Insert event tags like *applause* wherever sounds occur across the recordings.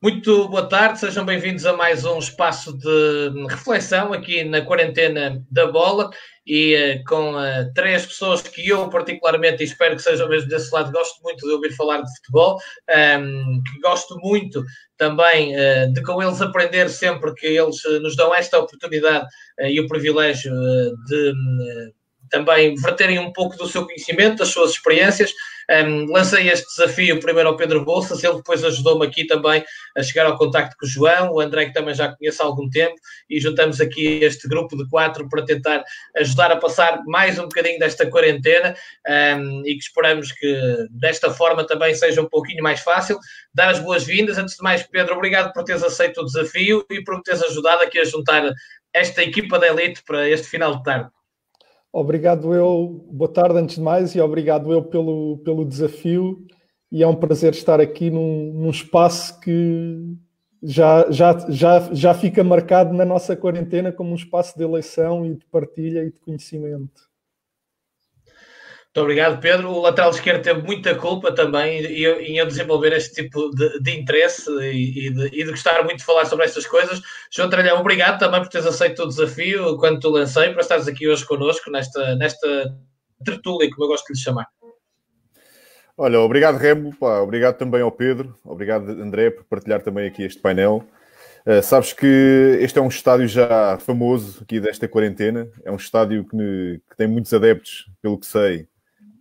Muito boa tarde, sejam bem-vindos a mais um espaço de reflexão aqui na quarentena da bola e uh, com uh, três pessoas que eu particularmente, e espero que sejam mesmo desse lado, gosto muito de ouvir falar de futebol, um, ehm, que gosto muito também uh, de com eles aprender sempre que eles nos dão esta oportunidade e o privilégio de também verterem um pouco do seu conhecimento, das suas experiências. Um, lancei este desafio primeiro ao Pedro Bolsas, ele depois ajudou-me aqui também a chegar ao contacto com o João, o André que também já conheço há algum tempo, e juntamos aqui este grupo de quatro para tentar ajudar a passar mais um bocadinho desta quarentena um, e que esperamos que desta forma também seja um pouquinho mais fácil. Dar as boas-vindas. Antes de mais, Pedro, obrigado por teres aceito o desafio e por teres ajudado aqui a juntar esta equipa da elite para este final de tarde. Obrigado eu, boa tarde antes de mais e obrigado eu pelo, pelo desafio e é um prazer estar aqui num, num espaço que já, já, já, já fica marcado na nossa quarentena como um espaço de eleição e de partilha e de conhecimento. Muito obrigado, Pedro. O lateral esquerdo teve muita culpa também em eu desenvolver este tipo de, de interesse e, e, de, e, de, gostar muito de falar sobre estas coisas. João Tralhão, obrigado também por teres aceito o desafio quando te lancei, para estares aqui hoje connosco nesta, nesta tertúlia, como eu gosto de lhe chamar. Olha, obrigado, Remo. Pá, obrigado também ao Pedro. Obrigado, André, por partilhar também aqui este painel. Uh, sabes que este é um estádio já famoso aqui desta quarentena. É um estádio que, que tem muitos adeptos, pelo que sei,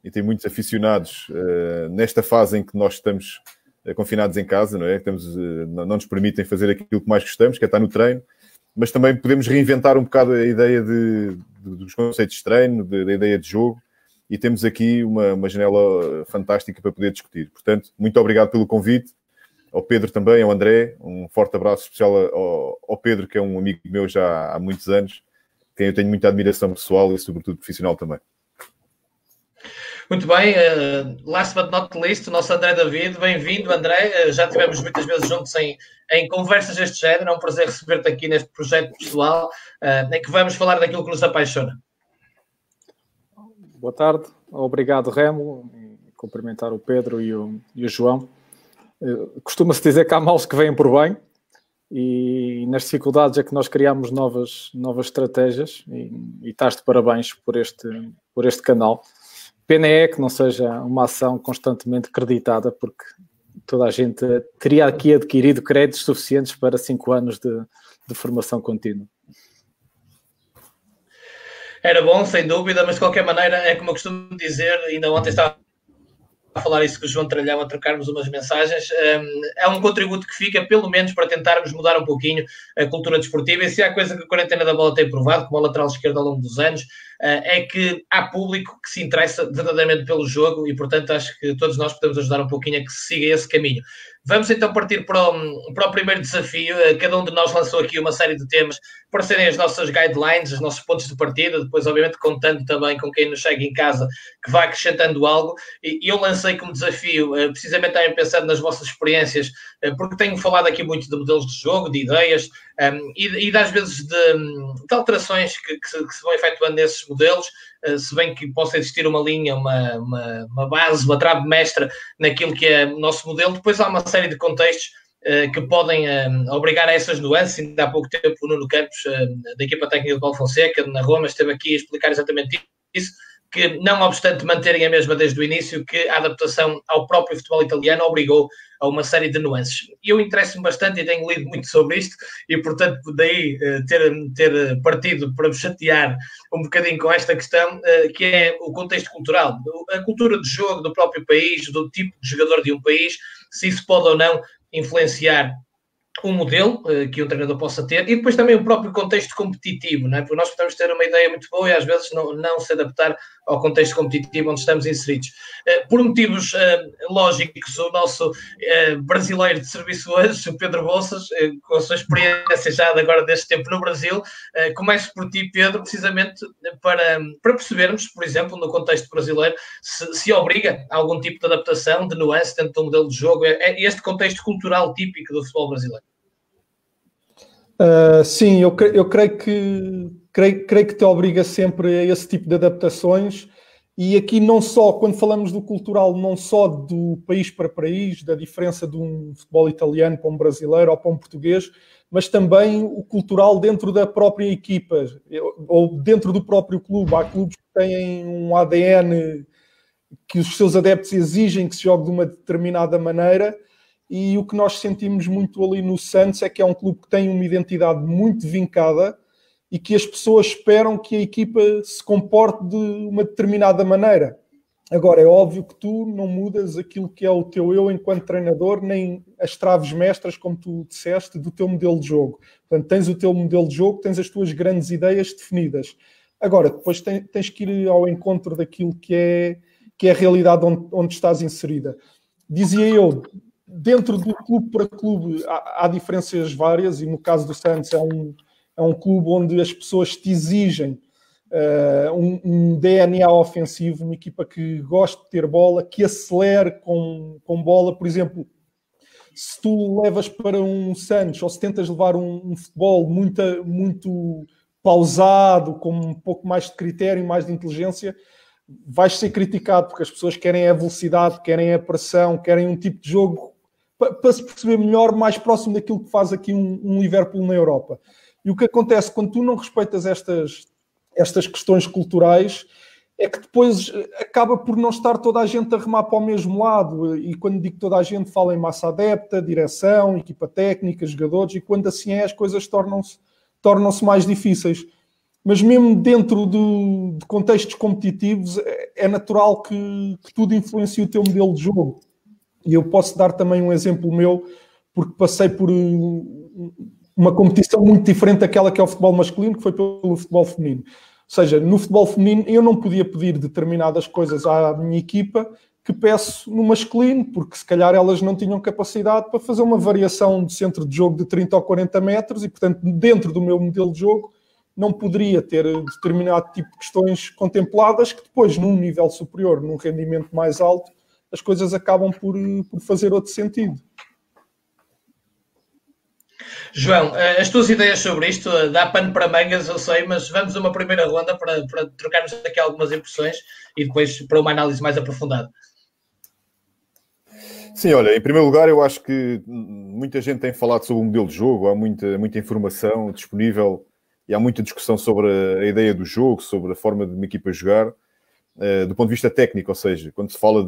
e tem muitos aficionados uh, nesta fase em que nós estamos uh, confinados em casa, não é? Uh, não, não, nos permitem fazer aquilo que mais gostamos, que é estar no treino, mas também podemos reinventar um bocado a ideia de, de, dos conceitos de treino, de, da ideia de jogo, e temos aqui uma, uma janela fantástica para poder discutir. Portanto, muito obrigado pelo convite, ao Pedro também, ao André, um forte abraço especial ao, ao Pedro, que é um amigo meu já há muitos anos, quem eu tenho muita admiração pessoal e sobretudo profissional também. Muito bem, uh, last but not least, o nosso André David, bem-vindo, André. Uh, já tivemos muitas vezes juntos em, em conversas deste género. É um prazer receber-te aqui neste projeto pessoal, uh, em que vamos falar daquilo que nos apaixona. Boa tarde, obrigado, Remo. Cumprimentar o Pedro e o, e o João. Costuma-se dizer que há males que vêm por bem, e nas dificuldades é que nós criamos novas, novas estratégias e, e estás de parabéns por este, por este canal. Pena é que não seja uma ação constantemente creditada, porque toda a gente teria aqui adquirido créditos suficientes para cinco anos de, de formação contínua. Era bom, sem dúvida, mas de qualquer maneira, é como eu costumo dizer, ainda ontem estava a falar isso com o João Tralhão, a trocarmos umas mensagens, hum, é um contributo que fica, pelo menos, para tentarmos mudar um pouquinho a cultura desportiva. E se há coisa que a quarentena da bola tem provado, como a lateral esquerda ao longo dos anos, é que há público que se interessa verdadeiramente pelo jogo e, portanto, acho que todos nós podemos ajudar um pouquinho a que se siga esse caminho. Vamos então partir para o, para o, primeiro desafio. Eh, cada um de nós lançou aqui uma série de temas para serem as nossas guidelines, os nossos pontos de partida, depois, obviamente, contando também com quem nos chega em casa que vai acrescentando algo. E eu lancei como desafio, eh, precisamente também pensando nas vossas experiências, eh, porque tenho falado aqui muito de modelos de jogo, de ideias e, e das vezes de, de alterações que, que, se, que se vão efetuando nesses modelos. Eh, se bem que possa existir uma linha, uma, uma, uma base, uma trave mestra naquilo que é o nosso modelo, depois há uma série de contextos uh, que podem uh, obrigar a essas nuances. Ainda há pouco tempo o Nuno Campos, da equipa técnica do Paulo Fonseca, na Roma, esteve aqui a explicar exatamente isso que, não obstante manterem a mesma desde o início, que a adaptação ao próprio futebol italiano obrigou a uma série de nuances. Eu interesso-me bastante e tenho lido muito sobre isto, e portanto, daí eh, ter, ter partido para me chatear um bocadinho com esta questão, eh, que é o contexto cultural, a cultura de jogo do próprio país, do tipo de jogador de um país, se isso pode ou não influenciar um modelo uh, que um treinador possa ter e depois também o próprio contexto competitivo, não é? porque nós podemos ter uma ideia muito boa e às vezes não, não se adaptar ao contexto competitivo onde estamos inseridos. Uh, por motivos uh, lógicos, o nosso brasileiro de serviço hoje, o Pedro Bolsas, com a sua experiência já de agora deste tempo no Brasil, começo por ti, Pedro, precisamente para, para percebermos, por exemplo, no contexto brasileiro, se, se obriga a algum tipo de adaptação, de nuance dentro do modelo de jogo, é, é este contexto cultural típico do futebol brasileiro. Uh, sim, eu, eu creio, que, creio, creio que te obriga sempre a esse tipo de adaptações E aqui não só, quando falamos do cultural, não só do país para país, da diferença de um futebol italiano para um brasileiro ou para um português, mas também o cultural dentro da própria equipa ou dentro do próprio clube. Há clubes que têm um ADN que os seus adeptos exigem que se jogue de uma determinada maneira e o que nós sentimos muito ali no Santos é que é um clube que tem uma identidade muito vincada e que as pessoas esperam que a equipa se comporte de uma determinada maneira. Agora, é óbvio que tu não mudas aquilo que é o teu eu enquanto treinador, nem as traves mestras, como tu disseste, do teu modelo de jogo. Portanto, tens o teu modelo de jogo, tens as tuas grandes ideias definidas. Agora, depois tens que ir ao encontro daquilo que é, que é a realidade onde, onde estás inserida. Dizia eu, dentro do clube para clube há, há, diferenças várias, e no caso do Santos é um, é um clube onde as pessoas te exigem uh, um, um, DNA ofensivo, uma equipa que gosta de ter bola, que acelere com, com bola, por exemplo. Se tu levas para um Santos ou se tentas levar um, um futebol muito, muito pausado, com um pouco mais de critério, mais de inteligência, vais ser criticado porque as pessoas querem a velocidade, querem a pressão, querem um tipo de jogo para, se perceber melhor, mais próximo daquilo que faz aqui um, um, Liverpool na Europa. E o que acontece quando tu não respeitas estas, estas questões culturais é que depois eh, acaba por não estar toda a gente a remar para o mesmo lado. E quando digo toda a gente, fala em massa adepta, direção, equipa técnica, jogadores, e quando assim é, as coisas tornam-se tornam mais difíceis. Mas mesmo dentro do, de contextos competitivos, é, é natural que, que tudo influencie o teu modelo de jogo. E eu posso dar também um exemplo meu, porque passei por uh, uma competição muito diferente daquela que é o futebol masculino, que foi pelo futebol feminino. Ou seja, no futebol feminino eu não podia pedir determinadas coisas à minha equipa que peço no masculino, porque se calhar elas não tinham capacidade para fazer uma variação de centro de jogo de 30 ou 40 metros e, portanto, dentro do meu modelo de jogo, não poderia ter determinado tipo de questões contempladas que depois, num nível superior, num rendimento mais alto, as coisas acabam por, por fazer outro sentido. João, eh, as tuas ideias sobre isto eh, dá pano para mangas, eu sei, mas vamos a uma primeira ronda para, para trocarmos aqui algumas impressões e depois para uma análise mais aprofundada. Sim, olha, em primeiro lugar, eu acho que muita gente tem falado sobre o modelo de jogo, há muita, muita informação disponível e há muita discussão sobre a, a ideia do jogo, sobre a forma de uma equipa jogar. Uh, do ponto de vista técnico, ou seja, quando se fala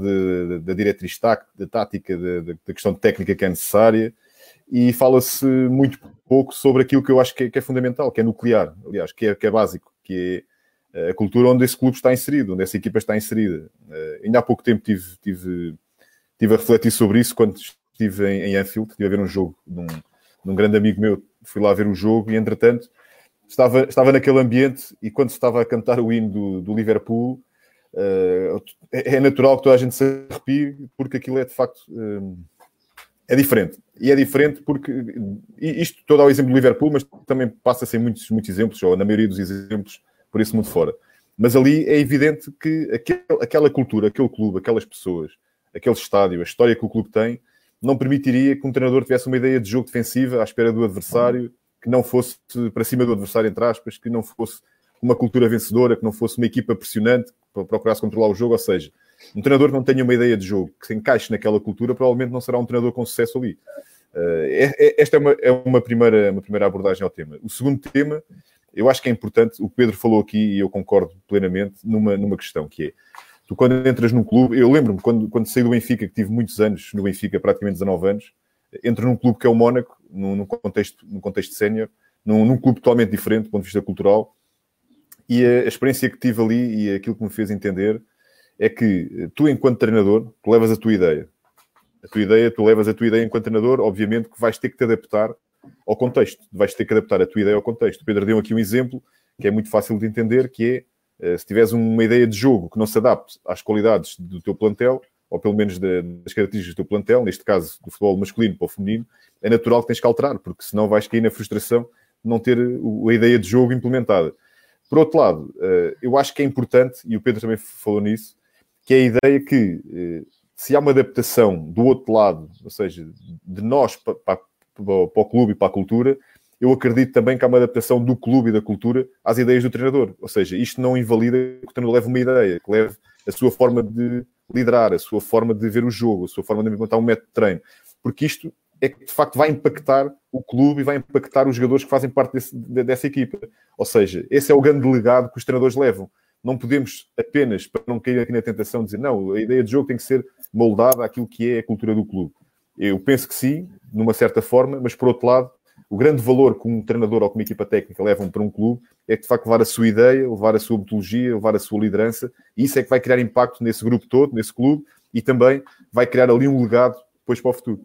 da diretriz tática, da questão técnica que é necessária, e fala-se muito pouco sobre aquilo que eu acho que é, que é, fundamental, que é nuclear, aliás, que é, que é básico, que é eh, a cultura onde esse clube está inserido, onde essa equipa está inserida. Uh, ainda há pouco tempo tive, tive, tive a refletir sobre isso quando estive em, em Anfield, estive a ver um jogo de um, de um grande amigo meu, fui lá ver o jogo e, entretanto, estava, estava naquele ambiente e quando se estava a cantar o hino do, do Liverpool, é natural que toda a gente se arrepie, porque aquilo é de facto uh, é diferente. E é diferente porque isto todo ao exemplo do Liverpool, mas também passa a ser muitos, muitos exemplos, ou na maioria dos exemplos, por esse mundo fora. Mas ali é evidente que aquela cultura, aquele clube, aquelas pessoas, aquele estádio, a história que o clube tem, não permitiria que um treinador tivesse uma ideia de jogo defensiva à espera do adversário, que não fosse para cima do adversário, entre aspas, que não fosse uma cultura vencedora, que não fosse uma equipa pressionante, procurasse controlar o jogo. Ou seja, um treinador que não tenha uma ideia de jogo, que se encaixe naquela cultura, provavelmente não será um treinador com sucesso ali. Uh, esta é, uma, é uma, primeira, uma primeira abordagem ao tema. O segundo tema, eu acho que é importante, o Pedro falou aqui e eu concordo plenamente numa, numa questão que é, tu quando entras num clube, eu lembro-me quando, quando saí do Benfica, que tive muitos anos no Benfica, praticamente 19 anos, entro num clube que é o Mónaco, num, num contexto, num contexto sénior, num, num clube totalmente diferente do ponto de vista cultural, e a, experiência que tive ali e aquilo que me fez entender é que tu, enquanto treinador, tu levas a tua ideia. A tua ideia, tu levas a tua ideia enquanto treinador, obviamente que vais ter que te adaptar ao contexto. Vais ter que adaptar a tua ideia ao contexto. O Pedro deu aqui um exemplo que é muito fácil de entender, que é, eh, se tiveres uma ideia de jogo que não se adapte às qualidades do teu plantel, ou pelo menos das características do teu plantel, neste caso do futebol masculino para o feminino, é natural que tens que alterar, porque senão vais cair na frustração de não ter a ideia de jogo implementada. Por outro lado, eh, eu acho que é importante, e o Pedro também falou nisso, que é a ideia que eh, se há uma adaptação do outro lado, ou seja, de nós para, para, o clube e para a cultura, eu acredito também que há uma adaptação do clube e da cultura às ideias do treinador. Ou seja, isto não invalida que o treinador leve uma ideia, que leve a sua forma de liderar, a sua forma de ver o jogo, a sua forma de implementar um método de treino. Porque isto é que de facto vai impactar o clube e vai impactar os jogadores que fazem parte desse, dessa equipa. Ou seja, esse é o grande legado que os treinadores levam. Não podemos apenas, para não cair aqui na tentação, dizer não, a ideia de jogo tem que ser moldada àquilo que é a cultura do clube. Eu penso que sim, numa certa forma, mas por outro lado, o grande valor que um treinador ou que uma equipa técnica levam para um clube é de facto levar a sua ideia, levar a sua metodologia, levar a sua liderança, e isso é que vai criar impacto nesse grupo todo, nesse clube, e também vai criar ali um legado depois para o futuro.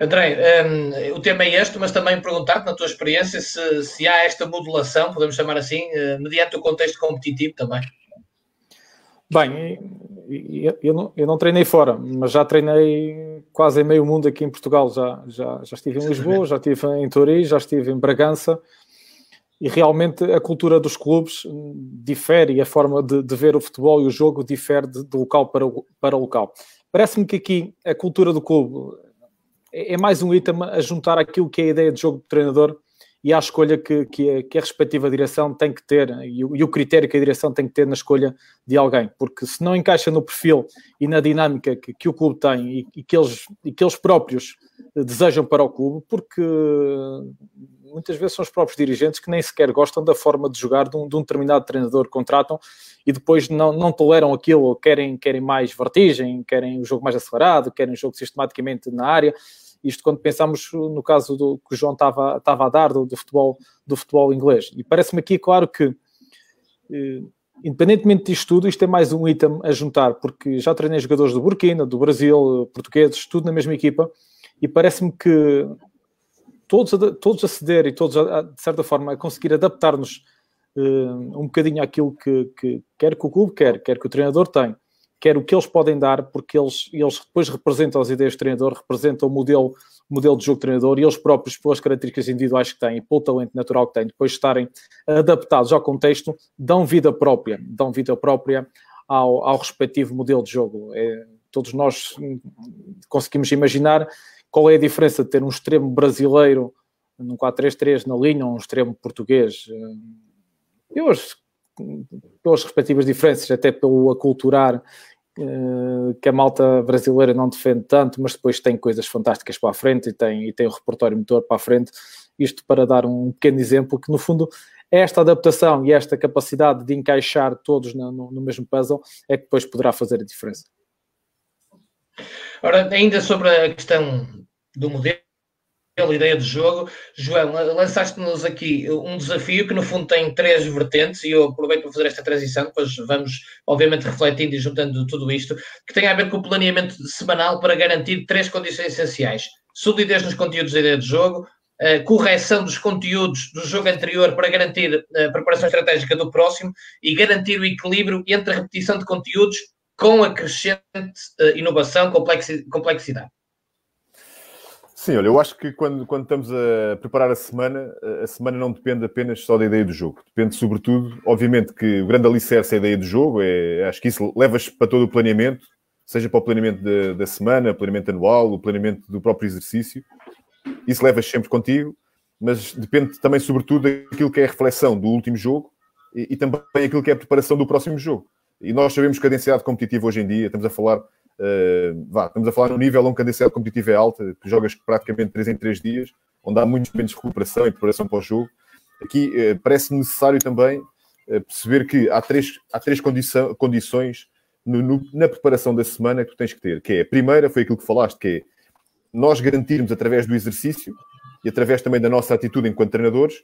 André, um, o tema é este, mas também perguntar-te, na tua experiência, se, se há esta modulação, podemos chamar assim, uh, mediante o contexto competitivo também. Bem, eu não, eu não treinei fora, mas já treinei quase em meio mundo aqui em Portugal. Já, já, já estive em Lisboa, já estive em Tori, já estive em Bragança e realmente a cultura dos clubes difere e a forma de, de ver o futebol e o jogo difere de, de local para, para local. Parece-me que aqui a cultura do clube é, é mais um item a juntar aquilo que é a ideia de jogo do treinador e à escolha que, que, a, que a respectiva direção tem que ter e o, e o, critério que a direção tem que ter na escolha de alguém, porque se não encaixa no perfil e na dinâmica que, que o clube tem e, e, que eles, e que eles próprios desejam para o clube, porque muitas vezes são os próprios dirigentes que nem sequer gostam da forma de jogar de um, de um determinado treinador, contratam e depois não, não toleram aquilo, querem, querem mais vertigem, querem o jogo mais acelerado, querem o jogo sistematicamente na área. Isto quando pensamos no caso do que o João estava, estava a dar do, do futebol, do futebol inglês. E parece-me aqui, claro, que eh, independentemente disto tudo, isto é mais um item a juntar, porque já treinei jogadores do Burkina, do Brasil, portugueses, tudo na mesma equipa, e parece-me que todos, todos a ceder e todos, a, de certa forma, a conseguir adaptar-nos uh, um bocadinho àquilo que, que quer que o clube quer, quer que o treinador tem, quer o que eles podem dar, porque eles, eles depois representam as ideias do treinador, representam o modelo, modelo de jogo do treinador e eles próprios, pelas características individuais que têm, pelo talento natural que têm, depois de estarem adaptados ao contexto, dão vida própria, dão vida própria ao, ao respectivo modelo de jogo. É, todos nós conseguimos imaginar qual é a diferença de ter um extremo brasileiro num 4-3-3 na linha, ou um extremo português. Pelas, pelas respectivas diferenças, até pelo aculturar que a malta brasileira não defende tanto, mas depois tem coisas fantásticas para a frente e tem, e tem o repertório motor para a frente. Isto para dar um pequeno exemplo que, no fundo, esta adaptação e esta capacidade de encaixar todos no, no, no mesmo puzzle é que depois poderá fazer a diferença. Ora, ainda sobre a questão do modelo, a ideia de jogo, João, lançaste-nos aqui um desafio que no fundo tem três vertentes e eu aproveito para fazer esta transição, depois vamos obviamente refletindo e juntando tudo isto, que tem a ver com o planeamento semanal para garantir três condições essenciais. Solidez nos conteúdos da ideia de jogo, correção dos conteúdos do jogo anterior para garantir a preparação estratégica do próximo e garantir o equilíbrio entre a repetição de conteúdos com a crescente uh, inovação, complexidade. Sim, olha, eu acho que quando, quando estamos a preparar a semana, a semana não depende apenas só da ideia do jogo. Depende, sobretudo, obviamente, que o grande alicerce é a ideia do jogo. É, acho que isso levas para todo o planeamento, seja para o planeamento de, da semana, planeamento anual, o planeamento do próprio exercício. Isso levas sempre contigo, mas depende também, sobretudo, daquilo que é a reflexão do último jogo e, e também aquilo que é a preparação do próximo jogo. E nós sabemos que a densidade competitiva hoje em dia, estamos a falar, uh, vá, estamos a falar no nível onde a densidade competitiva é alta, tu jogas praticamente 3 em 3 dias, onde há muitos momentos de recuperação e preparação para o jogo. Aqui uh, parece necessário também uh, perceber que há três, há três condição, condições no, no, na preparação da semana que tu tens que ter, que é a primeira foi aquilo que falaste, que é nós garantirmos através do exercício e através também da nossa atitude enquanto treinadores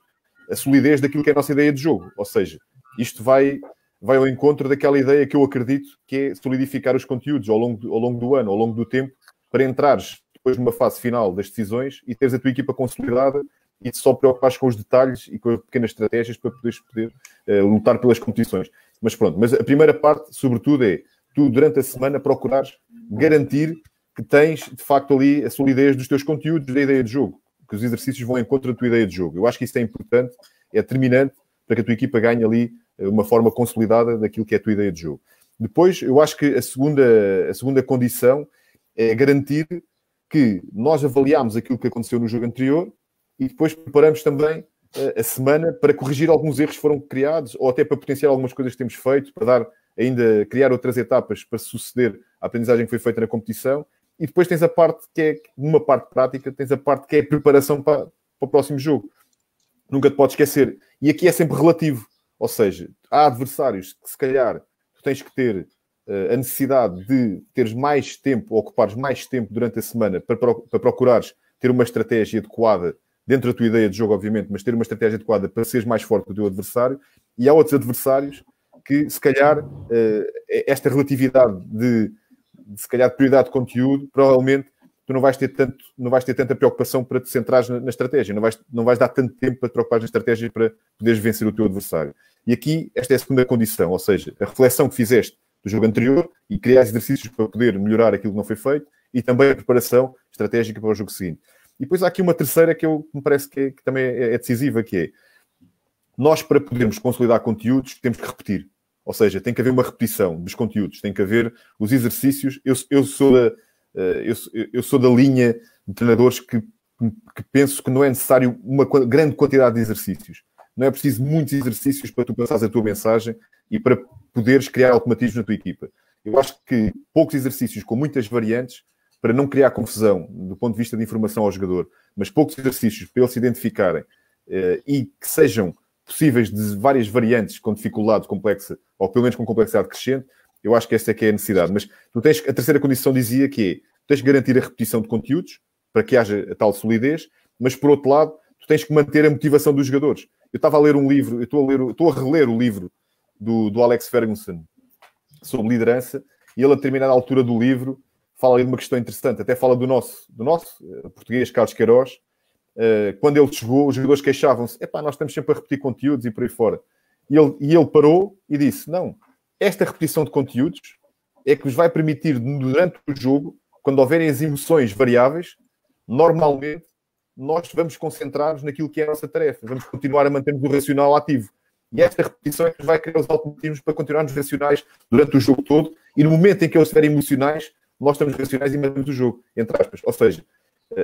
a solidez daquilo que é a nossa ideia de jogo. Ou seja, isto vai vai ao encontro daquela ideia que eu acredito que é solidificar os conteúdos ao longo, do, ao longo do ano, ao longo do tempo, para entrares depois numa fase final das decisões e teres a tua equipa consolidada e só preocupares com os detalhes e com as pequenas estratégias para poderes poder uh, lutar pelas competições. Mas pronto, mas a primeira parte, sobretudo, é tu durante a semana procurares garantir que tens de facto ali a solidez dos teus conteúdos, da ideia de jogo, que os exercícios vão em contra da tua ideia de jogo. Eu acho que isso é importante, é determinante para que a tua equipa ganhe ali uma forma consolidada daquilo que é a tua ideia de jogo. Depois, eu acho que a segunda, a segunda condição é garantir que nós avaliamos aquilo que aconteceu no jogo anterior e depois preparamos também a, a semana para corrigir alguns erros que foram criados ou até para potenciar algumas coisas que temos feito, para dar ainda criar outras etapas para suceder a aprendizagem que foi feita na competição. E depois tens a parte que é, numa parte prática, tens a parte que é a preparação para, para o próximo jogo. Nunca te podes esquecer. E aqui é sempre relativo. Ou seja, há adversários que se calhar tu tens que ter uh, a necessidade de teres mais tempo, ocupares mais tempo durante a semana para, para procurares ter uma estratégia adequada dentro da tua ideia de jogo, obviamente, mas ter uma estratégia adequada para seres mais forte que o teu adversário. E há outros adversários que, se calhar, uh, esta relatividade de de se calhar de prioridade de conteúdo, provavelmente tu não vais ter, tanto, não vais ter tanta preocupação para te centrares na, na, estratégia, não vais, não vais dar tanto tempo para te preocupares na estratégia para poderes vencer o teu adversário. E aqui, esta é a segunda condição, ou seja, a reflexão que fizeste do jogo anterior e criar exercícios para poder melhorar aquilo que não foi feito e também a preparação estratégica para o jogo seguinte. E depois há aqui uma terceira que eu, me parece que, é, que também é, é decisiva, que é nós, para podermos consolidar conteúdos, temos que repetir. Ou seja, tem que haver uma repetição dos conteúdos, tem que haver os exercícios. Eu, eu, sou, da, eh, eu, eu sou da linha de treinadores que, que penso que não é necessário uma grande quantidade de exercícios. Não é preciso muitos exercícios para tu passares a tua mensagem e para poderes criar automatismos na tua equipa. Eu acho que poucos exercícios com muitas variantes para não criar confusão do ponto de vista de informação ao jogador, mas poucos exercícios para eles se identificarem uh, e que sejam possíveis de várias variantes com dificuldade complexa, ou pelo menos com complexidade crescente, eu acho que essa é que é a necessidade. Mas tu tens, a terceira condição dizia que é, tens de garantir a repetição de conteúdos, para que haja a tal solidez, mas por outro lado, tu tens que manter a motivação dos jogadores. Eu estava a ler um livro, eu estou a, ler, estou a reler o livro do, do Alex Ferguson sobre liderança, e ele, a determinada altura do livro, fala ali de uma questão interessante, até fala do nosso, do nosso uh, português Carlos Queiroz, Uh, quando ele chegou, os jogadores queixavam-se: epá, nós estamos sempre a repetir conteúdos e por aí fora. E ele, e ele parou e disse: não, esta repetição de conteúdos é que vos vai permitir, durante o jogo, quando houverem as emoções variáveis, normalmente nós vamos concentrar-nos naquilo que é a nossa tarefa, vamos continuar a manter o racional ativo. E esta repetição é que nos vai criar os automatismos para continuarmos racionais durante o jogo todo, e no momento em que eles estiverem emocionais, nós estamos racionais e mantemos o jogo, entre aspas. Ou seja,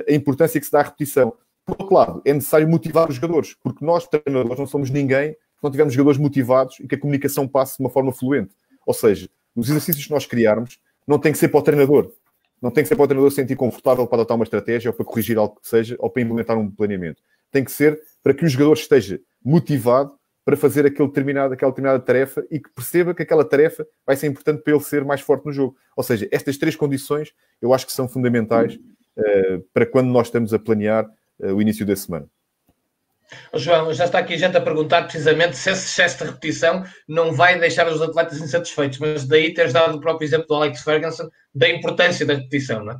a importância que se dá à repetição. Por outro lado, é necessário motivar os jogadores, porque nós, treinadores, não somos ninguém se não tivermos jogadores motivados e que a comunicação passe de uma forma fluente. Ou seja, os exercícios que nós criarmos não tem que ser para o treinador. Não tem que ser para o treinador sentir confortável para adotar uma estratégia ou para corrigir algo que seja ou para implementar um planeamento. Tem que ser para que o jogador esteja motivado para fazer aquele determinado, aquela determinada tarefa e que perceba que aquela tarefa vai ser importante para ele ser mais forte no jogo. Ou seja, estas três condições eu acho que são fundamentais uh, para quando nós estamos a planear uh, o início da semana. Oh, João, já está aqui gente a perguntar precisamente se esse excesso de repetição não vai deixar os atletas insatisfeitos, mas daí teres dado o próprio exemplo do Alex Ferguson da importância da repetição, não é?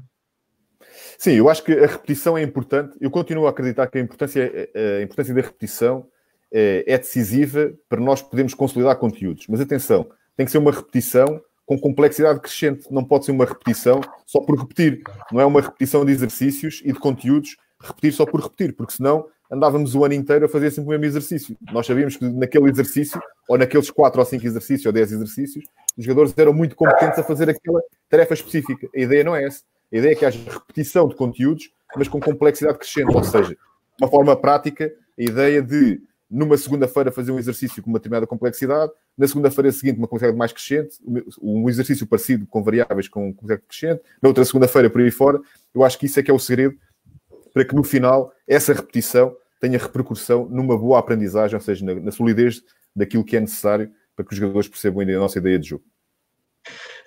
Sim, eu acho que a repetição é importante. Eu continuo a acreditar que a importância, a importância da repetição é, é decisiva para nós podermos consolidar conteúdos. Mas atenção, tem que ser uma repetição com complexidade crescente. Não pode ser uma repetição só por repetir. Não é uma repetição de exercícios e de conteúdos repetir só por repetir, porque senão andávamos o ano inteiro a fazer sempre o mesmo exercício. Nós sabíamos que naquele exercício, ou naqueles 4 ou 5 exercícios, ou 10 exercícios, os jogadores eram muito competentes a fazer aquela tarefa específica. A ideia não é essa. A ideia é que haja repetição de conteúdos, mas com complexidade crescente. Ou seja, de uma forma prática, a ideia de numa segunda-feira fazer um exercício com uma determinada complexidade, na segunda-feira seguinte uma complexidade mais crescente, um exercício parecido com variáveis com complexidade crescente, na outra segunda-feira por aí fora. Eu acho que isso é que é o segredo para que no final essa repetição tenha repercussão numa boa aprendizagem, ou seja, na, na solidez daquilo que é necessário para que os jogadores percebam a nossa ideia de jogo.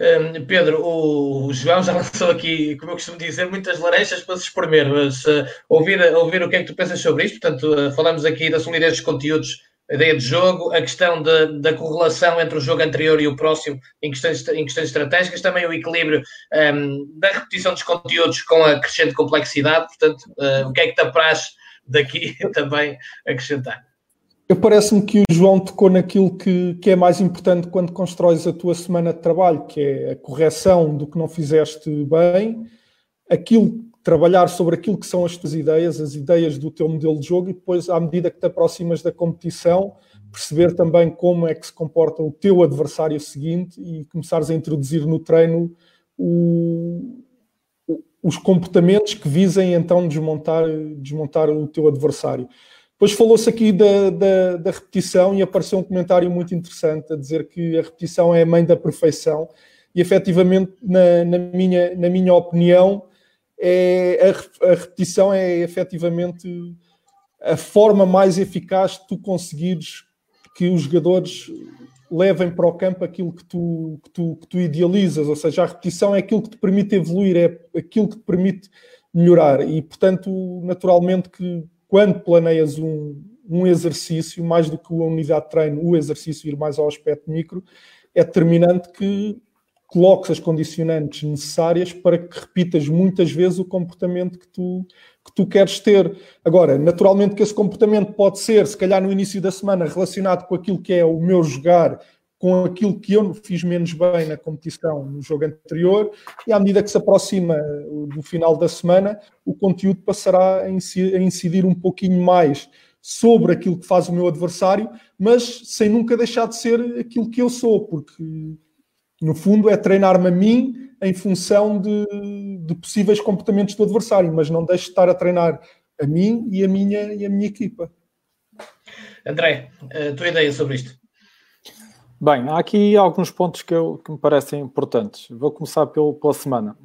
Um, Pedro, o João já *laughs* lançou aqui, como eu costumo dizer, muitas laranjas para se espremer, mas uh, ouvir, ouvir o que é que tu pensas sobre isto. Portanto, uh, falamos aqui da solidez dos conteúdos a ideia de jogo, a questão de, da correlação entre o jogo anterior e o próximo em questões, em questões estratégicas, também o equilíbrio um, ehm, da repetição dos conteúdos com a crescente complexidade. Portanto, uh, o que é que te apraz daqui *laughs* também acrescentar? Eu parece-me que o João tocou naquilo que, que é mais importante quando constróis a tua semana de trabalho, que é a correção do que não fizeste bem, aquilo trabalhar sobre aquilo que são as tuas ideias, as ideias do teu modelo de jogo e depois, à medida que te aproximas da competição, perceber também como é que se comporta o teu adversário seguinte e começares a introduzir no treino o, os comportamentos que visem então desmontar, desmontar o teu adversário. Depois falou-se aqui da, da, da, repetição e apareceu um comentário muito interessante a dizer que a repetição é a mãe da perfeição e efetivamente, na, na minha, na minha opinião, é, a, a, repetição é efetivamente a forma mais eficaz de tu conseguires que os jogadores levem para o campo aquilo que tu, que tu, que tu idealizas, ou seja, a repetição é aquilo que te permite evoluir, é aquilo que te permite melhorar. E, portanto, naturalmente que quando planeias um, um exercício, mais do que a unidade de treino, o exercício ir mais ao aspecto micro, é determinante que coloques as condicionantes necessárias para que repitas muitas vezes o comportamento que tu, que tu queres ter. Agora, naturalmente que esse comportamento pode ser, se calhar no início da semana, relacionado com aquilo que é o meu jogar, com aquilo que eu fiz menos bem na competição no jogo anterior, e à medida que se aproxima do final da semana, o conteúdo passará a incidir um pouquinho mais sobre aquilo que faz o meu adversário, mas sem nunca deixar de ser aquilo que eu sou, porque no fundo é treinar-me a mim em função de, de, possíveis comportamentos do adversário, mas não deixo de estar a treinar a mim e a minha, e a minha equipa. André, a tua ideia sobre isto? Bem, há aqui alguns pontos que, eu, que me parecem importantes. Vou começar pelo, pela semana.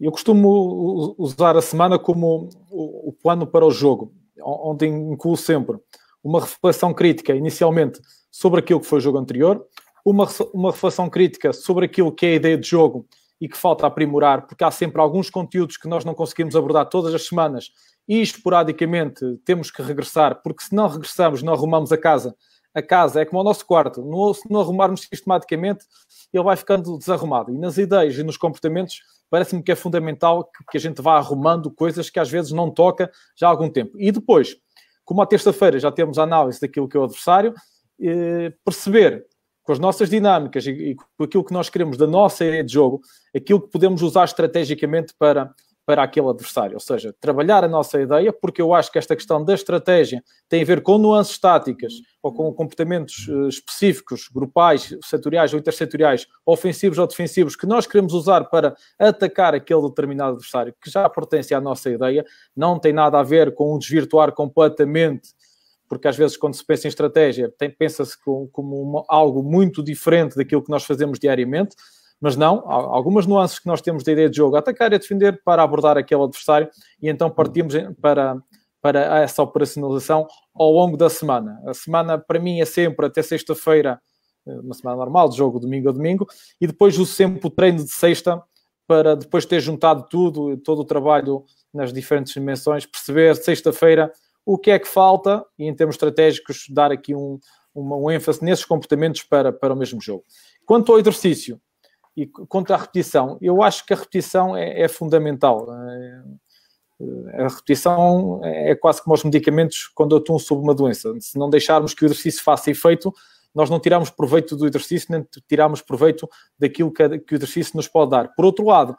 Eu costumo usar a semana como o, o plano para o jogo, onde incluo sempre uma reflexão crítica, inicialmente, sobre aquilo que foi o jogo anterior, uma, uma reflexão crítica sobre aquilo que é a ideia de jogo e que falta aprimorar, porque há sempre alguns conteúdos que nós não conseguimos abordar todas as semanas e esporadicamente temos que regressar, porque se não regressamos, não arrumamos a casa a casa é como o nosso quarto. No, se não arrumarmos sistematicamente, ele vai ficando desarrumado. E nas ideias e nos comportamentos, parece-me que é fundamental que, que, a gente vá arrumando coisas que às vezes não toca já há algum tempo. E depois, como à terça-feira já temos a análise daquilo que é o adversário, eh, perceber com as nossas dinâmicas e, e com aquilo que nós queremos da nossa ideia de jogo, aquilo que podemos usar estrategicamente para para aquele adversário. Ou seja, trabalhar a nossa ideia, porque eu acho que esta questão da estratégia tem a ver com nuances táticas ou com comportamentos uh, específicos, grupais, setoriais ou intersetoriais, ofensivos ou defensivos, que nós queremos usar para atacar aquele determinado adversário que já pertence à nossa ideia, não tem nada a ver com um desvirtuar completamente. Porque às vezes, quando se pensa em estratégia, pensa-se como, como uma, algo muito diferente daquilo que nós fazemos diariamente mas não, há algumas nuances que nós temos da ideia de jogo, atacar e defender para abordar aquele adversário e então partimos para, para essa operacionalização ao longo da semana. A semana para mim é sempre até sexta-feira, eh, uma semana normal, de jogo domingo a domingo, e depois uso sempre o treino de sexta para depois ter juntado tudo, todo o trabalho nas diferentes dimensões, perceber sexta-feira o que é que falta e em termos estratégicos dar aqui um, um ênfase nesses comportamentos para, para o mesmo jogo. Quanto ao exercício, e quanto à repetição, eu acho que a repetição é, é fundamental. É, a repetição é quase como os medicamentos quando atuam sobre uma doença. Se não deixarmos que o exercício faça efeito, nós não tiramos proveito do exercício, nem tiramos proveito daquilo que, que o exercício nos pode dar. Por outro lado,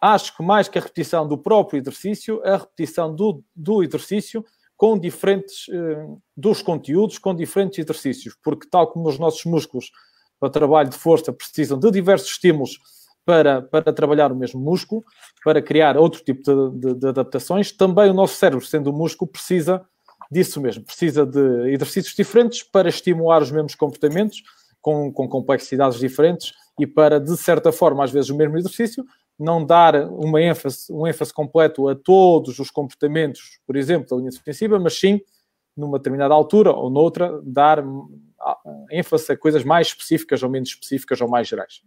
acho que mais que a repetição do próprio exercício, a repetição do, do exercício com diferentes eh, dos conteúdos, com diferentes exercícios, porque tal como os nossos músculos para o trabalho de força precisam de diversos estímulos para, para trabalhar o mesmo músculo, para criar outro tipo de, de, de adaptações. Também o nosso cérebro, sendo um músculo, precisa disso mesmo, precisa de exercícios diferentes para estimular os mesmos comportamentos, com, com complexidades diferentes e para, de certa forma, às vezes o mesmo exercício, não dar uma ênfase, um ênfase completo a todos os comportamentos, por exemplo, da linha defensiva, mas sim, numa determinada altura ou noutra, dar ênfase a coisas mais específicas ou menos específicas ou mais gerais.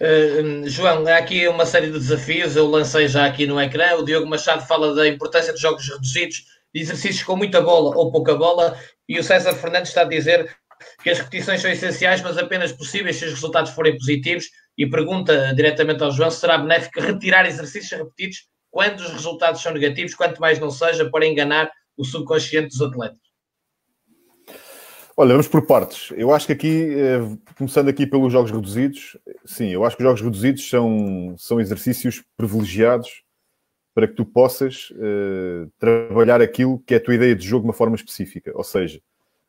Uh, João, há aqui uma série de desafios, eu lancei já aqui no ecrã. O Diogo Machado fala da importância de jogos reduzidos, de exercícios com muita bola ou pouca bola, e o César Fernandes está a dizer que as repetições são essenciais, mas apenas possíveis se os resultados forem positivos. E pergunta diretamente ao João se será benéfico retirar exercícios repetidos quando os resultados são negativos, quanto mais não seja para enganar o subconsciente dos atletas. Olha, vamos por partes. Eu acho que aqui, eh, começando aqui pelos jogos reduzidos, sim, eu acho que os jogos reduzidos são, são exercícios privilegiados para que tu possas uh, trabalhar aquilo que é a tua ideia de jogo de uma forma específica. Ou seja,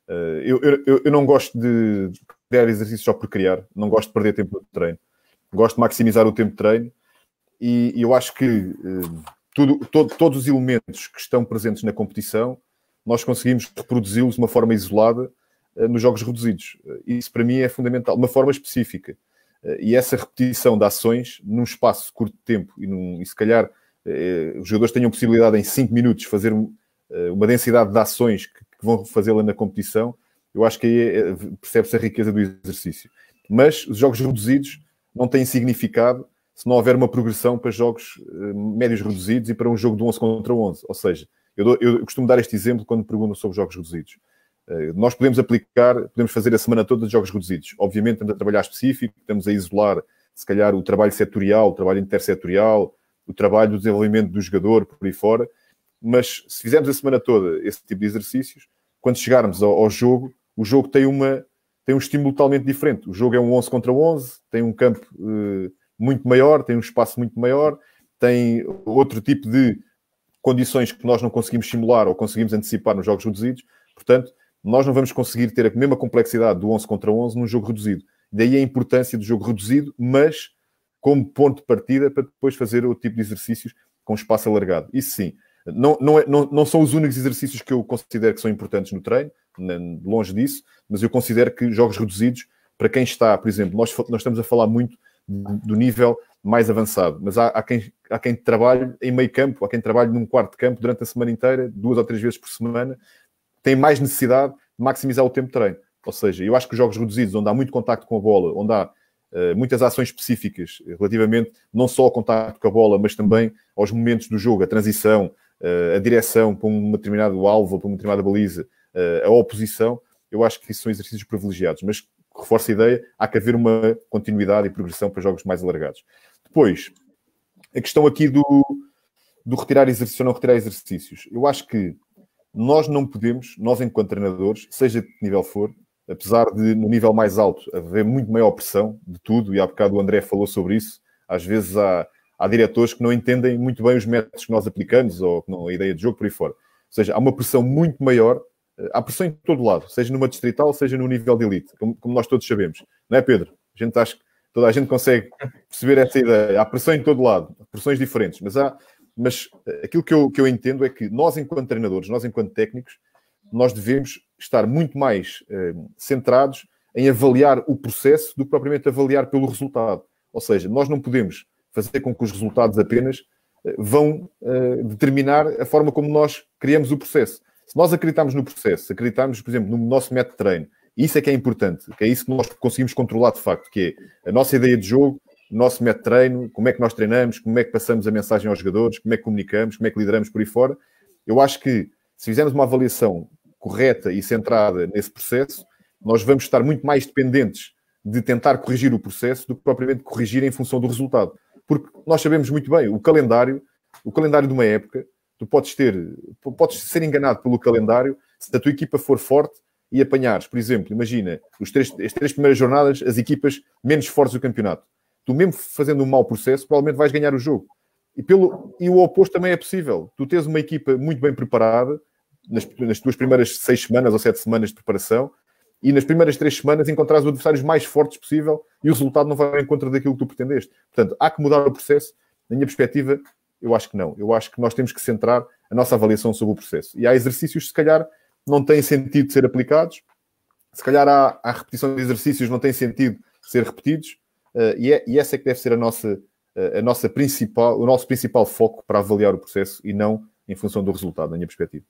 uh, eu, eu, eu não gosto de criar exercícios só por criar, não gosto de perder tempo de treino. Gosto de maximizar o tempo de treino e, eu acho que uh, tudo, todo, todos os elementos que estão presentes na competição nós conseguimos reproduzi-los de uma forma isolada uh, nos jogos reduzidos. Uh, isso para mim é fundamental, de uma forma específica. E essa repetição de ações num espaço curto de tempo e, num, e se calhar os jogadores tenham possibilidade em 5 minutos fazer uma densidade de ações que, que vão fazê-la na competição, eu acho que aí percebe-se a riqueza do exercício. Mas os jogos reduzidos não têm significado se não houver uma progressão para jogos médios reduzidos e para um jogo de 11 contra 11. Ou seja, eu, dou, eu costumo dar este exemplo quando perguntam sobre jogos reduzidos. Uh, nós podemos aplicar, podemos fazer a semana toda de jogos reduzidos. Obviamente, estamos a trabalhar específico, estamos a isolar, se calhar, o trabalho setorial, o trabalho intersetorial, o trabalho do desenvolvimento do jogador, por aí fora. Mas se fizermos a semana toda esse tipo de exercícios, quando chegarmos ao, ao jogo, o jogo tem, uma, tem um estímulo totalmente diferente. O jogo é um 11 contra 11, tem um campo uh, muito maior, tem um espaço muito maior, tem outro tipo de condições que nós não conseguimos simular ou conseguimos antecipar nos jogos reduzidos. Portanto, nós não vamos conseguir ter a mesma complexidade do 11 contra 11 num jogo reduzido. Daí a importância do jogo reduzido, mas como ponto de partida para depois fazer o tipo de exercícios com espaço alargado. Isso sim. Não, não, é, não, não são os únicos exercícios que eu considero que são importantes no treino, longe disso, mas eu considero que jogos reduzidos, para quem está, por exemplo, nós, nós estamos a falar muito do nível mais avançado. Mas há, há, quem, há quem trabalhe em meio campo, há quem trabalhe num quarto de campo durante a semana inteira, duas ou três vezes por semana, tem mais necessidade de maximizar o tempo de treino. Ou seja, eu acho que os jogos reduzidos, onde há muito contacto com a bola, onde há uh, muitas ações específicas relativamente não só ao contacto com a bola, mas também aos momentos do jogo, a transição, uh, a direção para um determinado alvo para uma determinada baliza, a oposição, eu acho que isso são exercícios privilegiados. Mas reforço a ideia, há que haver uma continuidade e progressão para jogos mais alargados. Depois, a questão aqui do, do retirar exercícios ou não retirar exercícios. Eu acho que nós não podemos, nós enquanto treinadores, seja de que nível for, apesar de no nível mais alto haver muito maior pressão de tudo, e há bocado o André falou sobre isso, às vezes há, há diretores que não entendem muito bem os métodos que nós aplicamos ou não, a ideia de jogo por aí fora. Ou seja, há uma pressão muito maior há pressão em todo lado, seja numa distrital, seja no nível de elite, como, como nós todos sabemos. Não é, Pedro? A gente acha que toda a gente consegue perceber essa ideia. Há pressão em todo lado, pressões diferentes, mas há. Mas eh, aquilo que eu, que eu entendo é que nós, enquanto treinadores, nós, enquanto técnicos, nós devemos estar muito mais eh, centrados em avaliar o processo do que propriamente avaliar pelo resultado. Ou seja, nós não podemos fazer com que os resultados apenas eh, vão eh, determinar a forma como nós criamos o processo. Se nós acreditamos no processo, acreditamos, por exemplo, no nosso método de treino, isso é que é importante, que é isso que nós conseguimos controlar de facto, que é a nossa ideia de jogo, o nosso método de treino, como é que nós treinamos, como é que passamos a mensagem aos jogadores, como é que comunicamos, como é que lideramos por aí fora. Eu acho que se fizermos uma avaliação correta e centrada nesse processo, nós vamos estar muito mais dependentes de tentar corrigir o processo do que propriamente corrigir em função do resultado. Porque nós sabemos muito bem, o calendário, o calendário de uma época, tu podes ter, podes ser enganado pelo calendário se a tua equipa for forte e apanhares, por exemplo, imagina, os três, as três primeiras jornadas, as equipas menos fortes do campeonato. Tu mesmo fazendo um mau processo, provavelmente vais ganhar o jogo. E, pelo, e o oposto também é possível. Tu tens uma equipa muito bem preparada nas, nas tuas primeiras seis semanas ou sete semanas de preparação e nas primeiras três semanas encontrares os adversários mais fortes possível e o resultado não vai ao encontro daquilo que tu pretendeste. Portanto, há que mudar o processo. Na minha perspectiva, eu acho que não. Eu acho que nós temos que centrar a nossa avaliação sobre o processo. E há exercícios se calhar, não têm sentido de ser aplicados, se calhar há, há repetição de exercícios não têm sentido ser repetidos, uh, e, é, e essa é que deve ser a nossa, uh, a nossa principal, o nosso principal foco para avaliar o processo e não em função do resultado, na minha perspectiva.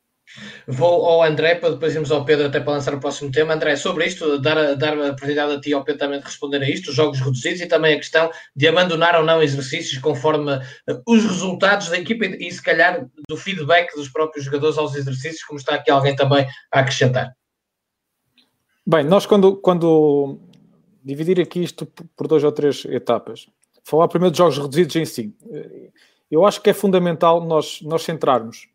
Vou ao André, para depois irmos ao Pedro até para lançar o próximo tema. André, sobre isto, dar dar a oportunidade a ti ao Pedro também de responder a isto, os jogos reduzidos e também a questão de abandonar ou não exercícios conforme eh, os resultados da equipa e, se calhar do feedback dos próprios jogadores aos exercícios, como está aqui alguém também a acrescentar. Bem, nós quando, quando dividir aqui isto por duas ou três etapas, falar primeiro de jogos reduzidos em si, eh, eu acho que é fundamental nós, nós centrarmos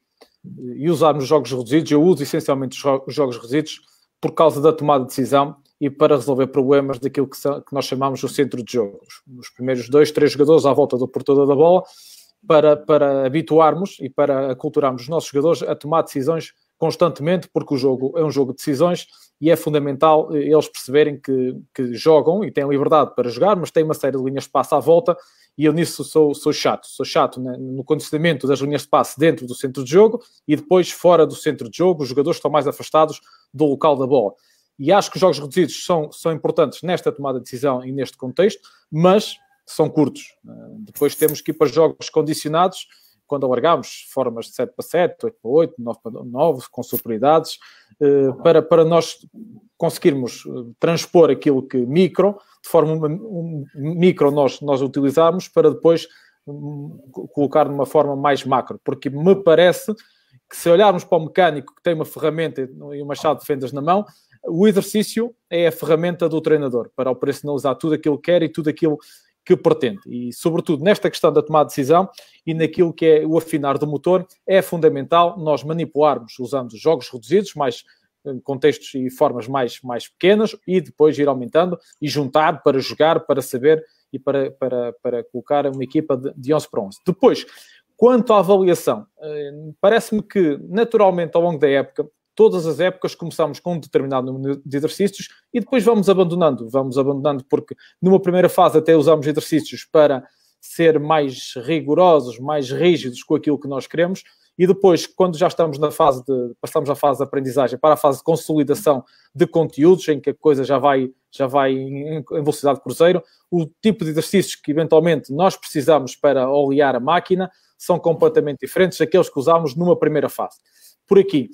e usarmos jogos reduzidos. Eu uso essencialmente os jogos reduzidos por causa da tomada de decisão e para resolver problemas daquilo que, que nós chamamos o centro de jogo. Os primeiros dois, três jogadores à volta do portador da bola, para, para habituarmos e para aculturarmos os nossos jogadores a tomar decisões constantemente, porque o jogo é um jogo de decisões e é fundamental eles perceberem que, que jogam e têm liberdade para jogar, mas têm uma série de linhas de passo à volta e eu nisso sou, sou chato. Sou chato né, no condicionamento das linhas de passe dentro do centro de jogo e depois fora do centro de jogo, os jogadores estão mais afastados do local da bola. E acho que os jogos reduzidos são, são importantes nesta tomada de decisão e neste contexto, mas são curtos. Depois temos que ir para jogos condicionados, quando alargamos formas de 7 para 7, 8 para 8, 9 para 9, com superioridades, eh, para, para nós conseguirmos eh, transpor aquilo que micro, de forma um, micro nós, nós utilizarmos, para depois um, colocar numa forma mais macro, porque me parece que se olharmos para o mecânico que tem uma ferramenta e uma chave de fendas na mão, o exercício é a ferramenta do treinador para operacionalizar tudo aquilo que quer e tudo aquilo que pretende. E, sobretudo, nesta questão da tomada de decisão e naquilo que é o afinar do motor, é fundamental nós manipularmos usando jogos reduzidos, mais eh, contextos e formas mais, mais pequenas e depois ir aumentando e juntar para jogar, para saber e para, para, para colocar uma equipa de, de 11 para 11. Depois, quanto à avaliação, eh, parece-me que naturalmente ao longo da época todas as épocas começamos com um determinado número de exercícios e depois vamos abandonando. Vamos abandonando porque numa primeira fase até usamos exercícios para ser mais rigorosos, mais rígidos com aquilo que nós queremos e depois, quando já estamos na fase de, passamos a fase de aprendizagem para a fase de consolidação de conteúdos, em que a coisa já vai, já vai em, velocidade cruzeiro, o tipo de exercícios que eventualmente nós precisamos para olear a máquina são completamente diferentes daqueles que usamos numa primeira fase. Por aqui,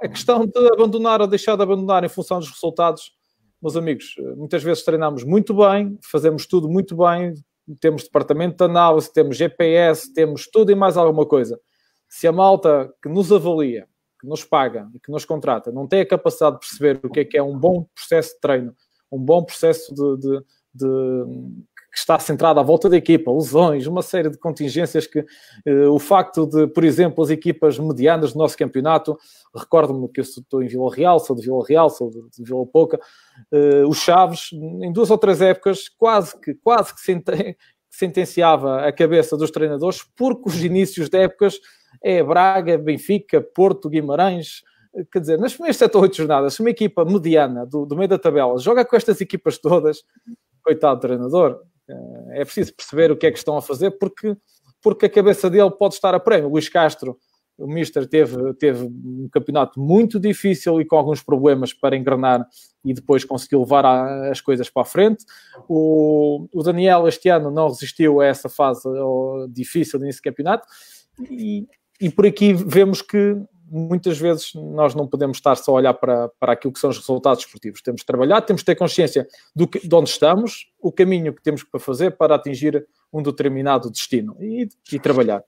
a questão de abandonar ou deixar de abandonar em função dos resultados, meus amigos, muitas vezes treinamos muito bem, fazemos tudo muito bem, temos departamento de análise, temos GPS, temos tudo e mais alguma coisa. Se a malta que nos avalia, que nos paga e que nos contrata não tem a capacidade de perceber o que é que é um bom processo de treino, um bom processo de, de, de que está centrado à volta da equipa, lesões, uma série de contingências que uh, o facto de, por exemplo, as equipas medianas do nosso campeonato, recordo-me que eu estou em Vila Real, sou de Vila Real, sou de, de Vila Pouca, uh, os Chaves, em duas ou três épocas, quase que, quase que sente, sentenciava a cabeça dos treinadores, porque os inícios de épocas é Braga, Benfica, Porto, Guimarães, quer dizer, nas primeiras 7 ou 8 jornadas, se uma equipa mediana do, do meio da tabela joga com estas equipas todas, coitado do treinador, é preciso perceber o que é que estão a fazer, porque, porque a cabeça dele pode estar a prémio. O Luís Castro, o Mister, teve, teve um campeonato muito difícil e com alguns problemas para engrenar e depois conseguiu levar a, as coisas para a frente. O, o Daniel, este ano, não resistiu a essa fase difícil nesse campeonato. E, e por aqui vemos que muitas vezes nós não podemos estar só a olhar para, para aquilo que são os resultados esportivos. Temos de trabalhar, temos de ter consciência do que, de onde estamos, o caminho que temos para fazer para atingir um determinado destino e, e trabalhar.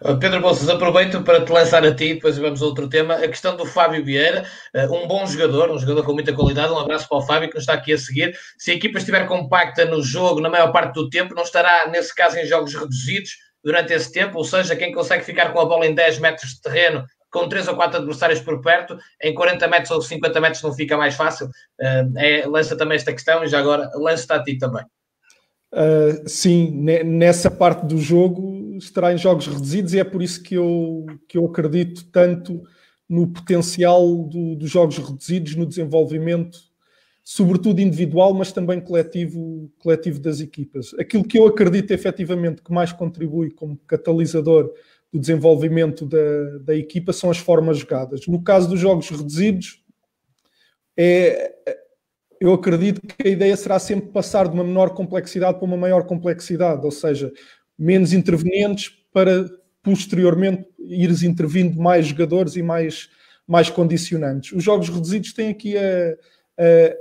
Uh, Pedro Bolsas, aproveito para te lançar a ti, depois vamos a outro tema, a questão do Fábio Vieira, uh, um bom jogador, um jogador com muita qualidade, um abraço para o Fábio que nos está aqui a seguir. Se a equipa estiver compacta no jogo, na maior parte do tempo, não estará, nesse caso, em jogos reduzidos, durante esse tempo, ou seja, quem consegue ficar com a bola em 10 metros de terreno com 3 ou 4 adversários por perto, em 40 metros ou 50 metros não fica mais fácil? Uh, é, lança também esta questão e já agora lança-te a ti também. Uh, sim, nessa parte do jogo estará em jogos reduzidos e é por isso que eu, que eu acredito tanto no potencial do, dos jogos reduzidos no desenvolvimento sobretudo individual, mas também coletivo, coletivo das equipas. Aquilo que eu acredito efetivamente que mais contribui como catalisador do desenvolvimento da, da equipa são as formas jogadas. No caso dos jogos reduzidos, é, eu acredito que a ideia será sempre passar de uma menor complexidade para uma maior complexidade, ou seja, menos intervenientes para posteriormente ires intervindo mais jogadores e mais, mais condicionantes. Os jogos reduzidos têm aqui a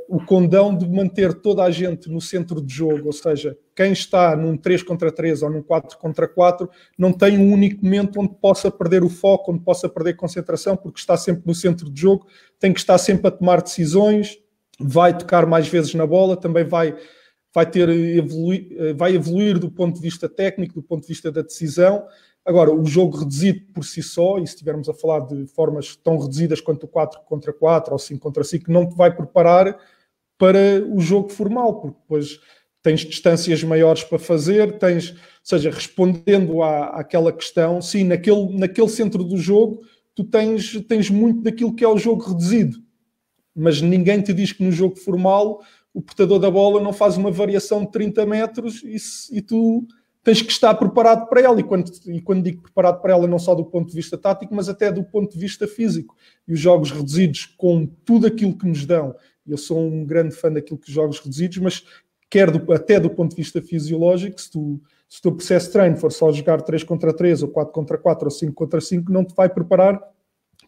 o condão de manter toda a gente no centro de jogo, ou seja, quem está num 3 contra 3 ou num 4 contra 4 não tem um único momento onde possa perder o foco, onde possa perder concentração, porque está sempre no centro de jogo, tem que estar sempre a tomar decisões, vai tocar mais vezes na bola, também vai vai ter eh, vai evoluir do ponto de vista técnico, do ponto de vista da decisão Agora, o jogo reduzido por si só, e se estivermos a falar de formas tão reduzidas quanto o 4 contra 4 ou 5 contra 5, não te vai preparar para o jogo formal, porque depois tens distâncias maiores para fazer, tens, ou seja, respondendo à, àquela questão, sim, naquele, naquele centro do jogo, tu tens, tens muito daquilo que é o jogo reduzido. Mas ninguém te diz que no jogo formal o portador da bola não faz uma variação de 30 metros e, e tu tens que estar preparado para ela. E quando, e quando digo preparado para ela, não só do ponto de vista tático, mas até do ponto de vista físico. E os jogos reduzidos, com tudo aquilo que nos dão, eu sou um grande fã daquilo que os jogos reduzidos, mas quer do, até do ponto de vista fisiológico, se, tu, se o teu processo de treino for só jogar 3 contra 3, ou 4 contra 4, ou 5 contra 5, não te vai preparar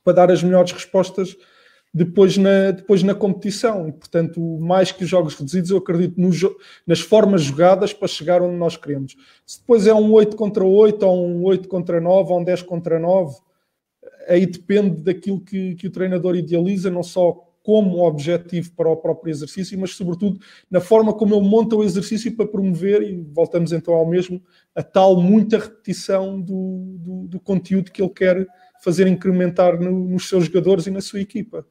para dar as melhores respostas depois na, depois na competição. E, portanto, mais que os jogos reduzidos, eu acredito no, nas formas jogadas para chegar onde nós queremos. Se depois é um 8 contra 8, ou um 8 contra 9, ou um 10 contra 9, aí depende daquilo que, que o treinador idealiza, não só como objetivo para o próprio exercício, mas sobretudo na forma como ele monta o exercício para promover, e voltamos então ao mesmo, a tal muita repetição do, do, do conteúdo que ele quer fazer incrementar no, nos seus jogadores e na sua equipa.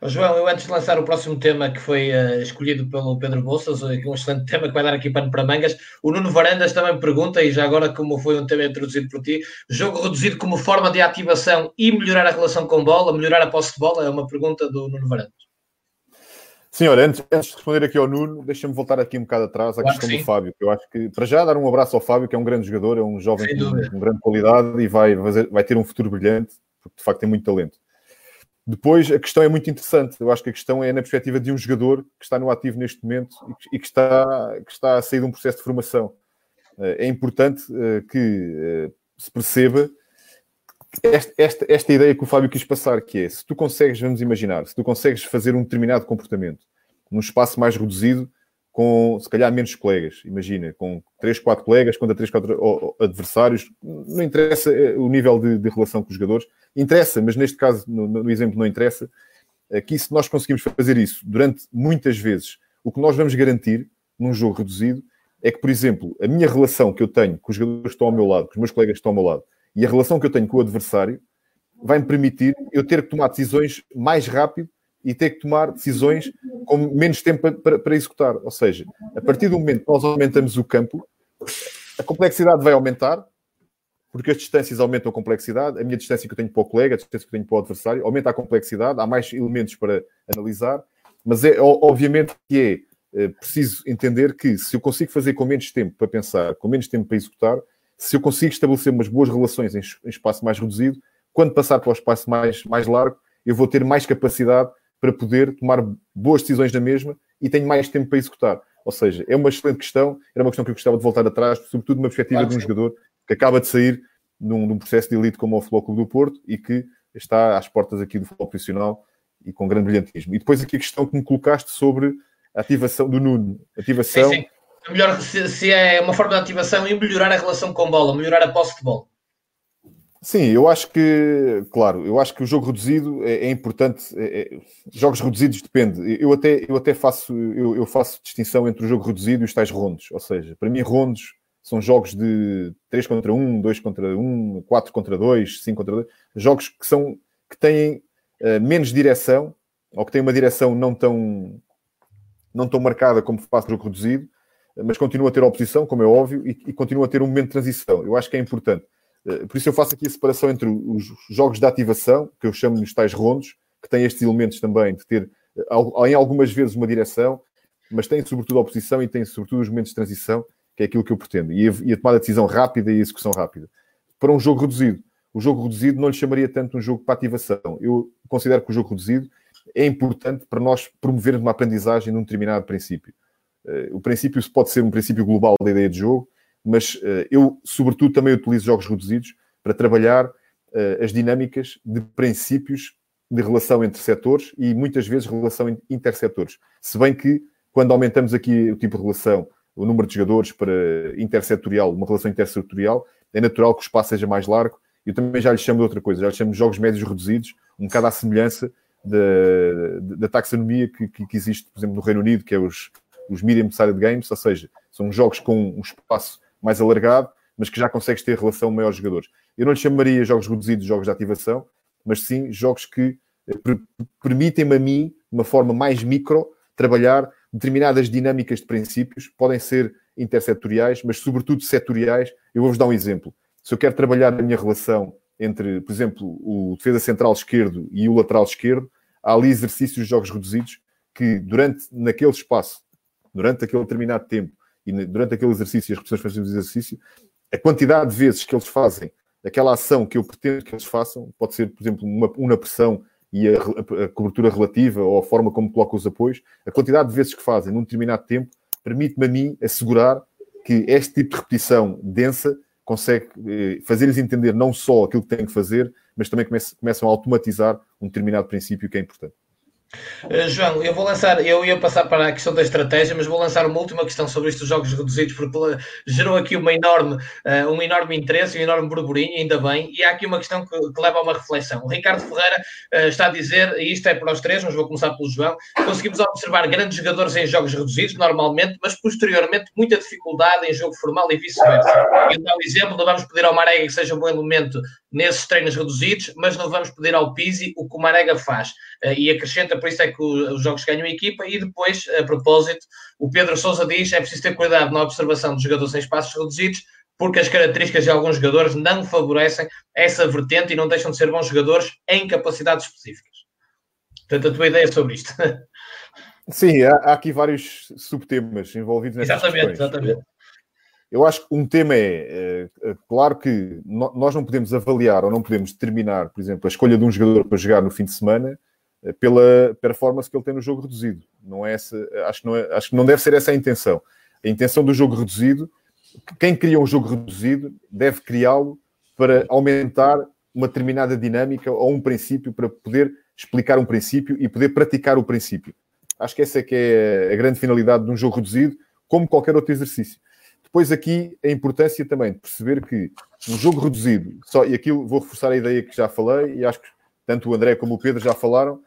Oh, João, eu antes de lançar o próximo tema que foi uh, escolhido pelo Pedro Bolsas, um excelente tema que vai dar aqui pano para mangas, o Nuno Varandas também pergunta, e já agora como foi um tema introduzido por ti, jogo reduzido como forma de ativação e melhorar a relação com bola, melhorar a posse de bola, é uma pergunta do Nuno Varandas. Senhor, antes, antes de responder aqui ao Nuno, deixa-me voltar aqui um bocado atrás à claro questão que do Fábio, que eu acho que, para já, dar um abraço ao Fábio, que é um grande jogador, é um jovem com, com grande qualidade e vai, vai ter um futuro brilhante, porque de facto tem muito talento. Depois, a questão é muito interessante. Eu acho que a questão é na perspectiva de um jogador que está no ativo neste momento e que está, que está a sair de um processo de formação. Eh, é importante eh, que eh, se perceba esta, esta, esta ideia que o Fábio quis passar, que é, se tu consegues, vamos imaginar, se tu consegues fazer um determinado comportamento num espaço mais reduzido, com se calhar menos colegas, imagina, com 3, 4 colegas contra 3, 4 adversários, não interessa o nível de, de relação com os jogadores, interessa, mas neste caso, no, no exemplo, não interessa, que se nós conseguimos fazer isso durante muitas vezes, o que nós vamos garantir num jogo reduzido é que, por exemplo, a minha relação que eu tenho com os jogadores que estão ao meu lado, com os meus colegas que estão ao meu lado, e a relação que eu tenho com o adversário, vai me permitir eu ter que tomar decisões mais rápido e ter que tomar decisões com menos tempo para, para executar. Ou seja, a partir do momento que nós aumentamos o campo, a complexidade vai aumentar, porque as distâncias aumentam a complexidade, a minha distância que eu tenho para o colega, a distância que eu tenho para o adversário, aumenta a complexidade, há mais elementos para analisar, mas é obviamente que é, é preciso entender que se eu consigo fazer com menos tempo para pensar, com menos tempo para executar, se eu consigo estabelecer umas boas relações em, espaço mais reduzido, quando passar para o espaço mais, mais largo, eu vou ter mais capacidade para poder tomar boas decisões na mesma e tenho mais tempo para executar. Ou seja, é uma excelente questão, era uma questão que eu gostava de voltar atrás, sobretudo numa perspectiva claro de um sim. jogador que acaba de sair num, num, processo de elite como o Futebol Clube do Porto e que está às portas aqui do futebol profissional e com grande brilhantismo. E depois aqui a questão que me colocaste sobre a ativação do Nuno. Ativação... Sim, sim. Melhor, se, se é uma forma de ativação e melhorar a relação com bola, melhorar a posse de bola. Sim, eu acho que, claro, eu acho que o jogo reduzido é, é importante. É, é, jogos reduzidos depende. Eu até, eu até faço, eu, eu, faço distinção entre o jogo reduzido e os tais rondos. Ou seja, para mim, rondos são jogos de 3 contra 1, 2 contra 1, 4 contra 2, 5 contra 2. Jogos que, são, que têm uh, menos direção, ou que têm uma direção não tão, não tão marcada como faz o jogo reduzido, mas continua a ter oposição, como é óbvio, e, e continua a ter um momento de transição. Eu acho que é importante. Eh, por isso eu faço aqui a separação entre os jogos de ativação, que eu chamo nos tais rondos, que têm estes elementos também de ter, eh, em algumas vezes, uma direção, mas têm sobretudo a oposição e têm sobretudo os momentos de transição, que é aquilo que eu pretendo. E a, e a tomada de decisão rápida e a execução rápida. Para um jogo reduzido, o jogo reduzido não lhe chamaria tanto um jogo para ativação. Eu considero que o jogo reduzido é importante para nós promovermos uma aprendizagem num determinado princípio. Eh, o princípio pode ser um princípio global da ideia de jogo, mas uh, eu, sobretudo, também utilizo jogos reduzidos para trabalhar uh, as dinâmicas de princípios de relação entre setores e muitas vezes relação intersetores. Se bem que, quando aumentamos aqui o tipo de relação, o número de jogadores para intersetorial, uma relação intersetorial, é natural que o espaço seja mais largo. Eu também já lhe chamo de outra coisa, já lhe chamo de jogos médios reduzidos, um bocado à semelhança da, da taxonomia que, que, existe, por exemplo, no Reino Unido, que é os, os medium-sized games, ou seja, são jogos com um espaço mais alargado, mas que já consegues ter relação com maiores jogadores. Eu não lhe chamaria jogos reduzidos, jogos de ativação, mas sim jogos que eh, permitem-me a mim, de uma forma mais micro, trabalhar determinadas dinâmicas de princípios, podem ser intersetoriais, mas sobretudo setoriais. Eu vou-vos dar um exemplo. Se eu quero trabalhar a minha relação entre, por exemplo, o defesa central esquerdo e o lateral esquerdo, há ali exercícios de jogos reduzidos que, durante, naquele espaço, durante aquele determinado tempo e durante aquele exercício, as repetições fazem exercício, a quantidade de vezes que eles fazem aquela ação que eu pretendo que eles façam, pode ser, por exemplo, uma, uma pressão e a, a, a, cobertura relativa ou a forma como colocam os apoios, a quantidade de vezes que fazem num determinado tempo permite-me a mim assegurar que este tipo de repetição densa consegue eh, fazer-lhes entender não só aquilo que têm que fazer, mas também começam a automatizar um determinado princípio que é importante. Uh, João, eu vou lançar, eu ia passar para a questão da estratégia, mas vou lançar uma última questão sobre estes jogos reduzidos, porque gerou aqui uma enorme, uh, um enorme interesse, um enorme burburinho, ainda bem, e há aqui uma questão que, que leva a uma reflexão. O Ricardo Ferreira uh, está a dizer, e isto é para os três, mas vou começar pelo João, conseguimos observar grandes jogadores em jogos reduzidos, normalmente, mas posteriormente muita dificuldade em jogo formal e vice-versa. E um exemplo, não vamos pedir ao Marega que seja um bom elemento nesses treinos reduzidos, mas não vamos pedir ao Pizzi o que o Marega faz. e acrescenta por isso é que os jogos ganham equipa. E depois, a propósito, o Pedro Souza diz é preciso ter cuidado na observação dos jogadores em espaços reduzidos, porque as características de alguns jogadores não favorecem essa vertente e não deixam de ser bons jogadores em capacidades específicas. Portanto, a tua ideia sobre isto. *laughs* Sim, há, há aqui vários subtemas envolvidos nessas Exatamente, questões. exatamente. Eu acho que um tema é, é, é, claro que nós não podemos avaliar ou não podemos determinar, por exemplo, a escolha de um jogador para jogar no fim de semana pela performance que ele tem no jogo reduzido. Não é essa, acho, que não é, acho que não deve ser essa a intenção. A intenção do jogo reduzido, quem cria um jogo reduzido deve criá-lo para aumentar uma determinada dinâmica ou um princípio para poder explicar um princípio e poder praticar o princípio. Acho que essa é que é a grande finalidade de um jogo reduzido, como qualquer outro exercício. Depois aqui a importância também de perceber que um jogo reduzido, só, e aquilo vou reforçar a ideia que já falei, e acho que tanto o André como o Pedro já falaram,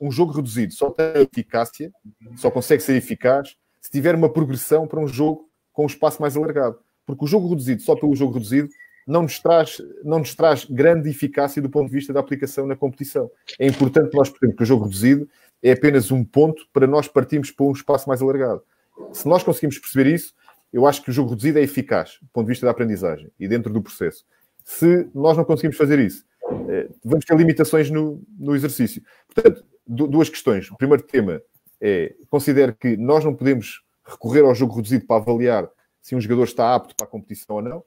um jogo reduzido só tem eficácia, só consegue ser eficaz se tiver uma progressão para um jogo com um espaço mais alargado. Porque o jogo reduzido, só pelo jogo reduzido, não nos traz, não nos traz grande eficácia do ponto de vista da aplicação na competição. É importante nós percebermos que o jogo reduzido é apenas um ponto para nós partirmos para um espaço mais alargado. Se nós conseguimos perceber isso, eu acho que o jogo reduzido é eficaz do ponto de vista da aprendizagem e dentro do processo. Se nós não conseguimos fazer isso, eh, vamos ter limitações no, no exercício. Portanto, duas questões. O primeiro tema é: considero que nós não podemos recorrer ao jogo reduzido para avaliar se um jogador está apto para a competição ou não.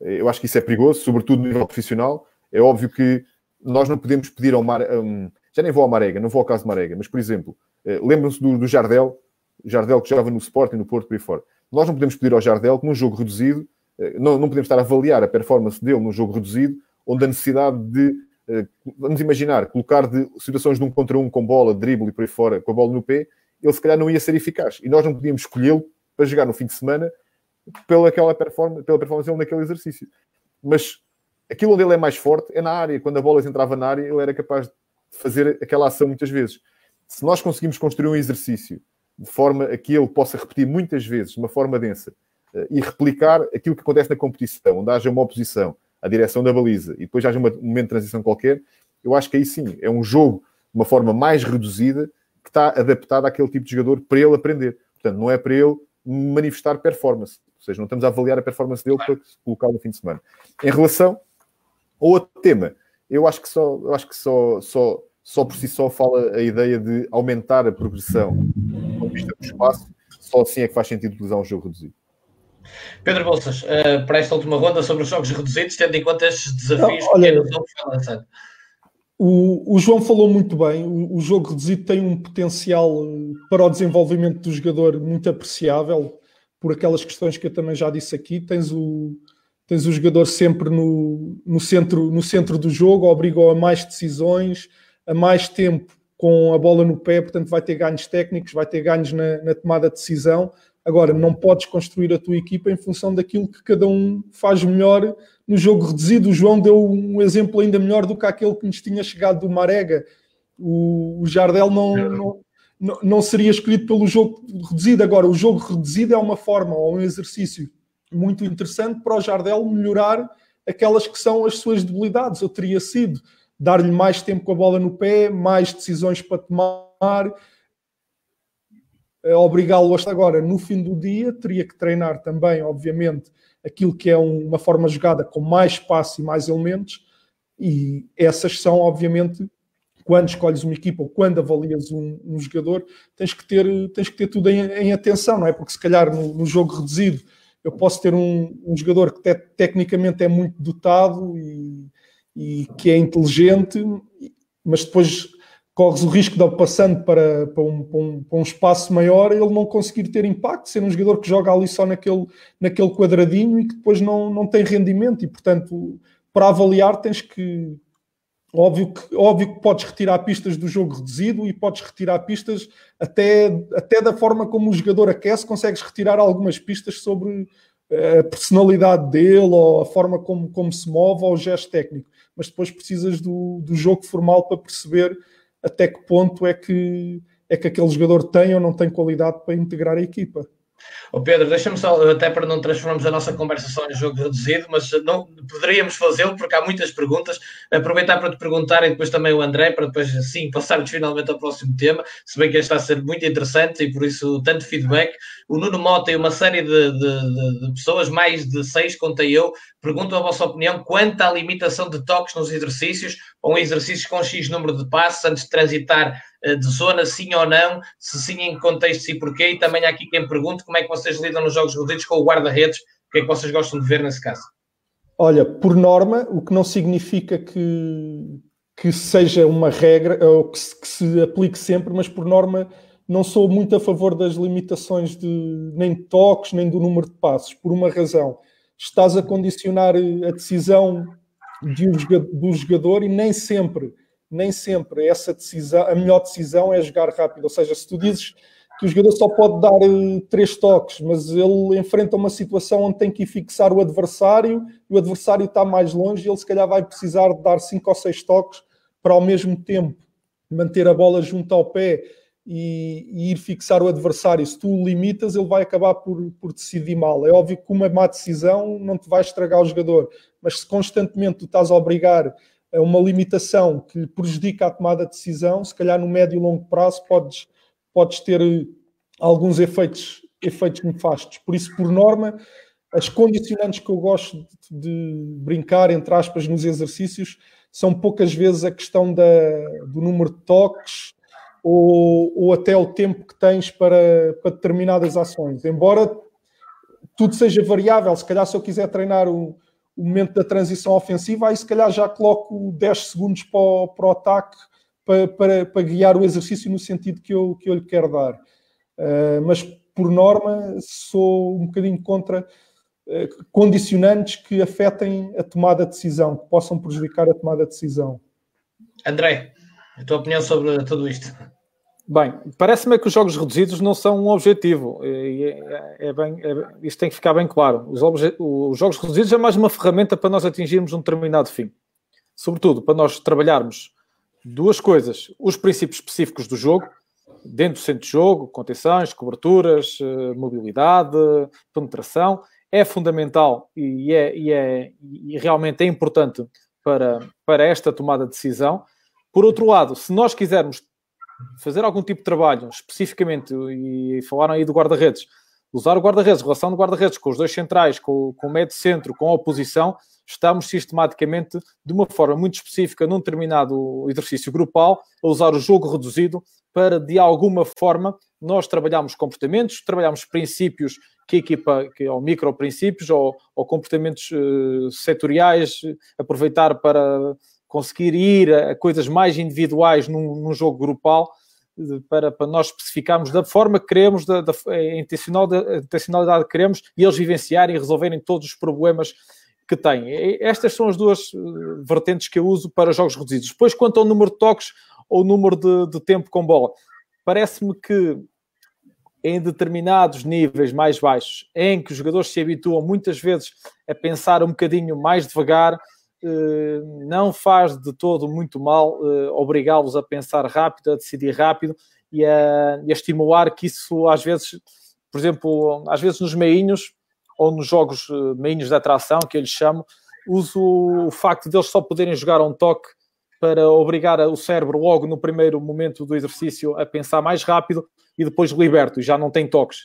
Eu acho que isso é perigoso, sobretudo no nível profissional. É óbvio que nós não podemos pedir ao Mar... Um, já nem vou ao Marega, não vou ao caso de Marega, mas, por exemplo, eh, lembram-se do, do, Jardel, Jardel que jogava no Sporting, no Porto, por aí fora. Nós não podemos pedir ao Jardel que num jogo reduzido, eh, não, não podemos estar a avaliar a performance dele num jogo reduzido, onde a necessidade de eh, vamos imaginar, colocar de situações de um contra um com bola, drible e por aí fora, com a bola no pé, ele se calhar não ia ser eficaz. E nós não podíamos escolhê-lo para jogar no fim de semana pela, aquela performance, pela performance dele naquele exercício. Mas aquilo onde ele é mais forte é na área. Quando a bola entrava na área, ele era capaz de fazer aquela ação muitas vezes. Se nós conseguimos construir um exercício de forma a que ele possa repetir muitas vezes, de uma forma densa, eh, e replicar aquilo que acontece na competição, onde haja uma oposição, a direção da baliza e depois haja um momento de transição qualquer, eu acho que aí sim é um jogo de uma forma mais reduzida que está adaptado àquele tipo de jogador para ele aprender. Portanto, não é para ele manifestar performance. Ou seja, não estamos a avaliar a performance dele para colocar no fim de semana. Em relação ao outro tema, eu acho que só, eu acho que só, só, só por si só fala a ideia de aumentar a progressão do espaço, só assim é que faz sentido utilizar um jogo reduzido. Pedro Bolsas, uh, para esta última ronda sobre os jogos reduzidos, tendo em conta estes desafios Não, olha, que foi lançando. O, o, João falou muito bem. O, o, jogo reduzido tem um potencial eh, para o desenvolvimento do jogador muito apreciável, por aquelas questões que eu também já disse aqui. Tens o, tens o jogador sempre no, no, centro, no centro do jogo, obriga a mais decisões, a mais tempo com a bola no pé, portanto, vai ter ganhos técnicos, vai ter ganhos na, na tomada de decisão. Agora, não podes construir a tua equipa em função daquilo que cada um faz melhor no jogo reduzido. O João deu um exemplo ainda melhor do que aquele que nos tinha chegado do Marega. O, o Jardel não, não, não, não seria escolhido pelo jogo reduzido. Agora, o jogo reduzido é uma forma ou um exercício muito interessante para o Jardel melhorar aquelas que são as suas debilidades. Eu teria sido dar-lhe mais tempo com a bola no pé, mais decisões para tomar obrigá-lo a agora no fim do dia, teria que treinar também, obviamente, aquilo que é uma forma jogada com mais espaço e mais elementos, E essas são, obviamente, quando escolhes uma equipa ou quando avalias um, um jogador, tens que ter, tens que ter tudo em, em atenção, não é? Porque se calhar no, no jogo reduzido eu posso ter um, um jogador que te, tecnicamente é muito dotado e, e, que é inteligente, mas depois corres o risco de ele passando para, para, um, para, um, para um espaço maior ele não conseguir ter impacto, ser um jogador que joga ali só naquele, naquele quadradinho e que depois não, não tem rendimento e portanto para avaliar tens que Óbvio que, óbvio que podes retirar pistas do jogo reduzido e podes retirar pistas até, até da forma como o jogador aquece, consegues retirar algumas pistas sobre eh, a personalidade dele ou a forma como, como se move ou o gesto técnico. Mas depois precisas do, do jogo formal para perceber até que ponto é que, é que aquele jogador tem ou não tem qualidade para integrar a equipa. Oh Pedro, deixa-me só, até para não transformarmos a nossa conversa só em jogo reduzido, mas não poderíamos fazê-lo porque há muitas perguntas. Aproveitar para te perguntar e depois também o André, para depois sim passarmos finalmente ao próximo tema, se bem que este está a ser muito interessante e por isso tanto feedback. O Nuno Mota e uma série de, de, de, de pessoas, mais de seis, contei eu, perguntam a vossa opinião quanto à limitação de toques nos exercícios, ou em exercícios com X número de passos antes de transitar eh, de zona, sim ou não, se sim em contexto e porquê, e também há aqui quem pergunte como é que vocês lidam nos jogos reduzidos com o guarda-redes, o que é que vocês gostam de ver nesse caso? Olha, por norma, o que não significa que, que seja uma regra, ou que se, que se aplique sempre, mas por norma não sou muito a favor das limitações de nem de toques, nem do número de passos, por uma razão. Estás a condicionar a decisão de um, do jogador e nem sempre nem sempre essa decisão, a melhor decisão é jogar rápido. Ou seja, se tu dizes que o jogador só pode dar uh, três toques, mas ele enfrenta uma situação onde tem que fixar o adversário, e o adversário está mais longe, e ele se calhar vai precisar de dar cinco ou seis toques para ao mesmo tempo manter a bola junto ao pé e, e ir fixar o adversário. Se tu o limitas, ele vai acabar por, por decidir mal. É óbvio que uma má decisão não te vai estragar o jogador, mas se constantemente tu estás a obrigar é uma limitação que prejudica a tomada de decisão, se calhar no médio e longo prazo podes, podes ter eh, alguns efeitos, efeitos nefastos. Por isso, por norma, as condicionantes que eu gosto de, de brincar, entre aspas, nos exercícios, são poucas vezes a questão da, do número de toques ou, ou até o tempo que tens para, para determinadas ações. Embora tudo seja variável, se calhar se eu quiser treinar um, o momento da transição ofensiva, aí se calhar já coloco 10 segundos para o, para o ataque para, para, para, guiar o exercício no sentido que eu, que eu lhe quero dar. Uh, mas, por norma, sou um bocadinho contra uh, condicionantes que afetem a tomada de decisão, que possam prejudicar a tomada de decisão. André, a tua opinião sobre tudo isto? Bem, parece-me que os jogos reduzidos não são um objetivo. É, é bem, é, isso tem que ficar bem claro. Os, os, jogos reduzidos é mais uma ferramenta para nós atingirmos um determinado fim. Sobretudo para nós trabalharmos duas coisas: os princípios específicos do jogo, dentro do centro de jogo, contenções, coberturas, eh, mobilidade, penetração. É fundamental e, é, e, é, e realmente é importante para, para esta tomada de decisão. Por outro lado, se nós quisermos fazer algum tipo de trabalho, especificamente, e falaram aí do guarda-redes, usar o guarda-redes, relação do guarda-redes com os dois centrais, com, com o médio centro, com a oposição, estamos sistematicamente, de uma forma muito específica, num determinado exercício grupal, a usar o jogo reduzido para, de alguma forma, nós trabalharmos comportamentos, trabalharmos princípios que equipa, que, ou micro-princípios, ou, ou comportamentos uh, setoriais, aproveitar para conseguir ir a coisas mais individuais num, num jogo grupal para, para nós especificarmos da forma que queremos, da, da a intencionalidade que queremos e eles vivenciarem e resolverem todos os problemas que têm. Estas são as duas eh, vertentes que eu uso para jogos reduzidos. Depois, quanto ao número de toques ou número de, de tempo com bola, parece-me que em determinados níveis mais baixos, em que os jogadores se habituam muitas vezes a pensar um bocadinho mais devagar, eh, não faz de todo muito mal eh, obrigá-los a pensar rápido, a decidir rápido e a, e a, estimular que isso às vezes, por exemplo, às vezes nos meinhos ou nos jogos eh, meinhos de atração, que eu lhes chamo, uso o facto de eles só poderem jogar um toque para obrigar o cérebro logo no primeiro momento do exercício a pensar mais rápido e depois liberto e já não tem toques.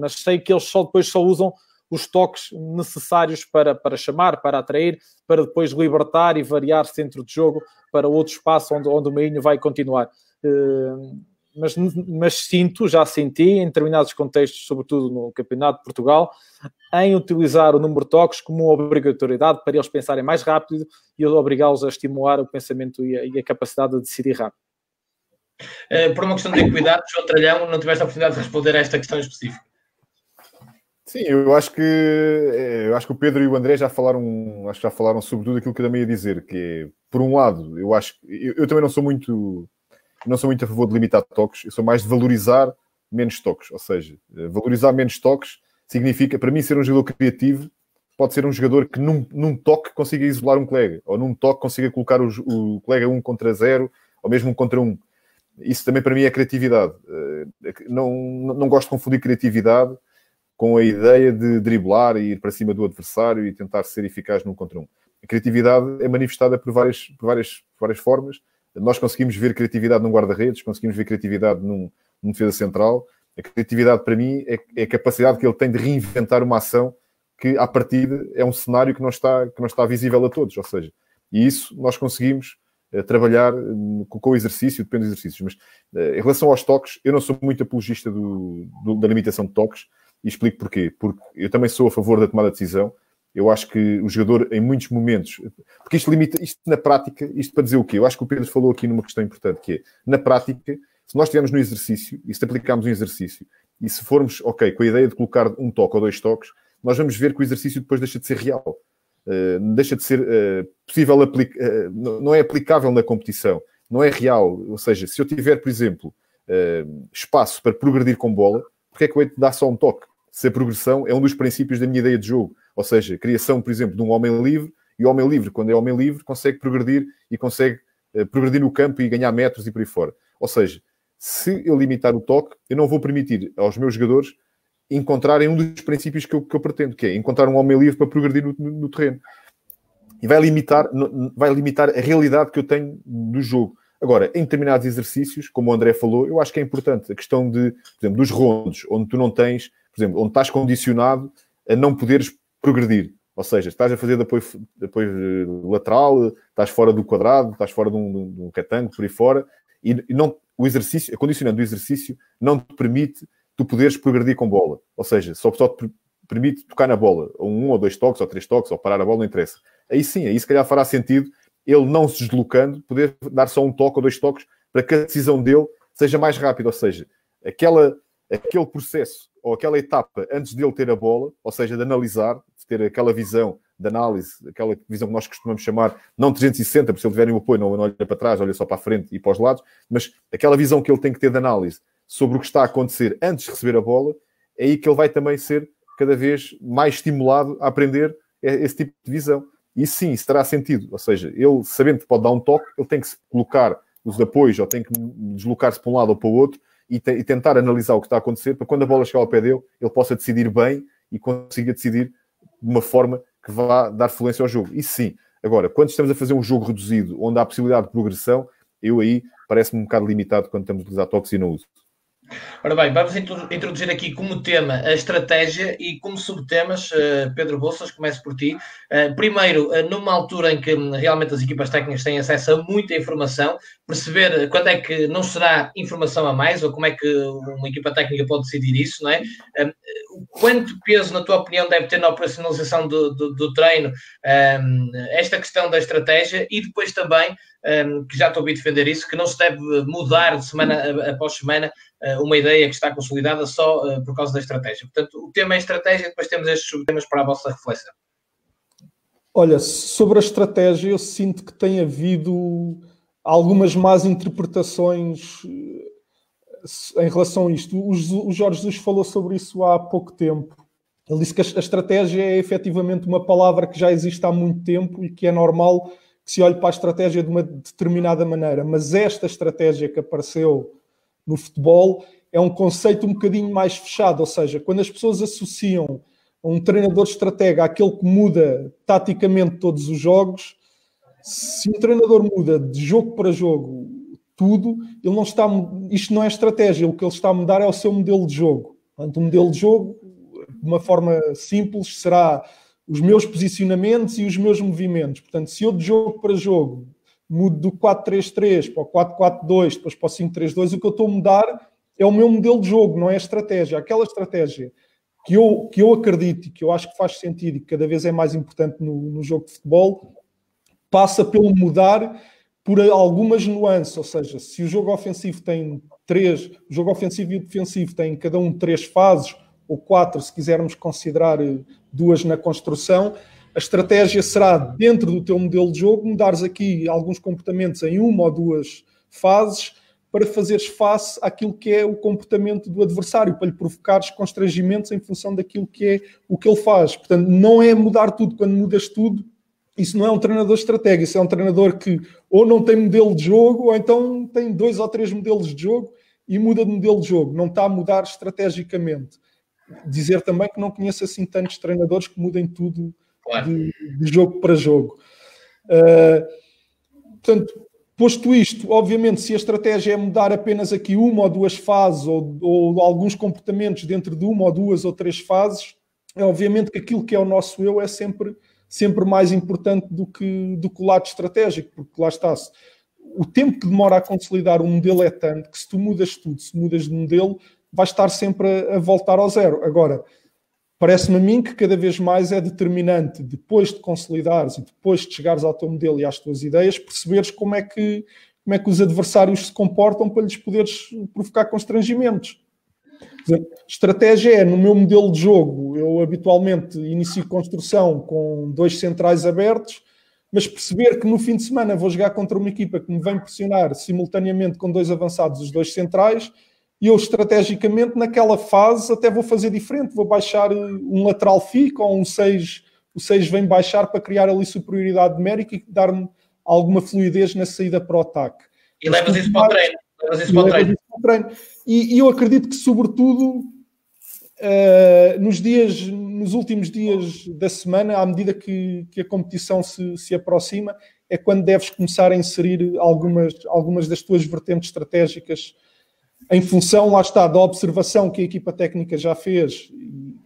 Mas sei que eles só depois só usam os toques necessários para, para chamar, para atrair, para depois libertar e variar centro de jogo para outro espaço onde, onde o Meinho vai continuar. Uh, mas, mas sinto, já senti em determinados contextos, sobretudo no Campeonato de Portugal, em utilizar o número de toques como obrigatoriedade para eles pensarem mais rápido e obrigá-los a estimular o pensamento e a, e a capacidade de decidir rápido. Uh, por uma questão de equidade, João Tralhão, não tiveste a oportunidade de responder a esta questão específica. Sim, eu acho que eh, eu acho que o Pedro e o André já falaram, acho que já falaram sobre tudo aquilo que eu também ia dizer, que é, por um lado, eu acho eu, eu também não sou muito não sou muito a favor de limitar toques, eu sou mais de valorizar menos toques, ou seja, eh, valorizar menos toques significa, para mim, ser um jogador criativo pode ser um jogador que num, num toque consiga isolar um colega, ou num toque consiga colocar o, o colega um contra zero, ou mesmo um contra um. Isso também para mim é criatividade. Eh, não, não gosto de confundir criatividade com a ideia de driblar e ir para cima do adversário e tentar ser eficaz num contra um. A criatividade é manifestada por várias, por várias, por várias formas. Nós conseguimos ver criatividade num guarda-redes, conseguimos ver criatividade num, num defesa central. A criatividade, para mim, é, é, a capacidade que ele tem de reinventar uma ação que, à partida, é um cenário que não está, que não está visível a todos. Ou seja, e isso nós conseguimos uh, trabalhar uh, com, o exercício, depende dos exercícios. Mas uh, em relação aos toques, eu não sou muito apologista do, do, da limitação de toques e explico porquê. Porque eu também sou a favor da tomada de decisão. Eu acho que o jogador, em muitos momentos, porque isto limita, isto na prática, isto para dizer o quê? Eu acho que o Pedro falou aqui numa questão importante, que é, na prática, se nós estivermos no exercício, e se aplicarmos um exercício, e se formos, ok, com a ideia de colocar um toque ou dois toques, nós vamos ver que o exercício depois deixa de ser real. Uh, deixa de ser uh, possível, aplicar, uh, não é aplicável na competição, não é real. Ou seja, se eu tiver, por exemplo, espaço para progredir com bola, porque é que eu hei de dar só um toque? Se a progressão é um dos princípios da minha ideia de jogo. Ou seja, criação, por exemplo, de um homem livre, e o homem livre, quando é homem livre, consegue progredir e consegue uh, progredir no campo e ganhar metros e por aí fora. Ou seja, se eu limitar o toque, eu não vou permitir aos meus jogadores encontrarem um dos princípios que eu, que eu pretendo, que é encontrar um homem livre para progredir no, no, no terreno. E vai limitar, vai limitar a realidade que eu tenho do jogo. Agora, em determinados exercícios, como o André falou, eu acho que é importante a questão de, por exemplo, dos rondos, onde tu não tens por exemplo, onde estás condicionado a não poderes progredir. Ou seja, estás a fazer de apoio, de apoio lateral, estás fora do quadrado, estás fora de um, de um retângulo, por aí fora, e, não, o exercício, a condicionante do exercício não te permite tu poderes progredir com bola. Ou seja, só, só te permite tocar na bola, ou um ou dois toques, ou três toques, ou parar a bola, não interessa. Aí sim, aí se calhar fará sentido ele não se deslocando, poder dar só um toque ou dois toques para que a decisão dele seja mais rápida. Ou seja, aquela, aquele processo ou aquela etapa antes de ele ter a bola, ou seja, de analisar, de ter aquela visão de análise, aquela visão que nós costumamos chamar, não 360, porque se ele tiver o apoio, não, não olha para trás, olha só para a frente e para os lados, mas aquela visão que ele tem que ter de análise sobre o que está a acontecer antes de receber a bola, é aí que ele vai também ser cada vez mais estimulado a aprender esse tipo de visão. E sim, isso terá sentido. Ou seja, ele sabendo que pode dar um toque, ele tem que se colocar os apoios ou tem que deslocar-se para um lado ou para o outro e, te, e, tentar analisar o que está a acontecer para quando a bola chegar ao pé dele, ele possa decidir bem e consiga decidir de uma forma que vá dar fluência ao jogo. Isso sim. Agora, quando estamos a fazer um jogo reduzido, onde há possibilidade de progressão, eu aí parece-me um bocado limitado quando estamos a utilizar toques e não uso. Ora bem, vamos introduzir aqui como tema a estratégia e como subtemas, eh, Pedro Bolsas, começo por ti. Eh, primeiro, eh, numa altura em que hum, realmente as equipas técnicas têm acesso a muita informação, perceber quando é que não será informação a mais ou como é que uma equipa técnica pode decidir isso, não é? Quanto peso, na tua opinião, deve ter na operacionalização do, do, do treino hum, esta questão da estratégia e depois também um, que já estou a ouvir defender isso, que não se deve mudar de semana após semana uh, uma ideia que está consolidada só uh, por causa da estratégia. Portanto, o tema é estratégia e depois temos estes subtemas para a vossa reflexão. Olha, sobre a estratégia, eu sinto que tem havido algumas más interpretações eh, em relação a isto. O Jorge Jesus falou sobre isso há pouco tempo. Ele disse que a estratégia é efetivamente uma palavra que já existe há muito tempo e que é normal que se olhe para a estratégia de uma determinada maneira, mas esta estratégia que apareceu no futebol é um conceito um bocadinho mais fechado, ou seja, quando as pessoas associam um treinador estratega àquele que muda taticamente todos os jogos, se um treinador muda de jogo para jogo tudo, ele não está, isto não é estratégia, o que ele está a mudar é o seu modelo de jogo. Portanto, o modelo de jogo de uma forma simples, será os meus posicionamentos e os meus movimentos. Portanto, se eu de jogo para jogo mudo do 4-3-3 para o 4-4-2, depois para o 5-3-2, o que eu estou a mudar é o meu modelo de jogo, não é a estratégia. Aquela estratégia que eu, que eu acredito e que eu acho que faz sentido e que cada vez é mais importante no, no jogo de futebol, passa pelo mudar por algumas nuances, ou seja, se o jogo ofensivo tem três, o jogo ofensivo e o defensivo têm cada um três fases, ou quatro, se quisermos considerar eh, duas na construção, a estratégia será, dentro do teu modelo de jogo, mudares aqui alguns comportamentos em uma ou duas fases para fazeres face àquilo que é o comportamento do adversário, para lhe provocares constrangimentos em função daquilo que é o que ele faz. Portanto, não é mudar tudo. Quando mudas tudo, isso não é um treinador estratégico, isso é um treinador que ou não tem modelo de jogo, ou então tem dois ou três modelos de jogo e muda de modelo de jogo, não está a mudar estrategicamente. Dizer também que não conheço assim tantos treinadores que mudem tudo claro. de, de, jogo para jogo. Uh, portanto, Posto isto, obviamente, se a estratégia é mudar apenas aqui uma ou duas fases ou, ou, alguns comportamentos dentro de uma ou duas ou três fases, é obviamente que aquilo que é o nosso eu é sempre, sempre mais importante do que, do que o lado estratégico, porque lá está-se. O tempo que demora a consolidar um modelo é tanto que se tu mudas tudo, se mudas de modelo, vais estar sempre a, a voltar ao zero. Agora, Parece-me a mim que cada vez mais é determinante, depois de consolidares e depois de chegares ao teu modelo e às tuas ideias, perceberes como é que, como é que os adversários se comportam para lhes poderes provocar constrangimentos. Estratégia é, no meu modelo de jogo, eu habitualmente inicio construção com dois centrais abertos, mas perceber que no fim de semana vou jogar contra uma equipa que me vem pressionar simultaneamente com dois avançados, os dois centrais, e eu estrategicamente naquela fase até vou fazer diferente, vou baixar eh, um lateral fico ou um 6, o 6 vem baixar para criar ali superioridade numérica e dar-me alguma fluidez na saída para o ataque. E levas isso para o treino. Levas isso para o treino. treino. E, e, eu acredito que, sobretudo, uh, nos dias, nos últimos dias da semana, à medida que, que a competição se, se aproxima, é quando deves começar a inserir algumas, algumas das tuas vertentes estratégicas em função, lá está, da observação que a equipa técnica já fez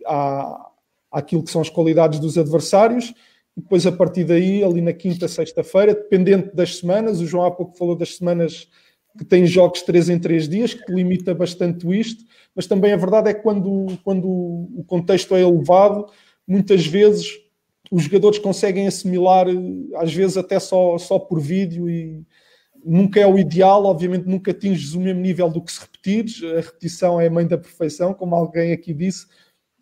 à, àquilo que são as qualidades dos adversários, e depois a partir daí, ali na quinta, sexta-feira, dependente das semanas, o João há pouco falou das semanas que têm jogos três em três dias, que limita bastante isto, mas também a verdade é que quando, quando o contexto é elevado, muitas vezes os jogadores conseguem assimilar, às vezes até só, só por vídeo e, nunca é o ideal, obviamente nunca atinges o mesmo nível do que se repetires, a repetição é a mãe da perfeição, como alguém aqui disse,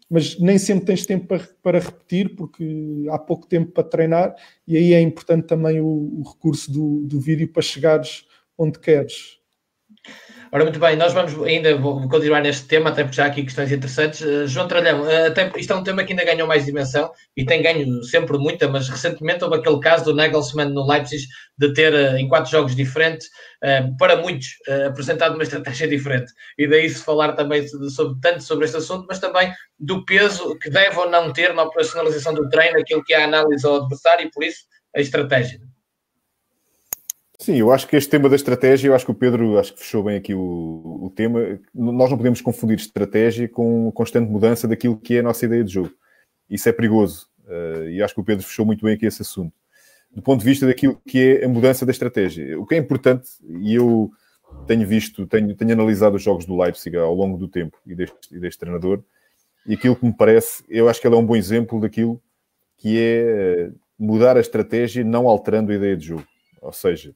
mas nem sempre tens tempo para, para repetir, porque há pouco tempo para treinar, e aí é importante também o, o recurso do, do vídeo para chegares onde queres. Ora, muito bem, nós vamos ainda vou continuar neste tema, até porque já há aqui questões interessantes. Uh, João Tralhão, uh, isto é um tema que ainda ganhou mais dimensão e tem ganho sempre muita, mas recentemente houve aquele caso do Nagelsmann no Leipzig de ter, uh, em quatro jogos diferentes, para muitos, apresentado uma estratégia diferente. E daí se falar também sobre, tanto sobre este assunto, mas também do peso que deve ou não ter na operacionalização do treino, aquilo que é a análise ao adversário e, por isso, a estratégia. Sim, eu acho que este tema da estratégia, eu acho que o Pedro acho que fechou bem aqui o, o tema. Nós não podemos confundir estratégia com constante mudança daquilo que é a nossa ideia de jogo. Isso é perigoso. Uh, e acho que o Pedro fechou muito bem aqui esse assunto. Do ponto de vista daquilo que é a mudança da estratégia. O que é importante, e eu tenho visto, tenho, tenho analisado os jogos do Leipzig ao longo do tempo e deste, e deste treinador, e aquilo que me parece, eu acho que ele é um bom exemplo daquilo que é mudar a estratégia não alterando a ideia de jogo. Ou seja,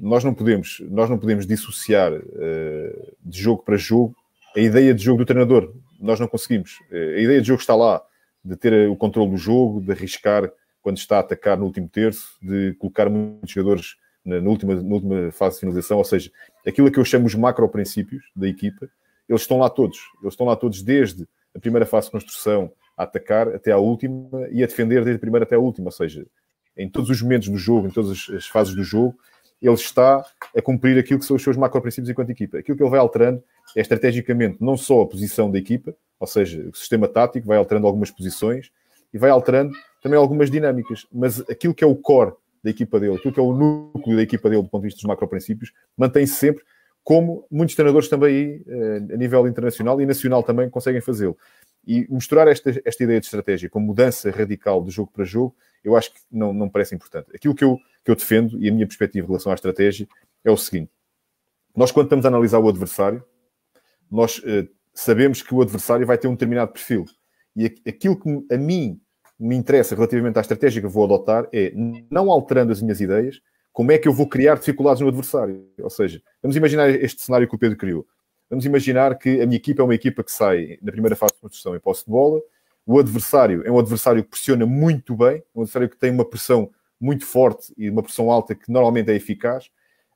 nós não podemos, nós não podemos dissociar uh, de jogo para jogo a ideia de jogo do treinador. Nós não conseguimos. Uh, a ideia de jogo está lá, de ter o controle do jogo, de arriscar quando está a atacar no último terço, de colocar muitos jogadores na, na, última, na última fase de finalização, ou seja, aquilo que eu chamo os macro-princípios da equipa, eles estão lá todos. Eles estão lá todos desde a primeira fase de construção a atacar até à última e a defender desde a primeira até a última, ou seja, em todos os momentos do jogo, em todas as fases do jogo, ele está a cumprir aquilo que são os seus macro-princípios enquanto equipa. Aquilo que ele vai alterando é estrategicamente não só a posição da equipa, ou seja, o sistema tático, vai alterando algumas posições e vai alterando também algumas dinâmicas, mas aquilo que é o core da equipa dele, aquilo que é o núcleo da equipa dele do ponto de vista dos macro-princípios, mantém-se sempre como muitos treinadores também eh, a nível internacional e nacional também conseguem fazê-lo. E misturar esta, esta ideia de estratégia com mudança radical de jogo para jogo, eu acho que não, não parece importante. Aquilo que eu, que eu defendo e a minha perspectiva em relação à estratégia é o seguinte: nós, quando estamos a analisar o adversário, nós uh, sabemos que o adversário vai ter um determinado perfil. E aquilo que a mim me interessa relativamente à estratégia que vou adotar é, não alterando as minhas ideias, como é que eu vou criar dificuldades no adversário. Ou seja, vamos imaginar este cenário que o Pedro criou. Vamos imaginar que a minha equipa é uma equipa que sai na primeira fase de construção em posse de bola, o adversário é um adversário que pressiona muito bem, um adversário que tem uma pressão muito forte e uma pressão alta que normalmente é eficaz.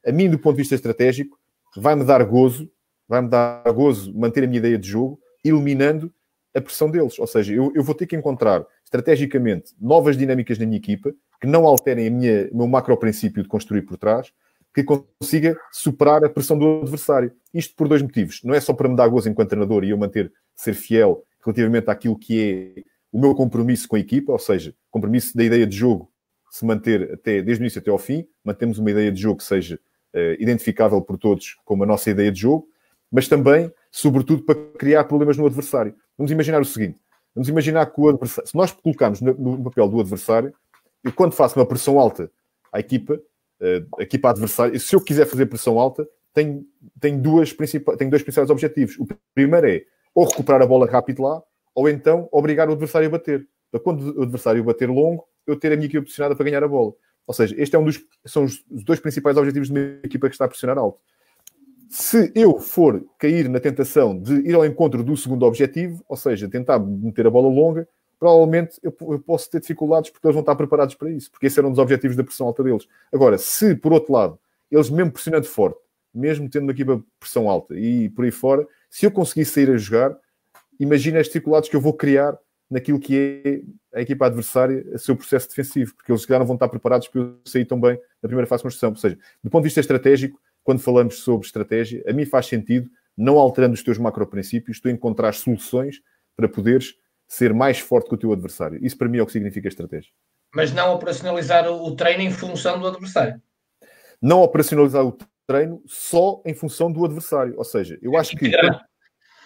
A mim, do ponto de vista estratégico, vai-me dar gozo, vai-me dar gozo manter a minha ideia de jogo, eliminando a pressão deles. Ou seja, eu, eu vou ter que encontrar estrategicamente novas dinâmicas na minha equipa que não alterem a minha, o meu macro princípio de construir por trás, que consiga superar a pressão do adversário. Isto por dois motivos. Não é só para me dar gozo enquanto treinador e eu manter, ser fiel relativamente àquilo que é o meu compromisso com a equipa, ou seja, compromisso da ideia de jogo se manter até, desde o início até ao fim, mantemos uma ideia de jogo que seja uh, identificável por todos como a nossa ideia de jogo, mas também, sobretudo, para criar problemas no adversário. Vamos imaginar o seguinte: vamos imaginar que o adversário, se nós colocarmos no, no papel do adversário, eu quando faço uma pressão alta à equipa, uh, a equipa adversária, se eu quiser fazer pressão alta, tenho, tenho, duas principais, tenho dois principais objetivos. O primeiro é ou recuperar a bola rápido lá, ou então obrigar o adversário a bater. Para quando o adversário bater longo, eu ter a minha equipa posicionada para ganhar a bola. Ou seja, este é um dos, são os dois principais objetivos de uma equipa que está a pressionar alto. Se eu for cair na tentação de ir ao encontro do segundo objetivo, ou seja, tentar meter a bola longa, provavelmente eu, posso ter dificuldades porque eles vão estar preparados para isso, porque esse era um dos objetivos da pressão alta deles. Agora, se por outro lado, eles mesmo pressionando forte, mesmo tendo uma equipa pressão alta e por aí fora, se eu conseguir sair a jogar, imagina as dificuldades que eu vou criar naquilo que é a equipa adversária, a seu processo defensivo, porque eles já não vão estar preparados para eu sair tão bem na primeira fase de construção. Ou seja, do ponto de vista estratégico, quando falamos sobre estratégia, a mim faz sentido, não alterando os teus macro-princípios, tu encontrar soluções para poderes ser mais forte que o teu adversário. Isso para mim é o que significa estratégia. Mas não operacionalizar o treino em função do adversário. Não operacionalizar o treino só em função do adversário. Ou seja, eu acho que.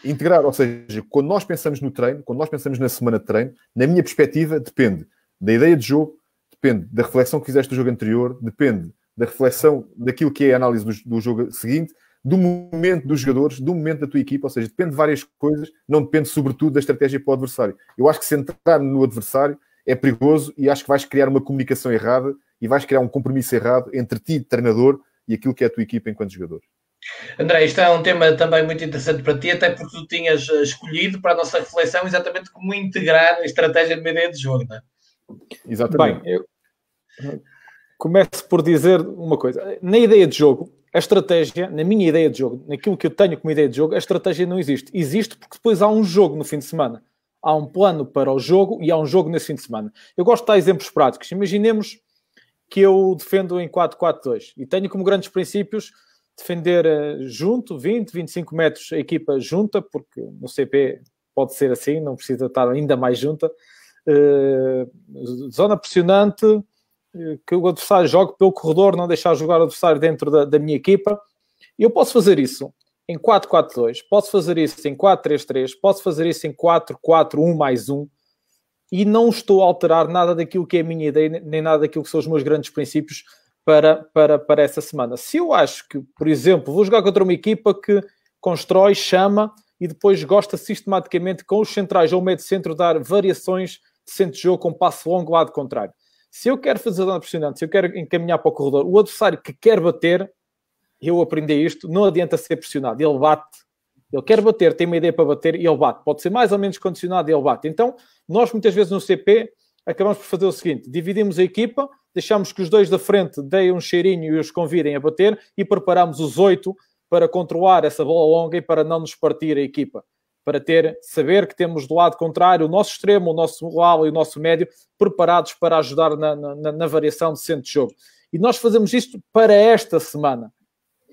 Integrar. ou seja, quando nós pensamos no treino, quando nós pensamos na semana de treino, na minha perspectiva, depende da ideia de jogo, depende da reflexão que fizeste do jogo anterior, depende da reflexão daquilo que é a análise do, do jogo seguinte, do momento dos jogadores, do momento da tua equipa, ou seja, depende de várias coisas, não depende sobretudo da estratégia para o adversário. Eu acho que se entrar no adversário é perigoso e acho que vais criar uma comunicação errada e vais criar um compromisso errado entre ti, treinador, e aquilo que é a tua equipa enquanto jogador. André, isto é um tema também muito interessante para ti, até porque tu tinhas eh, escolhido para a nossa reflexão exatamente como integrar a estratégia de uma ideia de jogo, não é? Exatamente. Bem, eu começo por dizer uma coisa. Na ideia de jogo, a estratégia, na minha ideia de jogo, naquilo que eu tenho como ideia de jogo, a estratégia não existe. Existe porque depois há um jogo no fim de semana. Há um plano para o jogo e há um jogo nesse fim de semana. Eu gosto de dar exemplos práticos. Imaginemos que eu defendo em 4-4-2 e tenho como grandes princípios defender eh, junto, 20, 25 metros a equipa junta, porque no CP pode ser assim, não precisa estar ainda mais junta. Uh, zona pressionante, uh, que o adversário jogue pelo corredor, não deixar jogar o adversário dentro da, da minha equipa. Eu posso fazer isso em 4-4-2, posso fazer isso em 4-3-3, posso fazer isso em 4-4-1 mais 1 e não estou a alterar nada daquilo que é a minha ideia, nem nada daquilo que são os meus grandes princípios para, para, para essa semana. Se eu acho que, por exemplo, vou jogar contra uma equipa que constrói, chama e depois gosta sistematicamente com os centrais ou o meio de centro dar variações de centro de jogo com passo longo lado contrário. Se eu quero fazer dano pressionante, se eu quero encaminhar para o corredor, o adversário que quer bater, eu aprendi isto, não adianta ser pressionado, ele bate ele quer bater, tem uma ideia para bater e ele bate. Pode ser mais ou menos condicionado e ele bate. Então, nós muitas vezes no CP acabamos por fazer o seguinte: dividimos a equipa, deixamos que os dois da frente deem um cheirinho e os convidem a bater e preparamos os oito para controlar essa bola longa e para não nos partir a equipa. Para ter, saber que temos do lado contrário o nosso extremo, o nosso ala e o nosso médio preparados para ajudar na, na, na variação de centro de jogo. E nós fazemos isto para esta semana.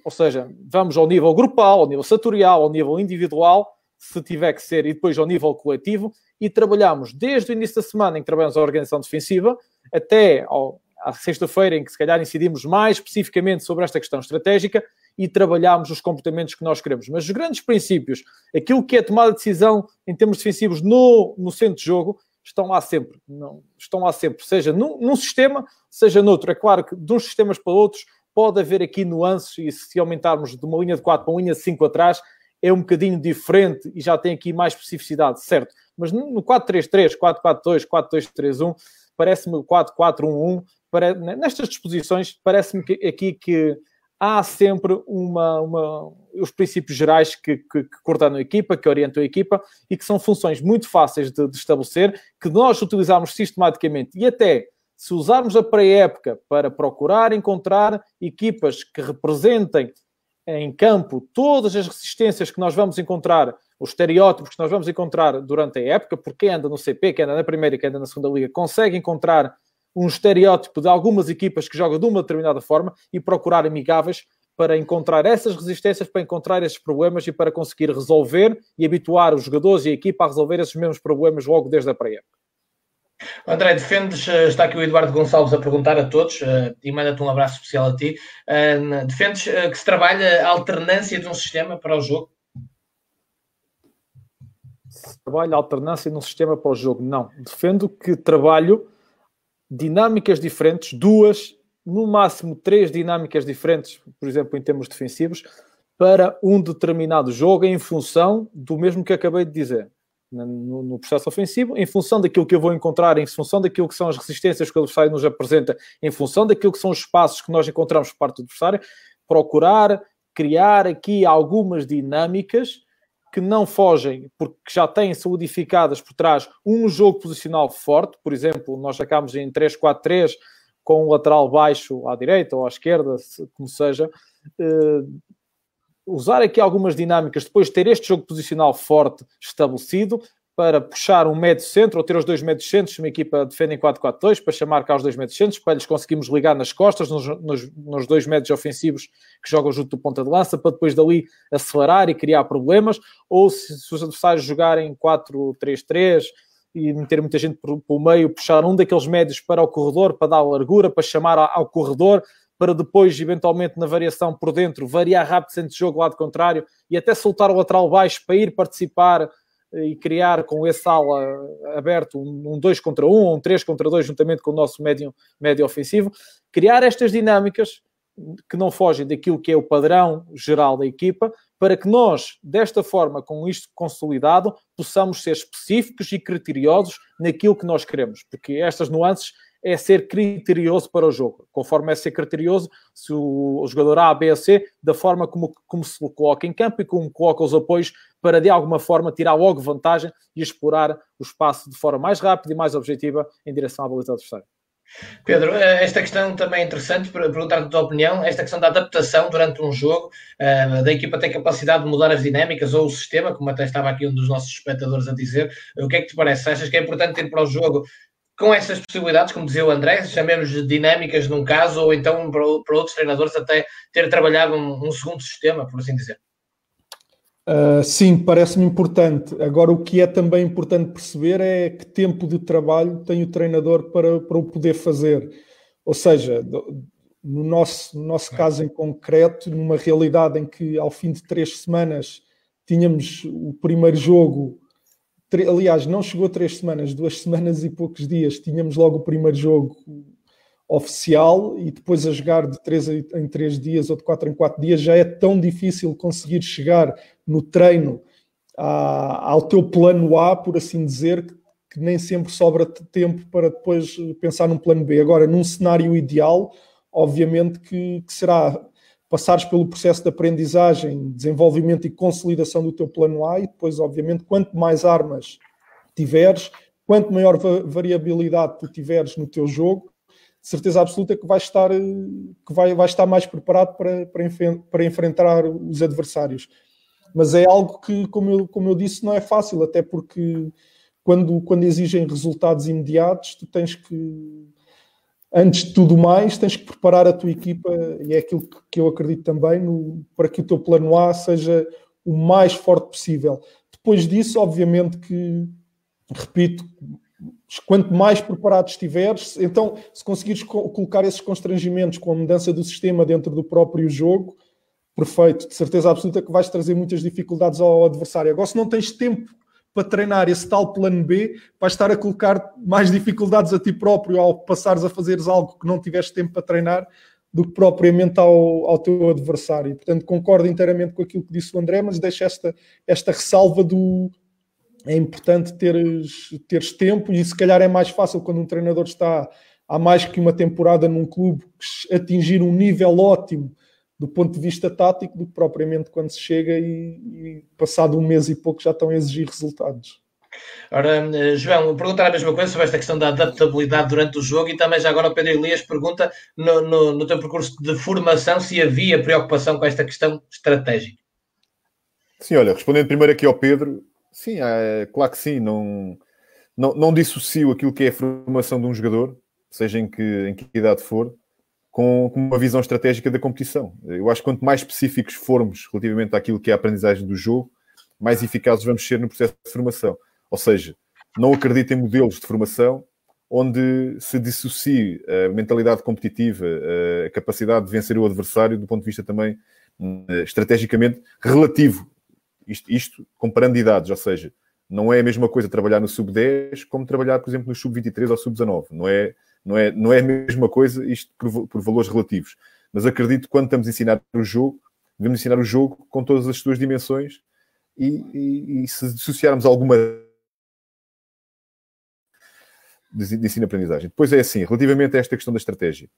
Ou seja, vamos ao nível grupal, ao nível setorial, ao nível individual, se tiver que ser, e depois ao nível coletivo, e trabalhamos desde o início da semana em que trabalhamos a organização defensiva até ao, à sexta-feira em que se calhar incidimos mais especificamente sobre esta questão estratégica e trabalharmos os comportamentos que nós queremos. Mas os grandes princípios, aquilo que é tomada de decisão em termos defensivos no, no centro de jogo, estão lá sempre. Não, estão lá sempre, seja num, num, sistema, seja noutro. É claro que de uns sistemas para outros pode haver aqui nuances e se aumentarmos de uma linha de 4 para uma linha de 5 atrás, é um bocadinho diferente e já tem aqui mais especificidade, certo? Mas no 4-3-3, 4-4-2, 4-2-3-1, parece-me 4-4-1-1, nestas disposições, parece-me que aqui que há sempre uma, uma, os princípios gerais que, que, que, coordenam a equipa, que orientam a equipa e que são funções muito fáceis de, de estabelecer, que nós utilizamos sistematicamente. E até se usarmos a pré-época para procurar encontrar equipas que representem em campo todas as resistências que nós vamos encontrar, os estereótipos que nós vamos encontrar durante a época, porque anda no CP, quem anda na primeira e quem anda na segunda liga, consegue encontrar um estereótipo de algumas equipas que jogam de uma determinada forma e procurar amigáveis para encontrar essas resistências, para encontrar esses problemas e para conseguir resolver e habituar os jogadores e a equipa a resolver esses mesmos problemas logo desde a pré-época. André, defendes, eh, está aqui o Eduardo Gonçalves a perguntar a todos uh, e manda-te um abraço especial a ti. Uh, defendes que se trabalha a alternância de um sistema para o jogo? Se trabalha a alternância num sistema para o jogo, não. Defendo que trabalho dinâmicas diferentes, duas, no máximo três dinâmicas diferentes, por exemplo, em termos defensivos, para um determinado jogo em função do mesmo que acabei de dizer. No, no, processo ofensivo, em função daquilo que eu vou encontrar, em função daquilo que são as resistências que o adversário nos apresenta, em função daquilo que são os espaços que nós encontramos por parte do adversário, procurar criar aqui algumas dinâmicas que não fogem, porque já têm solidificadas por trás um jogo posicional forte. Por exemplo, nós sacámos em 3-4-3 com o lateral baixo à direita ou à esquerda, como seja. Uh, usar aqui algumas dinâmicas, depois de ter este jogo posicional forte estabelecido, para puxar um médio centro ou ter os dois médios centros, uma equipa defende em 4-4-2, para chamar cá os dois médios centros, para lhes conseguirmos ligar nas costas, nos, nos, nos, dois médios ofensivos que jogam junto do ponta de lança, para depois dali acelerar e criar problemas, ou se, se os adversários jogarem 4-3-3 e meter muita gente por meio, puxar um daqueles médios para o corredor, para dar largura, para chamar ao, ao corredor, para depois, eventualmente, na variação por dentro, variar rápido centro de jogo lado contrário e até soltar o lateral baixo para ir participar e criar com esse ala aberto um 2 contra 1, um, um 3 contra 2, juntamente com o nosso médio, médio ofensivo, criar estas dinâmicas que não fogem daquilo que é o padrão geral da equipa, para que nós, desta forma, com isto consolidado, possamos ser específicos e criteriosos naquilo que nós queremos, porque estas nuances é ser criterioso para o jogo. Conforme é ser criterioso, se o, jogador A, B ou C, da forma como, como se coloca em campo e como coloca os apoios para, de alguma forma, tirar logo vantagem e explorar o espaço de forma mais rápida e mais objetiva em direção à baliza adversária. Pedro, eh, esta questão também é interessante, perguntar a tua opinião, esta questão da adaptação durante um jogo, eh, da equipa ter capacidade de mudar as dinâmicas ou o sistema, como até estava aqui um dos nossos espectadores a dizer, o que é que te parece? Achas que é importante ter para o jogo com essas possibilidades, como dizia o André, chamemos de dinâmicas num caso, ou então para, outros treinadores até ter trabalhado um, um segundo sistema, por assim dizer? Uh, sim, parece-me importante. Agora, o que é também importante perceber é que tempo de trabalho tem o treinador para, para o poder fazer. Ou seja, no nosso, no nosso caso em concreto, numa realidade em que ao fim de três semanas tínhamos o primeiro jogo, aliás, não chegou a três semanas, duas *laughs* semanas e poucos dias, tínhamos logo o primeiro jogo oficial e depois a jogar de 3 em 3 dias ou de 4 em 4 dias já é tão difícil conseguir chegar no treino à, ao teu plano A, por assim dizer, que, que nem sempre sobra tempo para depois pensar num plano B. Agora, num cenário ideal, obviamente que, que será passares pelo processo de aprendizagem, desenvolvimento e consolidação do teu plano A e depois, obviamente, quanto mais armas tiveres, quanto maior variabilidade tu tiveres no teu jogo, certeza absoluta que vai estar, que vai, vai estar mais preparado para, para, para enfrentar os adversários. Mas é algo que, como eu, como eu disse, não é fácil, até porque quando, quando exigem resultados imediatos, tu tens que, antes de tudo mais, tens que preparar a tua equipa, e é aquilo que, eu acredito também, no, para que o teu plano A seja o mais forte possível. Depois disso, obviamente que, repito, quanto mais preparado estiveres, então se conseguires co colocar esses constrangimentos com a mudança do sistema dentro do próprio jogo, perfeito, de certeza absoluta que vais trazer muitas dificuldades ao adversário. Agora, se não tens tempo para treinar esse tal plano B, vais estar a colocar mais dificuldades a ti próprio ao passares a fazeres algo que não tiveste tempo para treinar do que propriamente ao, ao teu adversário. Portanto, concordo inteiramente com aquilo que disse o André, mas deixo esta, esta ressalva do é importante teres, teres tempo e se calhar é mais fácil quando um treinador está há mais que uma temporada num clube atingir um nível ótimo do ponto de vista tático do que propriamente quando se chega e, e passado um mês e pouco já estão a exigir resultados. Ora, eh, João, perguntar a mesma coisa sobre esta questão da adaptabilidade durante o jogo e também já agora o Pedro Elias pergunta no, no, no teu percurso de formação se havia preocupação com esta questão estratégica. Sim, olha, respondendo primeiro aqui ao Pedro, sim, é, claro que sim, não, não, não dissocio aquilo que é a formação de um jogador, seja em que, em que idade for, com, com, uma visão estratégica da competição. Eu acho que quanto mais específicos formos relativamente àquilo que é a aprendizagem do jogo, mais eficazes vamos ser no processo de formação. Ou seja, não acredito em modelos de formação onde se dissocie a mentalidade competitiva, a capacidade de vencer o adversário do ponto de vista também eh, estrategicamente relativo. Isto, isto comparando idades, ou seja, não é a mesma coisa trabalhar no sub-10 como trabalhar, por exemplo, no sub-23 ou sub-19. Não é não é, não é a mesma coisa, isto por, por valores relativos. Mas acredito que quando estamos a ensinar o jogo, devemos ensinar o jogo com todas as suas dimensões e, e, e se dissociarmos alguma de, de ensino-aprendizagem. Depois é assim, relativamente a esta questão da estratégia.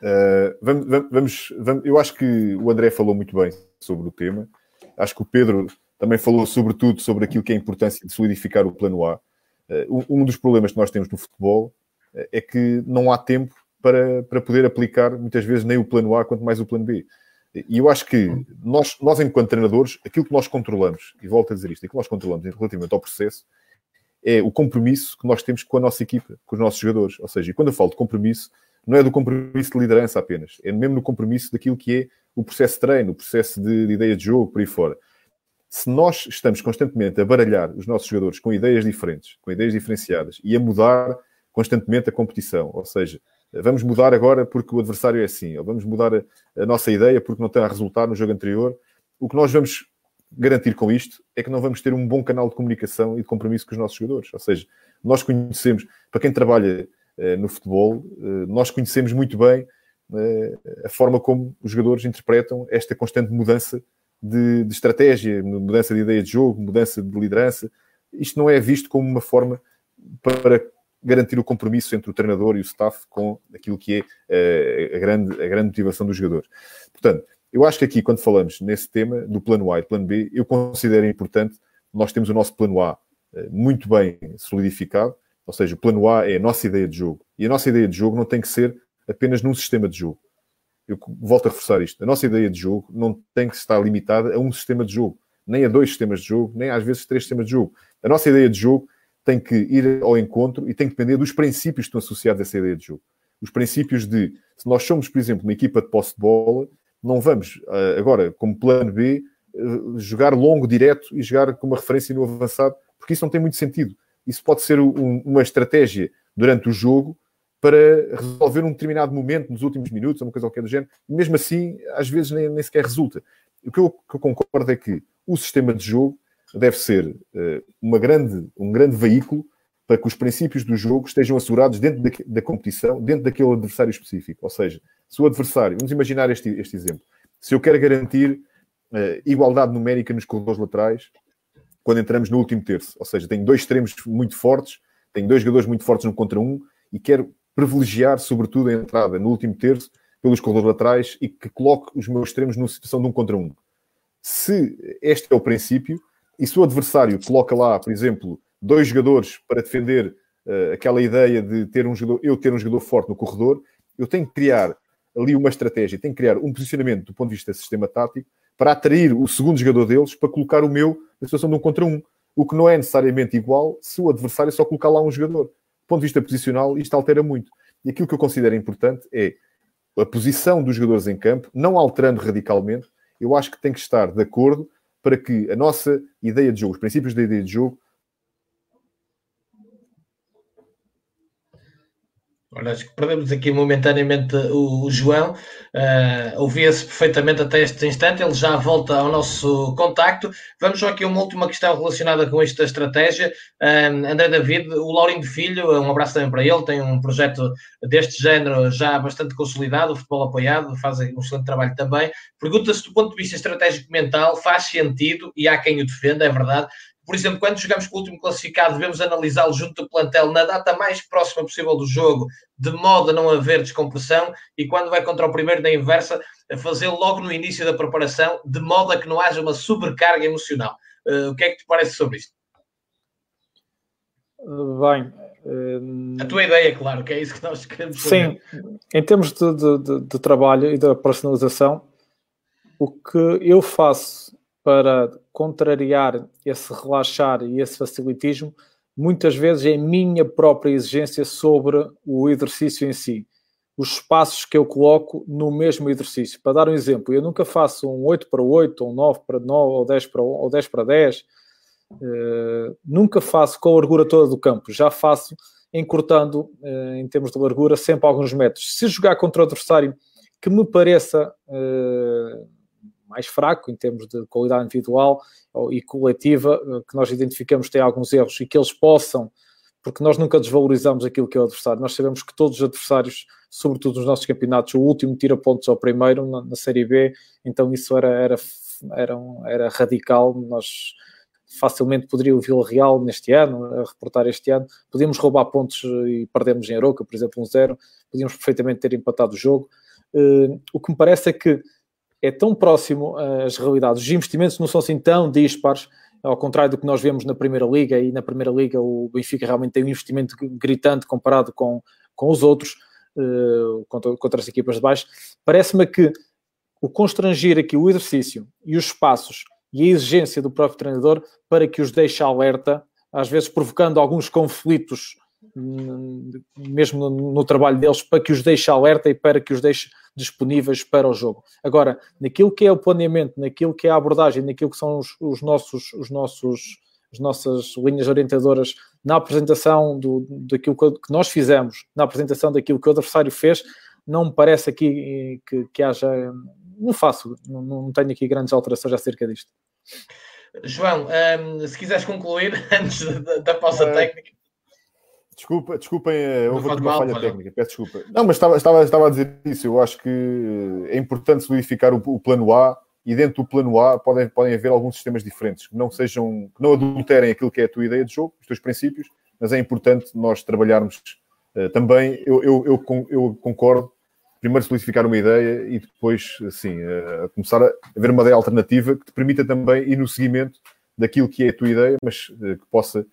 Uh, vamos, vamos, vamos, eu acho que o André falou muito bem sobre o tema. Acho que o Pedro também falou sobretudo sobre aquilo que é a importância de solidificar o plano A. Uh, um dos problemas que nós temos no futebol é que não há tempo para, para poder aplicar muitas vezes nem o plano A, quanto mais o plano B. E eu acho que nós, nós, enquanto treinadores, aquilo que nós controlamos, e volto a dizer isto, aquilo que nós controlamos relativamente ao processo, é o compromisso que nós temos com a nossa equipa, com os nossos jogadores. Ou seja, quando eu falo de compromisso, não é do compromisso de liderança apenas, é mesmo no compromisso daquilo que é o processo de treino, o processo de, de ideia de jogo, por aí fora. Se nós estamos constantemente a baralhar os nossos jogadores com ideias diferentes, com ideias diferenciadas e a mudar constantemente a competição. Ou seja, vamos mudar agora porque o adversário é assim, ou vamos mudar a, a nossa ideia porque não tem a resultar no jogo anterior. O que nós vamos garantir com isto é que não vamos ter um bom canal de comunicação e de compromisso com os nossos jogadores. Ou seja, nós conhecemos, para quem trabalha eh, no futebol, eh, nós conhecemos muito bem eh, a forma como os jogadores interpretam esta constante mudança de, de, estratégia, mudança de ideia de jogo, mudança de liderança. Isto não é visto como uma forma para garantir o compromisso entre o treinador e o staff com aquilo que é uh, a, grande, a grande motivação dos jogadores. Portanto, eu acho que aqui, quando falamos nesse tema do plano A e plano B, eu considero importante nós temos o nosso plano A uh, muito bem solidificado, ou seja, o plano A é a nossa ideia de jogo. E a nossa ideia de jogo não tem que ser apenas num sistema de jogo. Eu volto a reforçar isto. A nossa ideia de jogo não tem que estar limitada a um sistema de jogo, nem a dois sistemas de jogo, nem às vezes três sistemas de jogo. A nossa ideia de jogo tem que ir ao encontro e tem que depender dos princípios que estão associados a essa ideia de jogo. Os princípios de, se nós somos, por exemplo, uma equipa de posse de bola, não vamos uh, agora, como plano B, uh, jogar longo, direto e jogar com uma referência no avançado, porque isso não tem muito sentido. Isso pode ser um, uma estratégia durante o jogo para resolver um determinado momento nos últimos minutos, ou uma coisa qualquer do género, mesmo assim, às vezes nem, nem sequer resulta. O que eu, que eu concordo é que o sistema de jogo deve ser uh, uma grande, um grande veículo para que os princípios do jogo estejam assegurados dentro da, da, competição, dentro daquele adversário específico. Ou seja, se o adversário, vamos imaginar este, este exemplo, se eu quero garantir uh, igualdade numérica nos corredores laterais, quando entramos no último terço, ou seja, tenho dois extremos muito fortes, tenho dois jogadores muito fortes no contra um e quero privilegiar, sobretudo, a entrada no último terço pelos corredores laterais e que coloque os meus extremos numa situação de um contra um. Se este é o princípio, e se o adversário coloca lá, por exemplo, dois jogadores para defender uh, aquela ideia de ter um jogador, eu ter um jogador forte no corredor, eu tenho que criar ali uma estratégia, tenho que criar um posicionamento do ponto de vista do sistema tático para atrair o segundo jogador deles para colocar o meu na situação de um contra um. O que não é necessariamente igual se o adversário só colocar lá um jogador. Do ponto de vista posicional, isto altera muito. E aquilo que eu considero importante é a posição dos jogadores em campo, não alterando radicalmente, eu acho que tem que estar de acordo para que a nossa ideia de jogo, os princípios da ideia de jogo, Olha, acho que perdemos aqui momentaneamente o, o João. Uh, Ouvia-se perfeitamente até este instante. Ele já volta ao nosso contacto. Vamos só aqui uma última questão relacionada com esta estratégia. Uh, André David, o Laurindo Filho, um abraço também para ele. Tem um projeto deste género já bastante consolidado, o futebol apoiado, faz um excelente trabalho também. Pergunta-se do ponto de vista estratégico mental, faz sentido, e há quem o defenda, é verdade, por exemplo, quando jogamos com o último classificado, devemos analisá-lo junto do plantel na data mais próxima possível do jogo, de modo a não haver descompressão, e quando vai contra o primeiro da inversa, a fazê-lo logo no início da preparação, de modo a que não haja uma sobrecarga emocional. Uh, o que é que te parece sobre isto? Bem, a tua ideia, claro, que é isso que nós queremos saber. Sim, em termos de, de, de, trabalho e da personalização, o que eu faço para contrariar esse relaxar e esse facilitismo, muitas vezes é a minha própria exigência sobre o exercício em si. Os espaços que eu coloco no mesmo exercício. Para dar um exemplo, eu nunca faço um 8 para 8, ou um 9 para 9, ou 10 para, ou 10 para 10. Uh, nunca faço com a largura toda do campo. Já faço encurtando, uh, em termos de largura, sempre alguns metros. Se jogar contra o adversário que me pareça... Uh, mais fraco em termos de qualidade individual e coletiva, eh, que nós identificamos tem alguns erros e que eles possam, porque nós nunca desvalorizamos aquilo que é o adversário. Nós sabemos que todos os adversários, sobretudo nos nossos campeonatos, o último tira pontos ao primeiro na, na Série B, então isso era, era, era, era radical. Nós facilmente poderia o Vila Real neste ano, a reportar este ano, podíamos roubar pontos e perdemos em Aroca, por exemplo, um zero, podíamos perfeitamente ter empatado o jogo. Uh, o que me parece é que é tão próximo às realidades. Os investimentos não são assim tão dispares, ao contrário do que nós vemos na Primeira Liga, e na Primeira Liga o Benfica realmente tem um investimento gritante comparado com, com os outros, uh, contra, contra as equipas de baixo. Parece-me que o constrangir aqui o exercício e os espaços e a exigência do próprio treinador para que os deixe alerta, às vezes provocando alguns conflitos mesmo no, no, trabalho deles, para que os deixe alerta e para que os deixe disponíveis para o jogo. Agora, naquilo que é o planeamento, naquilo que é a abordagem, naquilo que são os, os nossos, os nossos, as nossas linhas orientadoras na apresentação do, daquilo que nós fizemos, na apresentação daquilo que o adversário fez, não me parece aqui que, que haja. Não faço, não, não tenho aqui grandes alterações acerca disto. João, um, se quiseres concluir *laughs* antes da, da pausa uh, técnica. Desculpa, desculpem, eh, houve aqui uma falha técnica, peço desculpa. Não, mas estava, estava, estava a dizer isso. Eu acho que é importante solidificar o, o, plano A e dentro do plano A podem, podem haver alguns sistemas diferentes que não sejam, que não adulterem aquilo que é a tua ideia de jogo, os teus princípios, mas é importante nós trabalharmos uh, também. Eu, eu, eu, eu, concordo, primeiro solidificar uma ideia e depois, assim, uh, começar a haver uma ideia alternativa que te permita também ir no seguimento daquilo que é a tua ideia, mas uh, que possa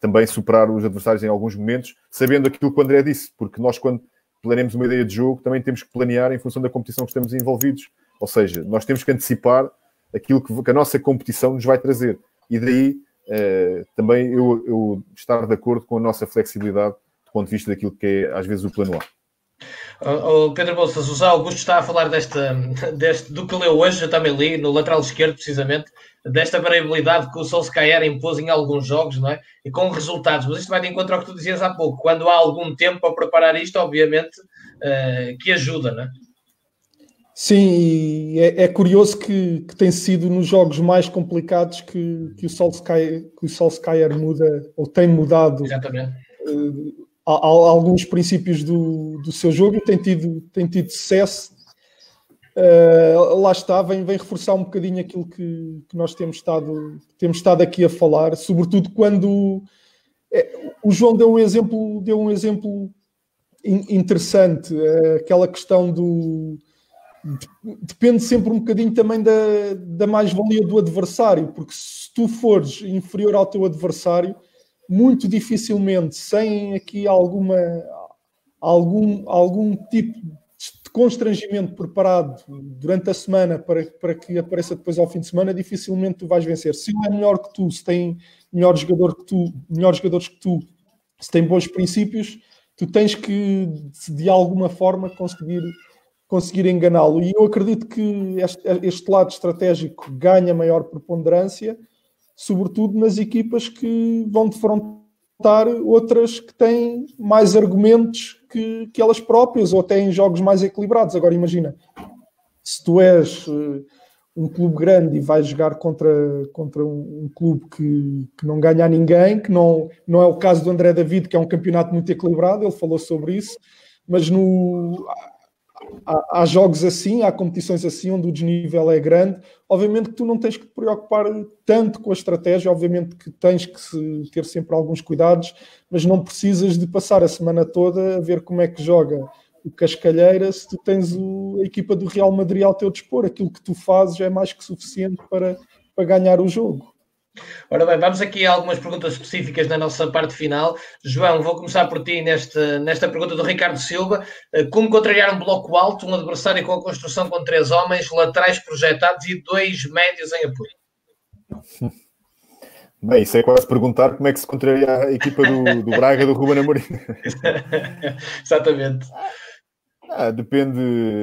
também superar os adversários em alguns momentos, sabendo aquilo que o André disse, porque nós, quando planeamos uma ideia de jogo, também temos que planear em função da competição que estamos envolvidos. Ou seja, nós temos que antecipar aquilo que, a nossa competição nos vai trazer. E daí eh, também eu, eu, estar de acordo com a nossa flexibilidade do ponto de vista daquilo que é, às vezes, o plano A. O Pedro Bolsas, o José Augusto está a falar desta, deste, do que leu hoje, eu também li, no lateral esquerdo, precisamente, desta variabilidade que o Solskjaer impôs em alguns jogos, não é? E com resultados. Mas isto vai de encontro ao que tu dizias há pouco. Quando há algum tempo para preparar isto, obviamente, uh, que ajuda, não é? Sim, é, é curioso que, que, tem sido nos jogos mais complicados que, que, o Solskjaer, que o Solskjaer muda, ou tem mudado. Uh, alguns princípios do, do seu jogo e tem tido, tem tido sucesso. Uh, lá está, vem, vem reforçar um bocadinho aquilo que, que nós temos estado, temos estado aqui a falar, sobretudo quando é, o João deu um exemplo, deu um exemplo interessante, uh, aquela questão do depende sempre um bocadinho também da, da mais-valia do adversário, porque se tu fores inferior ao teu adversário, muito dificilmente, sem aqui alguma, algum, algum tipo de constrangimento preparado durante a semana para, para que apareça depois ao fim de semana, dificilmente tu vais vencer. Se ele é melhor que tu, se tem melhor jogador que tu, melhores jogadores que tu, se tem bons princípios, tu tens que de alguma forma conseguir conseguir enganá-lo. E eu acredito que este, este, lado estratégico ganha maior preponderância sobretudo nas equipas que vão defrontar enfrentar outras que têm mais argumentos que, que elas próprias ou têm jogos mais equilibrados. Agora imagina, se tu és uh, um clube grande e vais jogar contra, contra um, um clube que, que não ganha a ninguém, que não, não é o caso do André David, que é um campeonato muito equilibrado, ele falou sobre isso, mas no, há, há, jogos assim, há competições assim onde o desnível é grande. Obviamente que tu não tens que te preocupar tanto com a estratégia, obviamente que tens que ter sempre alguns cuidados, mas não precisas de passar a semana toda a ver como é que joga o Cascalheira se tu tens o, a equipa do Real Madrid ao teu dispor. Aquilo que tu fazes é mais que suficiente para, para ganhar o jogo. Ora bem, vamos aqui a algumas perguntas específicas na nossa parte final. João, vou começar por ti nesta, nesta pergunta do Ricardo Silva. Eh, como contrariar um bloco alto, um adversário com a construção com três homens, laterais projetados e dois médios em apoio? *laughs* Bem, isso é quase perguntar como é que se contraria a equipa do, do Braga do Ruben Amorim. *laughs* Exatamente. Ah, depende,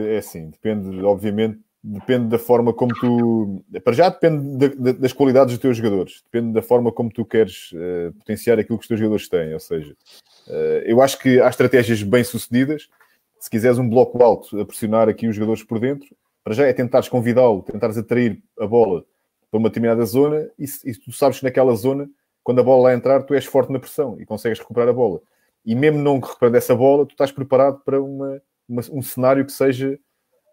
é assim, depende, obviamente, depende da forma como tu. Para já depende de, de, das qualidades dos teus jogadores, depende da forma como tu queres uh, potenciar aquilo que os teus jogadores têm. Ou seja, uh, eu acho que há estratégias bem sucedidas. Se quiseres um bloco alto a pressionar aqui os jogadores por dentro, para já é tentares convidá-lo, tentares atrair a bola para uma determinada zona e, e tu sabes que naquela zona, quando a bola lá entrar, tu és forte na pressão e consegues recuperar a bola. E mesmo não recuperar dessa bola, tu estás preparado para uma, uma um cenário que seja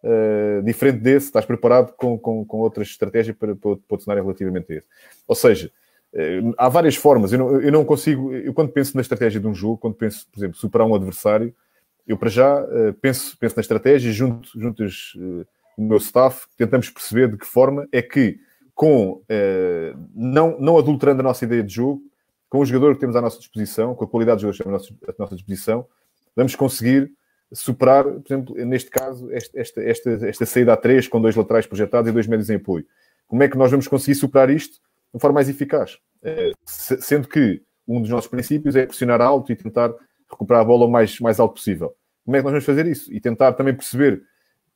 uh, diferente desse, estás preparado com, com, com outras estratégias para, para, para cenário relativamente a esse. Ou seja, uh, há várias formas. Eu não, eu não consigo, eu quando penso na estratégia de um jogo, quando penso, por exemplo, superar um adversário, eu para já uh, penso, penso na estratégia, junto, juntos o meu staff, tentamos perceber de que forma é que, com não, não adulterando a nossa ideia de jogo, com o jogador que temos à nossa disposição, com a qualidade dos jogadores que temos à nossa disposição, vamos conseguir superar, por exemplo, neste caso, esta, esta, esta saída a três com dois laterais projetados e dois médios em apoio. Como é que nós vamos conseguir superar isto de forma mais eficaz? É, sendo que um dos nossos princípios é pressionar alto e tentar recuperar a bola o mais, mais alto possível. Como é que nós vamos fazer isso? E tentar também perceber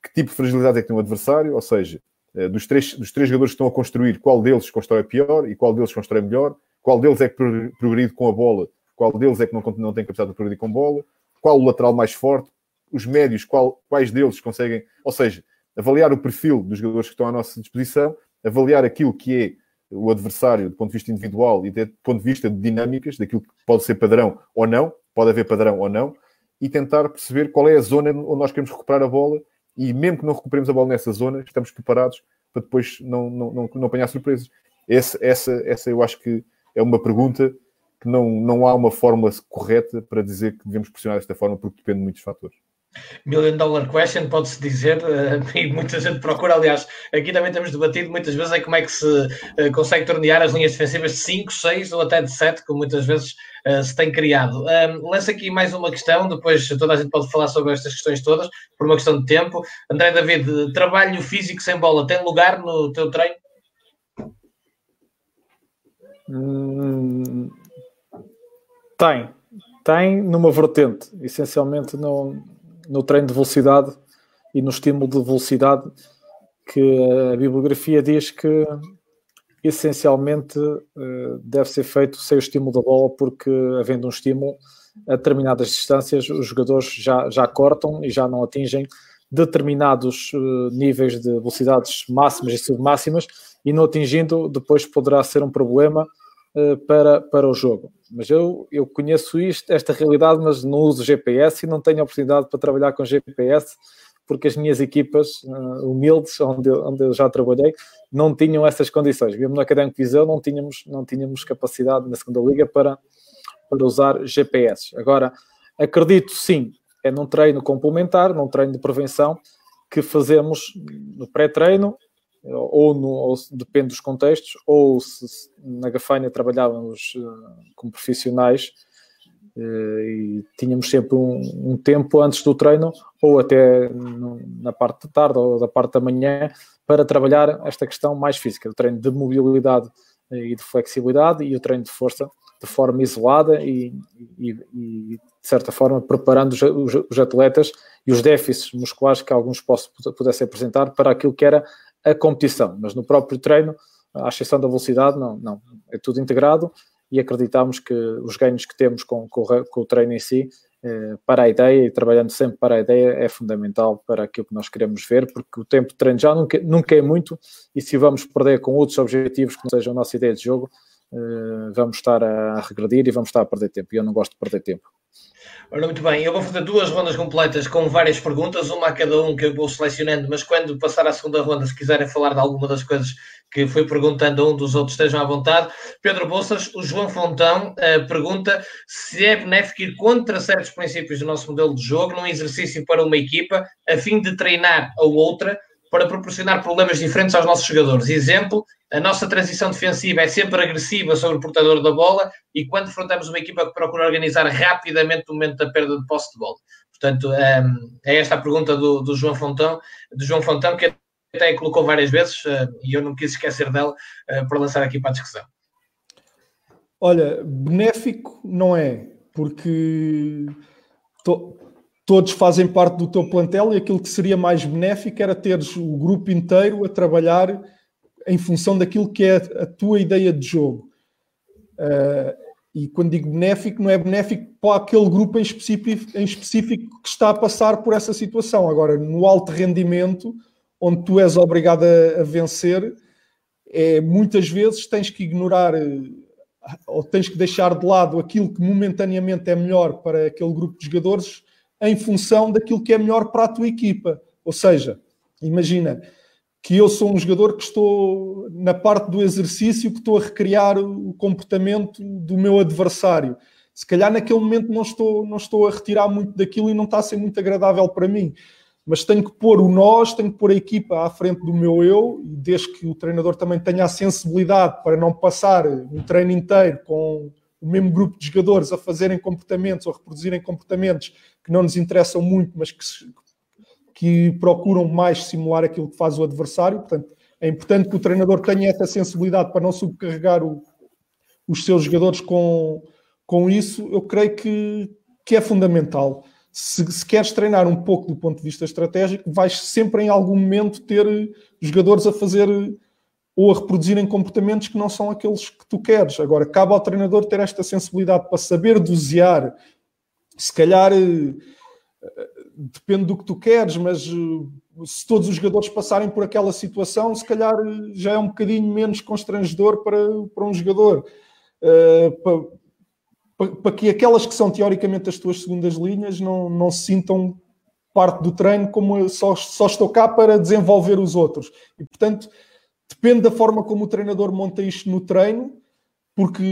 que tipo de fragilidade é que tem o adversário, ou seja, é, dos três, dos três jogadores que estão a construir, qual deles constrói pior e qual deles constrói melhor, qual deles é que progride com a bola, qual deles é que não, não tem capacidade de progredir com bola, qual o lateral mais forte, os médios, qual, quais deles conseguem, ou seja, avaliar o perfil dos jogadores que estão à nossa disposição, avaliar aquilo que é o adversário do ponto de vista individual e do ponto de vista de dinâmicas, daquilo que pode ser padrão ou não, pode haver padrão ou não, e tentar perceber qual é a zona onde nós queremos recuperar a bola e mesmo que não recuperemos a bola nessa zona, estamos preparados para depois não, não, não, não apanhar surpresas. Essa, essa, essa eu acho que é uma pergunta que não, não há uma fórmula correta para dizer que devemos pressionar desta forma, porque depende de muitos fatores. Million dollar question, pode-se dizer, uh, e muita gente procura, aliás, aqui também temos debatido muitas vezes é como é que se uh, consegue tornear as linhas defensivas de 5, 6 ou até de 7, como muitas vezes uh, se tem criado. Um, lanço aqui mais uma questão, depois toda a gente pode falar sobre estas questões todas, por uma questão de tempo. André David, trabalho físico sem bola tem lugar no teu treino? Hum, tem, tem numa vertente, essencialmente no no treino de velocidade e no estímulo de velocidade, que a bibliografia diz que essencialmente eh, deve ser feito sem o estímulo da bola, porque havendo um estímulo a determinadas distâncias, os jogadores já, já cortam e já não atingem determinados eh, níveis de velocidades máximas e submáximas, e não atingindo, depois poderá ser um problema para, para o jogo. Mas eu, eu conheço isto, esta realidade, mas não uso GPS e não tenho oportunidade para trabalhar com GPS, porque as minhas equipas uh, humildes, onde eu, onde eu já trabalhei, não tinham essas condições. Mesmo na Académico Viseu não tínhamos, não tínhamos capacidade na segunda liga para, para usar GPS. Agora, acredito sim, é num treino complementar, num treino de prevenção, que fazemos no pré-treino ou, no, ou depende dos contextos, ou se, se na Gafanha trabalhávamos uh, como profissionais uh, e tínhamos sempre um, um, tempo antes do treino, ou até no, na parte da tarde ou da parte da manhã, para trabalhar esta questão mais física, o treino de mobilidade e de flexibilidade e o treino de força de forma isolada e, e, e de certa forma preparando os, os, os, atletas e os déficits musculares que alguns possam, pudessem apresentar para aquilo que era a competição, mas no próprio treino, à exceção da velocidade, não, não, é tudo integrado e acreditamos que os ganhos que temos com, com, com o treino em si eh, para a ideia e trabalhando sempre para a ideia é fundamental para aquilo que nós queremos ver, porque o tempo de treino já nunca, nunca é muito e se vamos perder com outros objetivos que não sejam a nossa ideia de jogo, eh, vamos estar a regredir e vamos estar a perder tempo. E eu não gosto de perder tempo. Ora, muito bem, eu vou fazer duas rondas completas com várias perguntas, uma a cada um que eu vou selecionando, mas quando passar à segunda ronda, se quiserem falar de alguma das coisas que foi perguntando a um dos outros, estejam à vontade. Pedro Bolsas, o João Fontão uh, pergunta se é benéfico ir contra certos princípios do nosso modelo de jogo num exercício para uma equipa, a fim de treinar a outra para proporcionar problemas diferentes aos nossos jogadores. Exemplo, a nossa transição defensiva é sempre agressiva sobre o portador da bola e quando enfrentamos uma equipa que procura organizar rapidamente o momento da perda de posse de bola. Portanto, ehm, é esta a pergunta do, do João Fontão, do João Fontão, que até colocou várias vezes eh, e eu não quis esquecer dela eh, para lançar aqui para a discussão. Olha, benéfico não é, porque todos fazem parte do teu plantel e aquilo que seria mais benéfico era teres o grupo inteiro a trabalhar em função daquilo que é a tua ideia de jogo. Uh, e quando digo benéfico, não é benéfico para aquele grupo em específico, em específico que está a passar por essa situação. Agora, no alto rendimento, onde tu és obrigado a, a vencer, é, muitas vezes tens que ignorar ou tens que deixar de lado aquilo que momentaneamente é melhor para aquele grupo de jogadores em função daquilo que é melhor para a tua equipa. Ou seja, imagina, que eu sou um jogador que estou na parte do exercício que estou a recriar o comportamento do meu adversário. Se calhar naquele momento não estou, não estou a retirar muito daquilo e não está a ser muito agradável para mim. Mas tenho que pôr o nós, tenho que pôr a equipa à frente do meu eu, desde que o treinador também tenha a sensibilidade para não passar um treino inteiro com o mesmo grupo de jogadores a fazerem comportamentos ou reproduzirem comportamentos que não nos interessam muito, mas que, que procuram mais simular aquilo que faz o adversário. Portanto, é importante que o treinador tenha essa sensibilidade para não subcarregar o, os seus jogadores com, com isso. Eu creio que, que é fundamental. Se, se, queres treinar um pouco do ponto de vista estratégico, vais sempre em algum momento ter jogadores a fazer ou a reproduzirem comportamentos que não são aqueles que tu queres. Agora, cabe ao treinador ter esta sensibilidade para saber dosear, se calhar depende do que tu queres, mas eh, se todos os jogadores passarem por aquela situação, se calhar eh, já é um bocadinho menos constrangedor para, para um jogador. Uh, para, para, para, que aquelas que são teoricamente as tuas segundas linhas não, não se sintam parte do treino como só, só estou cá para desenvolver os outros. E portanto, depende da forma como o treinador monta isto no treino porque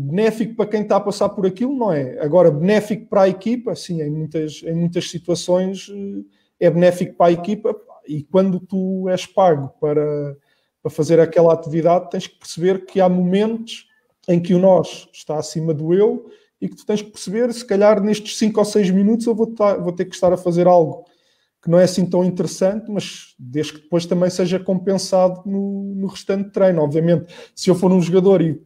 benéfico para quem está a passar por aquilo não é. Agora, benéfico para a equipa, sim, em muitas, em muitas situações eh, é benéfico para a equipa e quando tu és pago para, para fazer aquela atividade, tens que perceber que há momentos em que o nós está acima do eu e que tu tens que perceber, se calhar nestes 5 ou 6 minutos eu vou, tar, vou ter que estar a fazer algo que não é assim tão interessante, mas desde que depois também seja compensado no, no restante treino. Obviamente, se eu for um jogador e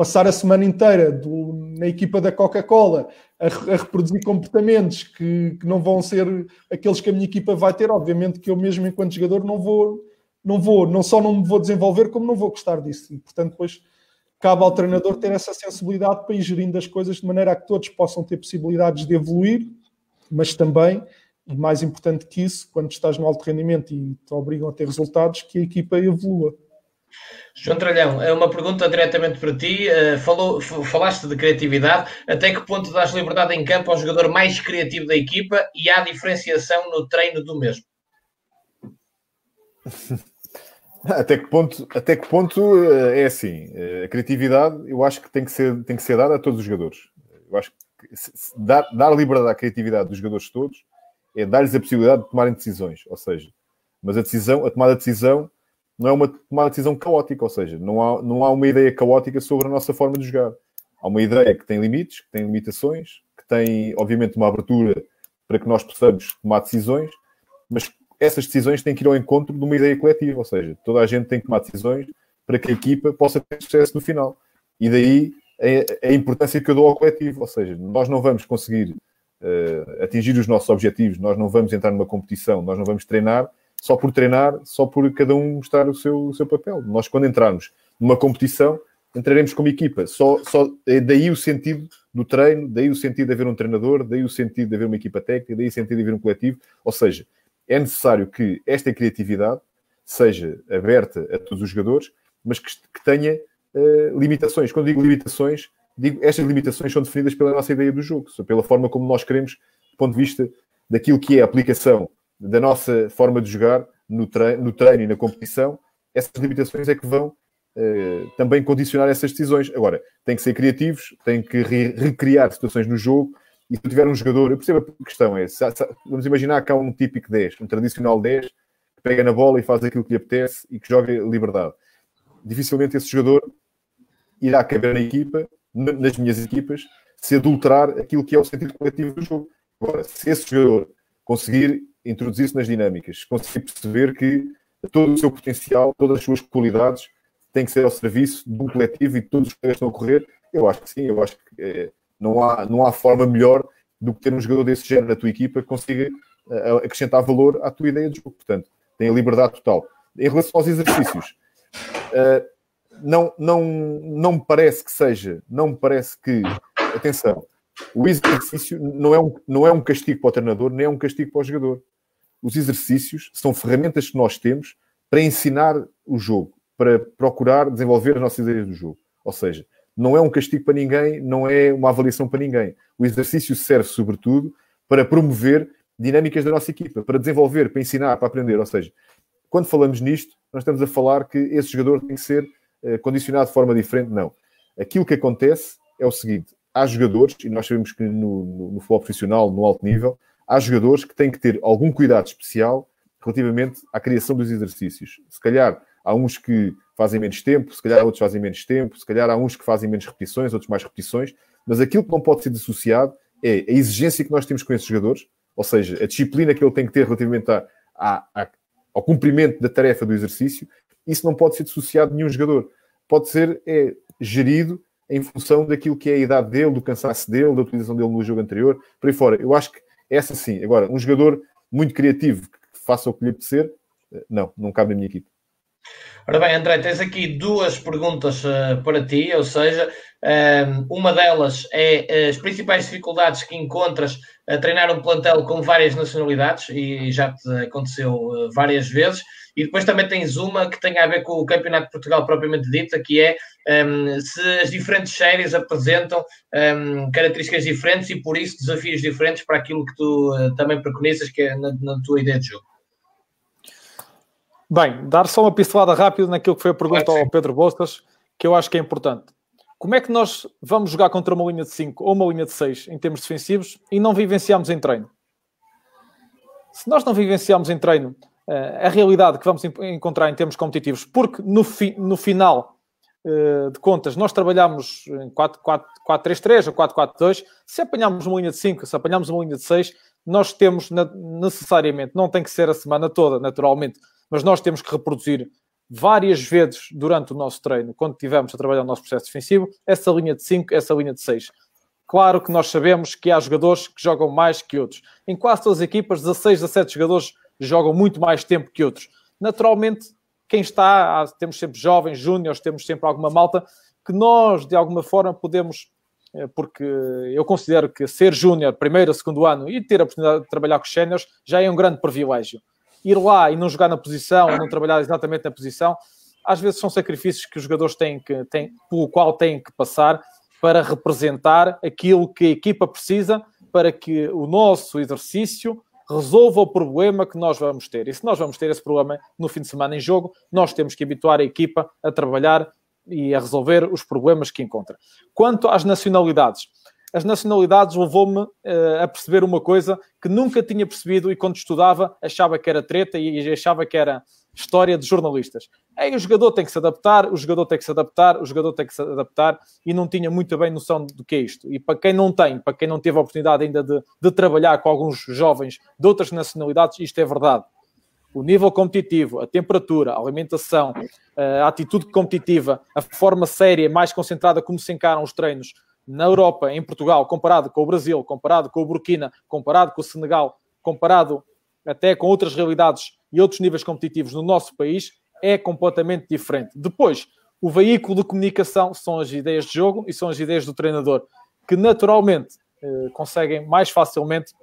passar a semana inteira do, na equipa da Coca-Cola a, a, reproduzir comportamentos que, que, não vão ser aqueles que a minha equipa vai ter, obviamente que eu mesmo enquanto jogador não vou, não vou, não só não me vou desenvolver, como não vou gostar disso. E, portanto, depois cabe ao treinador ter essa sensibilidade para ir gerindo as coisas de maneira a que todos possam ter possibilidades de evoluir, mas também, e mais importante que isso, quando estás no alto rendimento e te obrigam a ter resultados, que a equipa evolua. João Tralhão, é uma pergunta diretamente para ti. Uh, falou, falaste de criatividade. Até que ponto dás liberdade em campo ao jogador mais criativo da equipa e há diferenciação no treino do mesmo? *laughs* Até que ponto, até que ponto eh, é assim? Eh, a criatividade eu acho que tem que ser, tem que ser dada a todos os jogadores. Eu acho que dar, dar liberdade à criatividade dos jogadores todos é dar-lhes a possibilidade de tomarem decisões. Ou seja, mas a decisão, a tomada de decisão não é uma, uma decisão caótica, ou seja, não há, não há uma ideia caótica sobre a nossa forma de jogar. Há uma ideia que tem limites, que tem limitações, que tem, obviamente, uma abertura para que nós possamos tomar decisões, mas essas decisões têm que ir ao encontro de uma ideia coletiva, ou seja, toda a gente tem que tomar decisões para que a equipa possa ter sucesso no final. E daí a, a importância que eu dou ao coletivo, ou seja, nós não vamos conseguir uh, atingir os nossos objetivos, nós não vamos entrar numa competição, nós não vamos treinar só por treinar, só por cada um mostrar o seu, o seu papel. Nós, quando entrarmos numa competição, entraremos como equipa. Só, só, é daí o sentido do treino, daí o sentido de haver um treinador, daí o sentido de haver uma equipa técnica, daí o sentido de haver um coletivo. Ou seja, é necessário que esta criatividade seja aberta a todos os jogadores, mas que, que tenha uh, limitações. Quando digo limitações, digo estas limitações são definidas pela nossa ideia do jogo, pela forma como nós queremos, do ponto de vista daquilo que é a aplicação da nossa forma de jogar no treino, no treino e na competição, essas limitações é que vão Uh, também condicionar essas decisões. Agora, tem que ser criativos, tem que re recriar situações no jogo. E se tiver um jogador, eu percebo a questão, é, se, se, vamos imaginar que há um típico 10, um tradicional 10, que pega na bola e faz aquilo que lhe apetece e que joga liberdade. Dificilmente esse jogador irá caber na equipa, nas minhas equipas, se adulterar aquilo que é o sentido coletivo do jogo. Agora, se esse jogador conseguir introduzir-se nas dinâmicas, conseguir perceber que todo o seu potencial, todas as suas qualidades tem que ser ao serviço de um coletivo e todos os que estão a correr, eu acho que sim, eu acho que é, não, há, não há forma melhor do que ter um jogador desse género na tua equipa que consiga uh, acrescentar valor à tua ideia de jogo. Portanto, tem a liberdade total. Em relação aos exercícios, uh, não, não, não me parece que seja, não me parece que, atenção, o exercício não é, um, não é um castigo para o treinador, nem é um castigo para o jogador. Os exercícios são ferramentas que nós temos para ensinar o jogo, para procurar desenvolver as nossas ideias do jogo. Ou seja, não é um castigo para ninguém, não é uma avaliação para ninguém. O exercício serve, sobretudo, para promover dinâmicas da nossa equipa, para desenvolver, para ensinar, para aprender. Ou seja, quando falamos nisto, nós estamos a falar que esse jogador tem que ser uh, condicionado de forma diferente. Não. Aquilo que acontece é o seguinte: há jogadores, e nós sabemos que no, no, no futebol profissional, no alto nível, há jogadores que têm que ter algum cuidado especial relativamente à criação dos exercícios. Se calhar há uns que fazem menos tempo, se calhar outros fazem menos tempo, se calhar há uns que fazem menos repetições, outros mais repetições, mas aquilo que não pode ser dissociado é a exigência que nós temos com esses jogadores, ou seja, a disciplina que ele tem que ter relativamente a, a, ao cumprimento da tarefa do exercício, isso não pode ser dissociado de nenhum jogador. Pode ser é, gerido em função daquilo que é a idade dele, do cansaço dele, da utilização dele no jogo anterior, por aí fora. Eu acho que essa sim. Agora, um jogador muito criativo que faça o que lhe apetecer, eh, não, não cabe na minha equipe. Ora bem, André, tens aqui duas perguntas uh, para ti, ou seja, uh, uma delas é as principais dificuldades que encontras a treinar um plantel com várias nacionalidades, e já te aconteceu uh, várias vezes, e depois também tens uma que tem a ver com o Campeonato de Portugal propriamente dita, que é um, se as diferentes séries apresentam um, características diferentes e por isso desafios diferentes para aquilo que tu também preconizas, que é na, na tua ideia de jogo. Bem, dar só uma pincelada rápida naquilo que foi a pergunta ao Pedro Bostas, que eu acho que é importante. Como é que nós vamos jogar contra uma linha de 5 ou uma linha de 6 em termos defensivos e não vivenciamos em treino? Se nós não vivenciamos em treino uh, a realidade que vamos encontrar em termos competitivos, porque no, fi no final uh, de contas nós trabalhamos em 4-3-3 ou 4-4-2, se apanharmos uma linha de 5, se apanharmos uma linha de 6, nós temos necessariamente, não tem que ser a semana toda, naturalmente, mas nós temos que reproduzir várias vezes durante o nosso treino, quando estivermos a trabalhar o nosso processo defensivo, essa linha de 5, essa linha de 6. Claro que nós sabemos que há jogadores que jogam mais que outros. Em quase todas as equipas, 16, 17 jogadores jogam muito mais tempo que outros. Naturalmente, quem está, temos sempre jovens, júniores, temos sempre alguma malta que nós, de alguma forma, podemos, eh, porque eu considero que ser júnior, primeiro ou segundo ano, e ter a oportunidade de trabalhar com os séniores, já é um grande privilégio ir lá e não jogar na posição, não trabalhar exatamente na posição, às vezes são sacrifícios que os jogadores têm que, têm, pelo qual têm que passar para representar aquilo que a equipa precisa para que o nosso exercício resolva o problema que nós vamos ter. E se nós vamos ter esse problema no fim de semana em jogo, nós temos que habituar a equipa a trabalhar e a resolver os problemas que encontra. Quanto às nacionalidades, as nacionalidades levou-me uh, a perceber uma coisa que nunca tinha percebido e quando estudava achava que era treta e achava que era história de jornalistas. Aí o jogador tem que se adaptar, o jogador tem que se adaptar, o jogador tem que se adaptar e não tinha muito bem noção do que é isto. E para quem não tem, para quem não teve a oportunidade ainda de, de trabalhar com alguns jovens de outras nacionalidades, isto é verdade. O nível competitivo, a temperatura, a alimentação, a atitude competitiva, a forma séria, mais concentrada como se encaram os treinos, na Europa, em Portugal, comparado com o Brasil, comparado com o Burkina, comparado com o Senegal, comparado até com outras realidades e outros níveis competitivos no nosso país, é completamente diferente. Depois, O veículo de comunicação são as ideias de jogo e são as ideias do treinador, que naturalmente eh, conseguem mais facilmente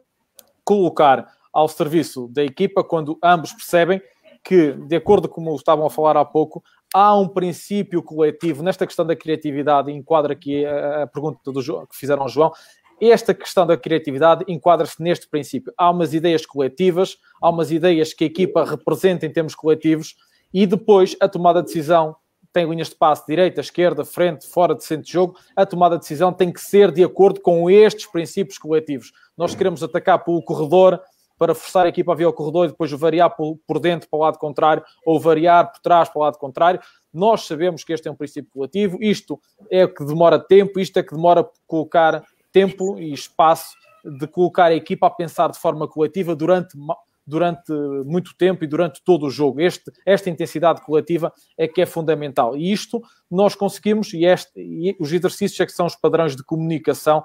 colocar ao serviço da equipa quando ambos percebem que, de acordo com como estavam a falar há pouco, há um princípio coletivo nesta questão da criatividade, enquadra aqui a, pergunta do, que fizeram ao João, esta questão da criatividade enquadra-se neste princípio. Há umas ideias coletivas, há umas ideias que a equipa representa em termos coletivos e depois a tomada de decisão tem linhas de passe direita, esquerda, frente, fora de centro de jogo. A tomada de decisão tem que ser de acordo com estes princípios coletivos. Nós queremos atacar pelo corredor para forçar a equipa a vir ao corredor e depois variar por dentro para o lado contrário ou variar por trás para o lado contrário. Nós sabemos que este é um princípio coletivo, isto é o que demora tempo, isto é que demora colocar tempo e espaço de colocar a equipa a pensar de forma coletiva durante, durante muito tempo e durante todo o jogo. Este, esta intensidade coletiva é que é fundamental. E isto nós conseguimos, e, este, e os exercícios é que são os padrões de comunicação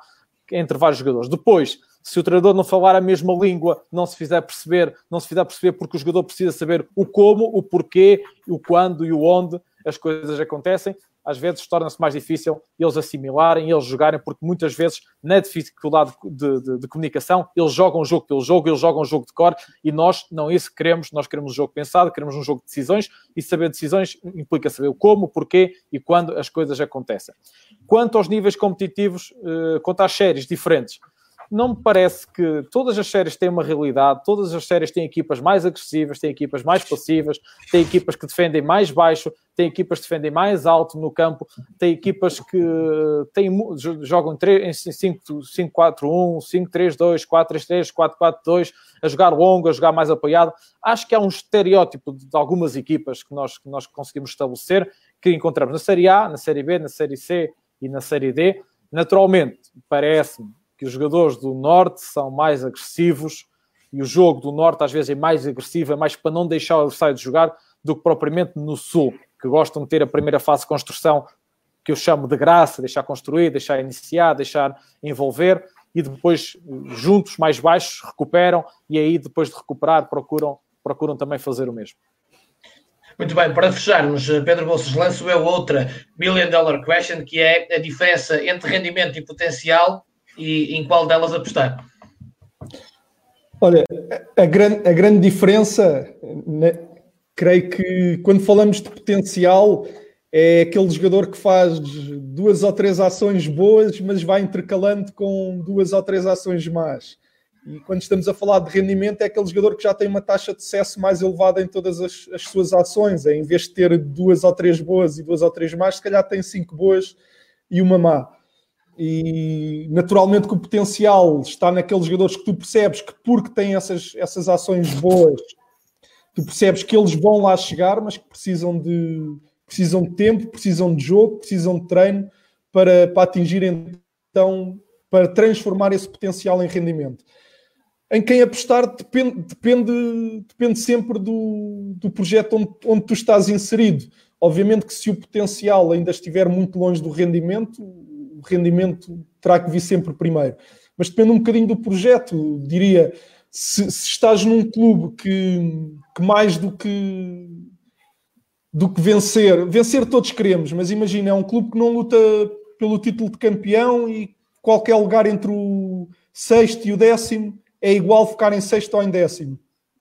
entre vários jogadores. Depois, se o treinador não falar a mesma língua, não se fizer perceber, não se fizer perceber porque o jogador precisa saber o como, o porquê, o quando e o onde as coisas acontecem, às vezes torna-se mais difícil eles assimilarem, eles jogarem, porque muitas vezes, na dificuldade de, de, de, comunicação, eles jogam o jogo pelo jogo, eles jogam o jogo de cor, e nós não isso que queremos, nós queremos um jogo pensado, queremos um jogo de decisões, e saber decisões implica saber o como, o porquê e quando as coisas acontecem. Quanto aos níveis competitivos, eh, quanto às séries diferentes, não me parece que todas as séries têm uma realidade, todas as séries têm equipas mais agressivas, têm equipas mais passivas, têm equipas que defendem mais baixo, têm equipas que defendem mais alto no campo, têm equipas que têm, jogam em 5-4-1, 5-3-2, 4-3-3, 4-4-2, a jogar longo, a jogar mais apoiado. Acho que há um estereótipo de algumas equipas que nós, que nós conseguimos estabelecer, que encontramos na Série A, na Série B, na Série C e na Série D. Naturalmente, parece-me que os jogadores do Norte são mais agressivos e o jogo do Norte às vezes é mais agressivo, é mais para não deixar o adversário de jogar do que propriamente no Sul, que gostam de ter a primeira fase de construção que eu chamo de graça, deixar construir, deixar iniciar, deixar envolver e depois juntos mais baixos recuperam e aí depois de recuperar procuram, procuram também fazer o mesmo. Muito bem, para fecharmos, Pedro Bolsas, lanço eu outra Million Dollar Question, que é a diferença entre rendimento e potencial e em qual delas apostar? Olha, a grande, a grande diferença, né, creio que quando falamos de potencial, é aquele jogador que faz duas ou três ações boas, mas vai intercalando com duas ou três ações más. E quando estamos a falar de rendimento, é aquele jogador que já tem uma taxa de sucesso mais elevada em todas as, as suas ações. É, em vez de ter duas ou três boas e duas ou três más, se calhar tem cinco boas e uma má e naturalmente que o potencial está naqueles jogadores que tu percebes que porque têm essas, essas ações boas, tu percebes que eles vão lá chegar, mas que precisam de, precisam de tempo, precisam de jogo, precisam de treino para, para atingir então, para transformar esse potencial em rendimento. Em quem apostar depende, depende, depende sempre do, do projeto onde, onde tu estás inserido. Obviamente que se o potencial ainda estiver muito longe do rendimento, rendimento terá que vir sempre primeiro. Mas depende um bocadinho do projeto, diria. Se, se estás num clube que, que, mais do que do que vencer, vencer todos queremos, mas imagina, é um clube que não luta pelo título de campeão e qualquer lugar entre o sexto e o décimo é igual ficar em sexto ou em décimo.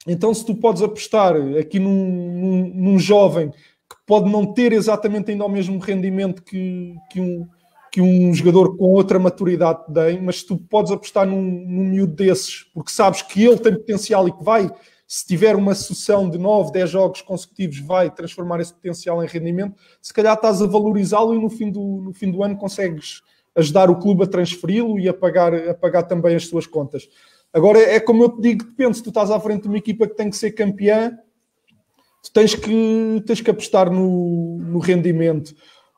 Então, se tu podes apostar aqui num, num, num jovem que pode não ter exatamente ainda o mesmo rendimento que, que um que um jogador com outra maturidade tem, mas tu podes apostar num, num miúdo desses, porque sabes que ele tem potencial e que vai, se tiver uma sucessão de 9, 10 jogos consecutivos, vai transformar esse potencial em rendimento, se calhar estás a valorizá-lo e no fim, do, no fim do ano consegues ajudar o clube a transferi-lo e a pagar, a pagar também as suas contas. Agora, é como eu te digo, depende, se tu estás à frente de uma equipa que tem que ser campeã, tu tens que, tens que apostar no, no rendimento.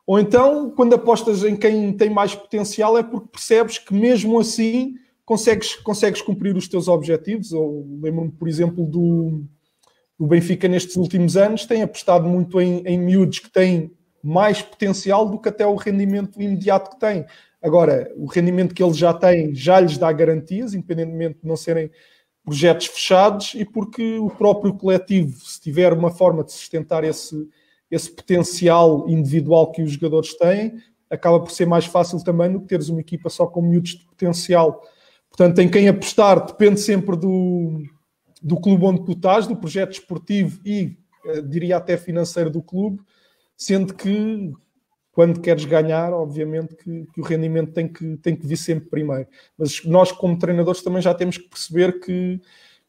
Ou então, quando apostas em quem tem mais potencial, é porque percebes que mesmo assim consegues, consegues cumprir os teus objetivos. Ou lembro-me, por exemplo, do, do Benfica nestes últimos anos, tem apostado muito em, em miúdos que têm mais potencial do que até o rendimento imediato que têm. Agora, o rendimento que eles já têm já lhes dá garantias, independentemente de não serem projetos fechados, e porque o próprio coletivo, se tiver uma forma de sustentar esse esse potencial individual que os jogadores têm, acaba por ser mais fácil também do que teres uma equipa só com miúdos de potencial. Portanto, em quem apostar depende sempre do, do clube onde tu estás, do projeto esportivo e, eh, diria até financeiro do clube, sendo que quando queres ganhar, obviamente que, que, o rendimento tem que, tem que vir sempre primeiro. Mas nós, como treinadores, também já temos que perceber que,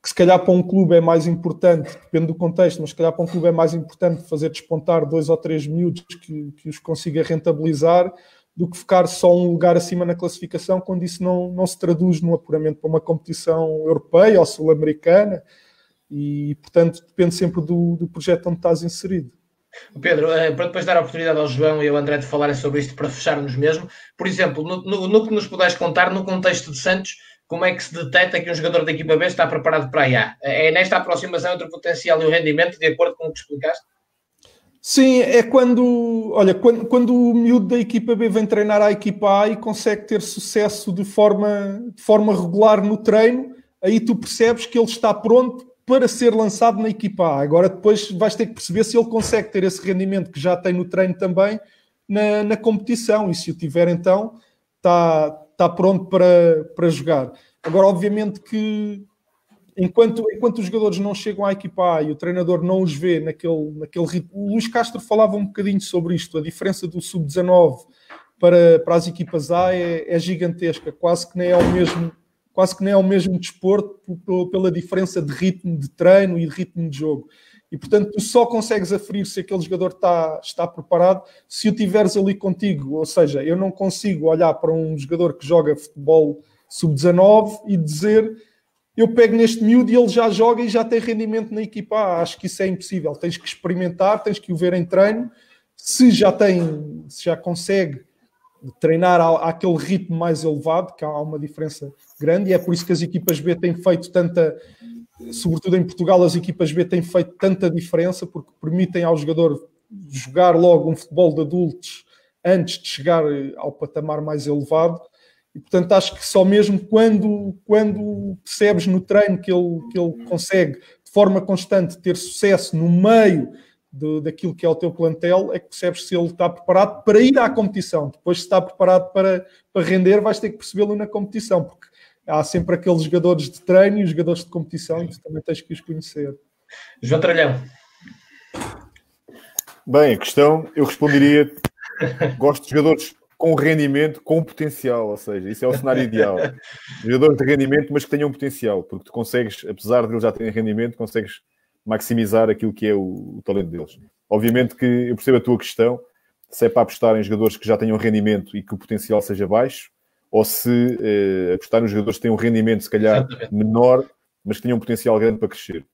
que se calhar para um clube é mais importante, depende do contexto, mas se calhar para um clube é mais importante fazer despontar dois ou três miúdos que, que os consiga rentabilizar do que ficar só um lugar acima na classificação quando isso não, não se traduz no apuramento para uma competição europeia ou sul-americana e, portanto, depende sempre do, do projeto onde estás inserido. Pedro, eh, para depois dar a oportunidade ao João e ao André de falarem sobre isto para fecharmos mesmo, por exemplo, no, no, no, que nos puderes contar, no contexto de Santos, como é que se detecta que um jogador da equipa B está preparado para a A? É nesta aproximação entre o potencial e o rendimento, de acordo com o que explicaste? Sim, é quando, olha, quando, quando o miúdo da equipa B vem treinar à equipa A e consegue ter sucesso de forma, de forma regular no treino, aí tu percebes que ele está pronto para ser lançado na equipa A. Agora depois vais ter que perceber se ele consegue ter esse rendimento que já tem no treino também na, na competição. E se o tiver, então está, está pronto para, para jogar. Agora, obviamente que enquanto, enquanto os jogadores não chegam à equipa A e o treinador não os vê naquele, naquele ritmo, o Luís Castro falava um bocadinho sobre isto, a diferença do sub-19 para, para as equipas A é, é gigantesca, quase que nem é o mesmo quase que nem é o mesmo desporto pela diferença de ritmo de treino e de ritmo de jogo. E portanto, tu só consegues aferir se aquele jogador está, está preparado se o tiveres ali contigo. Ou seja, eu não consigo olhar para um jogador que joga futebol sub-19 e dizer eu pego neste miúdo e ele já joga e já tem rendimento na equipa. Ah, acho que isso é impossível. Tens que experimentar, tens que o ver em treino. Se já tem, se já consegue treinar àquele ritmo mais elevado, que há uma diferença grande, e é por isso que as equipas B têm feito tanta, sobretudo em Portugal, as equipas B têm feito tanta diferença, porque permitem ao jogador jogar logo um futebol de adultos antes de chegar ao patamar mais elevado. E portanto acho que só mesmo quando, quando percebes no treino que ele, que ele consegue de forma constante ter sucesso no meio de, daquilo que é o teu plantel, é que percebes se ele está preparado para ir à competição. Depois, se está preparado para, para render, vais ter que percebê-lo na competição, porque há sempre aqueles jogadores de treino e os jogadores de competição e tu também tens que os conhecer. João Tralhão. Bem, a questão, eu responderia: gosto de jogadores com rendimento, com potencial, ou seja, isso é o cenário ideal. *laughs* Jogadores de rendimento, mas que tenham potencial, porque tu consegues, apesar de eles já terem rendimento, consegues maximizar aquilo que é o, o, talento deles. Obviamente que eu percebo a tua questão, se é para apostar em jogadores que já tenham rendimento e que o potencial seja baixo, ou se eh, apostar nos jogadores que têm um rendimento se calhar Exatamente. menor, mas que tenham um potencial grande para crescer.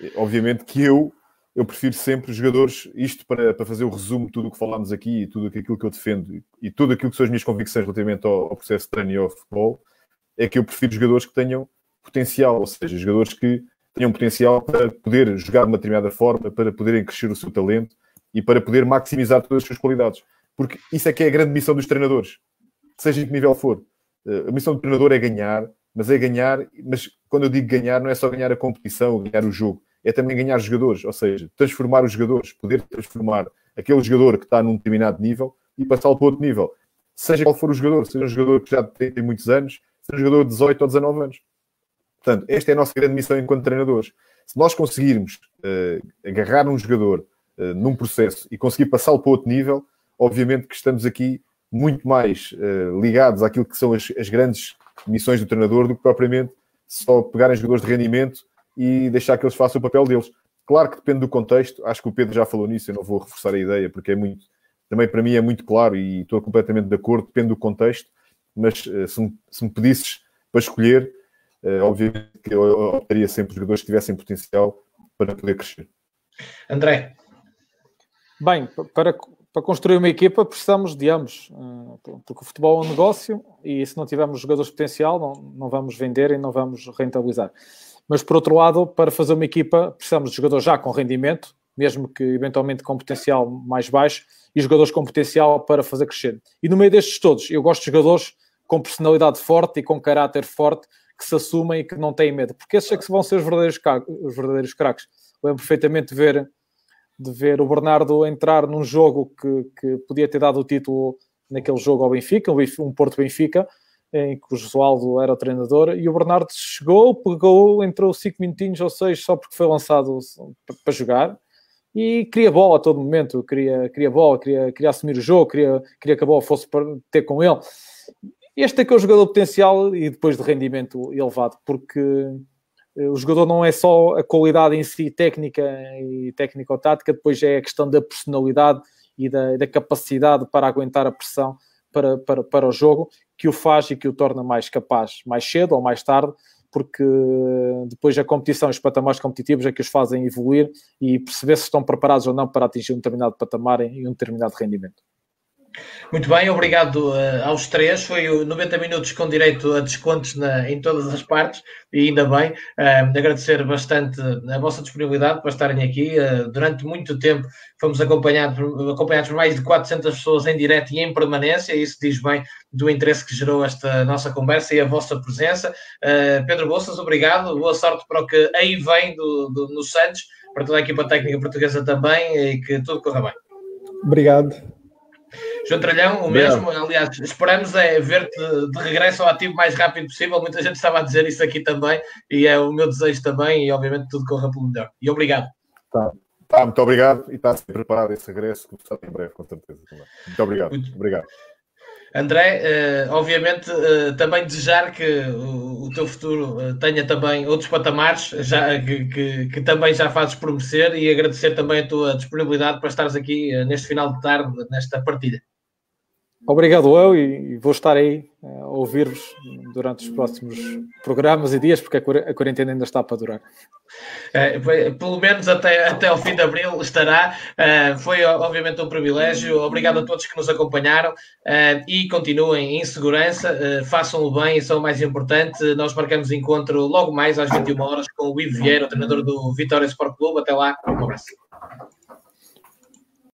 Eh, obviamente que eu, eu prefiro sempre jogadores, isto para, para fazer o resumo de tudo o que falámos aqui e tudo aquilo que eu defendo e tudo aquilo que são as minhas convicções relativamente ao, ao processo de treino e ao futebol, é que eu prefiro jogadores que tenham potencial, ou seja, jogadores que tenham potencial para poder jogar de uma determinada forma, para poderem crescer o seu talento e para poder maximizar todas as suas qualidades. Porque isso é que é a grande missão dos treinadores, seja em que nível for. Eh, a missão do treinador é ganhar, mas é ganhar, mas quando eu digo ganhar, não é só ganhar a competição, ganhar o jogo, é também ganhar jogadores, ou seja, transformar os jogadores, poder transformar aquele jogador que está num determinado nível e passá-lo para outro nível. Seja qual for o jogador, seja um jogador que já tem, tem muitos anos, seja um jogador de 18 ou 19 anos. Portanto, esta é a nossa grande missão enquanto treinadores. Se nós conseguirmos uh, agarrar um jogador uh, num processo e conseguir passá-lo para outro nível, obviamente que estamos aqui muito mais uh, ligados àquilo que são as, as, grandes missões do treinador do que propriamente só pegarem jogadores de rendimento e deixar que eles façam o papel deles. Claro que depende do contexto, acho que o Pedro já falou nisso, eu não vou reforçar a ideia, porque é muito, também para mim é muito claro e estou completamente de acordo, depende do contexto, mas se me, se me pedisses para escolher, uh, obviamente que eu optaria sempre jogadores que tivessem potencial para poder crescer. André. Bem, para, para construir uma equipa precisamos de ambos, eh, porque o futebol é um negócio e se não tivermos jogadores potencial não, não vamos vender e não vamos rentabilizar. Mas por outro lado, para fazer uma equipa precisamos de jogadores já com rendimento, mesmo que eventualmente com potencial mais baixo, e jogadores com potencial para fazer crescer. E no meio destes todos, eu gosto de jogadores com personalidade forte e com caráter forte, que se assumem e que não têm medo, porque esses é que vão ser os verdadeiros, os verdadeiros craques. Lembro perfeitamente de ver de ver o Bernardo entrar num jogo que, que podia ter dado o título naquele jogo ao Benfica, um Porto-Benfica, em que o Josualdo era o treinador, e o Bernardo chegou, pegou, entrou 5 minutinhos ou 6 só porque foi lançado para jogar, e queria bola a todo momento, queria, queria bola, queria, queria assumir o jogo, queria, queria que a bola fosse para ter com ele. Este é que é o jogador potencial e depois de rendimento elevado, porque o jogador não é só a qualidade em si técnica e técnico-tática, depois é a questão da personalidade e da, da, capacidade para aguentar a pressão para, para, para o jogo que o faz e que o torna mais capaz, mais cedo ou mais tarde, porque depois a competição, os patamares competitivos é que os fazem evoluir e perceber se estão preparados ou não para atingir um determinado patamar e um determinado rendimento. Muito bem, obrigado uh, aos três. Foi 90 minutos com direito a descontos na, em todas as partes e ainda bem. Uh, agradecer bastante a vossa disponibilidade para estarem aqui. Uh, durante muito tempo fomos acompanhados, acompanhados por mais de 400 pessoas em direto e em permanência. Isso diz bem do interesse que gerou esta nossa conversa e a vossa presença. Pedro Bolsas, obrigado. Boa sorte para o que aí vem do, do, no Santos, para toda a equipa técnica portuguesa também e que tudo corra bem. Obrigado. João Tralhão, o mesmo. Aliás, esperamos é ver-te de regresso ao ativo o mais rápido possível. Muita gente estava a dizer isso aqui também e é o meu desejo também. E obviamente tudo corra pelo melhor. E obrigado. Tá. tá muito obrigado e está sempre preparado esse regresso, começar em breve, com certeza. Muito obrigado. Muito obrigado. André, uh, obviamente, uh, também desejar que o, teu futuro uh, tenha também outros patamares já, que, que, que, também já fazes prometer e agradecer também a tua disponibilidade para estares aqui neste final de tarde, nesta partilha. Obrigado eu e vou estar aí ouvir-vos durante os próximos programas e dias, porque a quarentena ainda está para durar. É, pelo menos até, até ao fim de abril estará. É, foi obviamente um privilégio. Obrigado a todos que nos acompanharam é, e continuem em segurança, é, façam-o bem, isso é o mais importante. Nós marcamos encontro logo mais às 21 horas com o Ivo Vieira, o treinador do Vitória Sport Clube. Até lá, um abraço.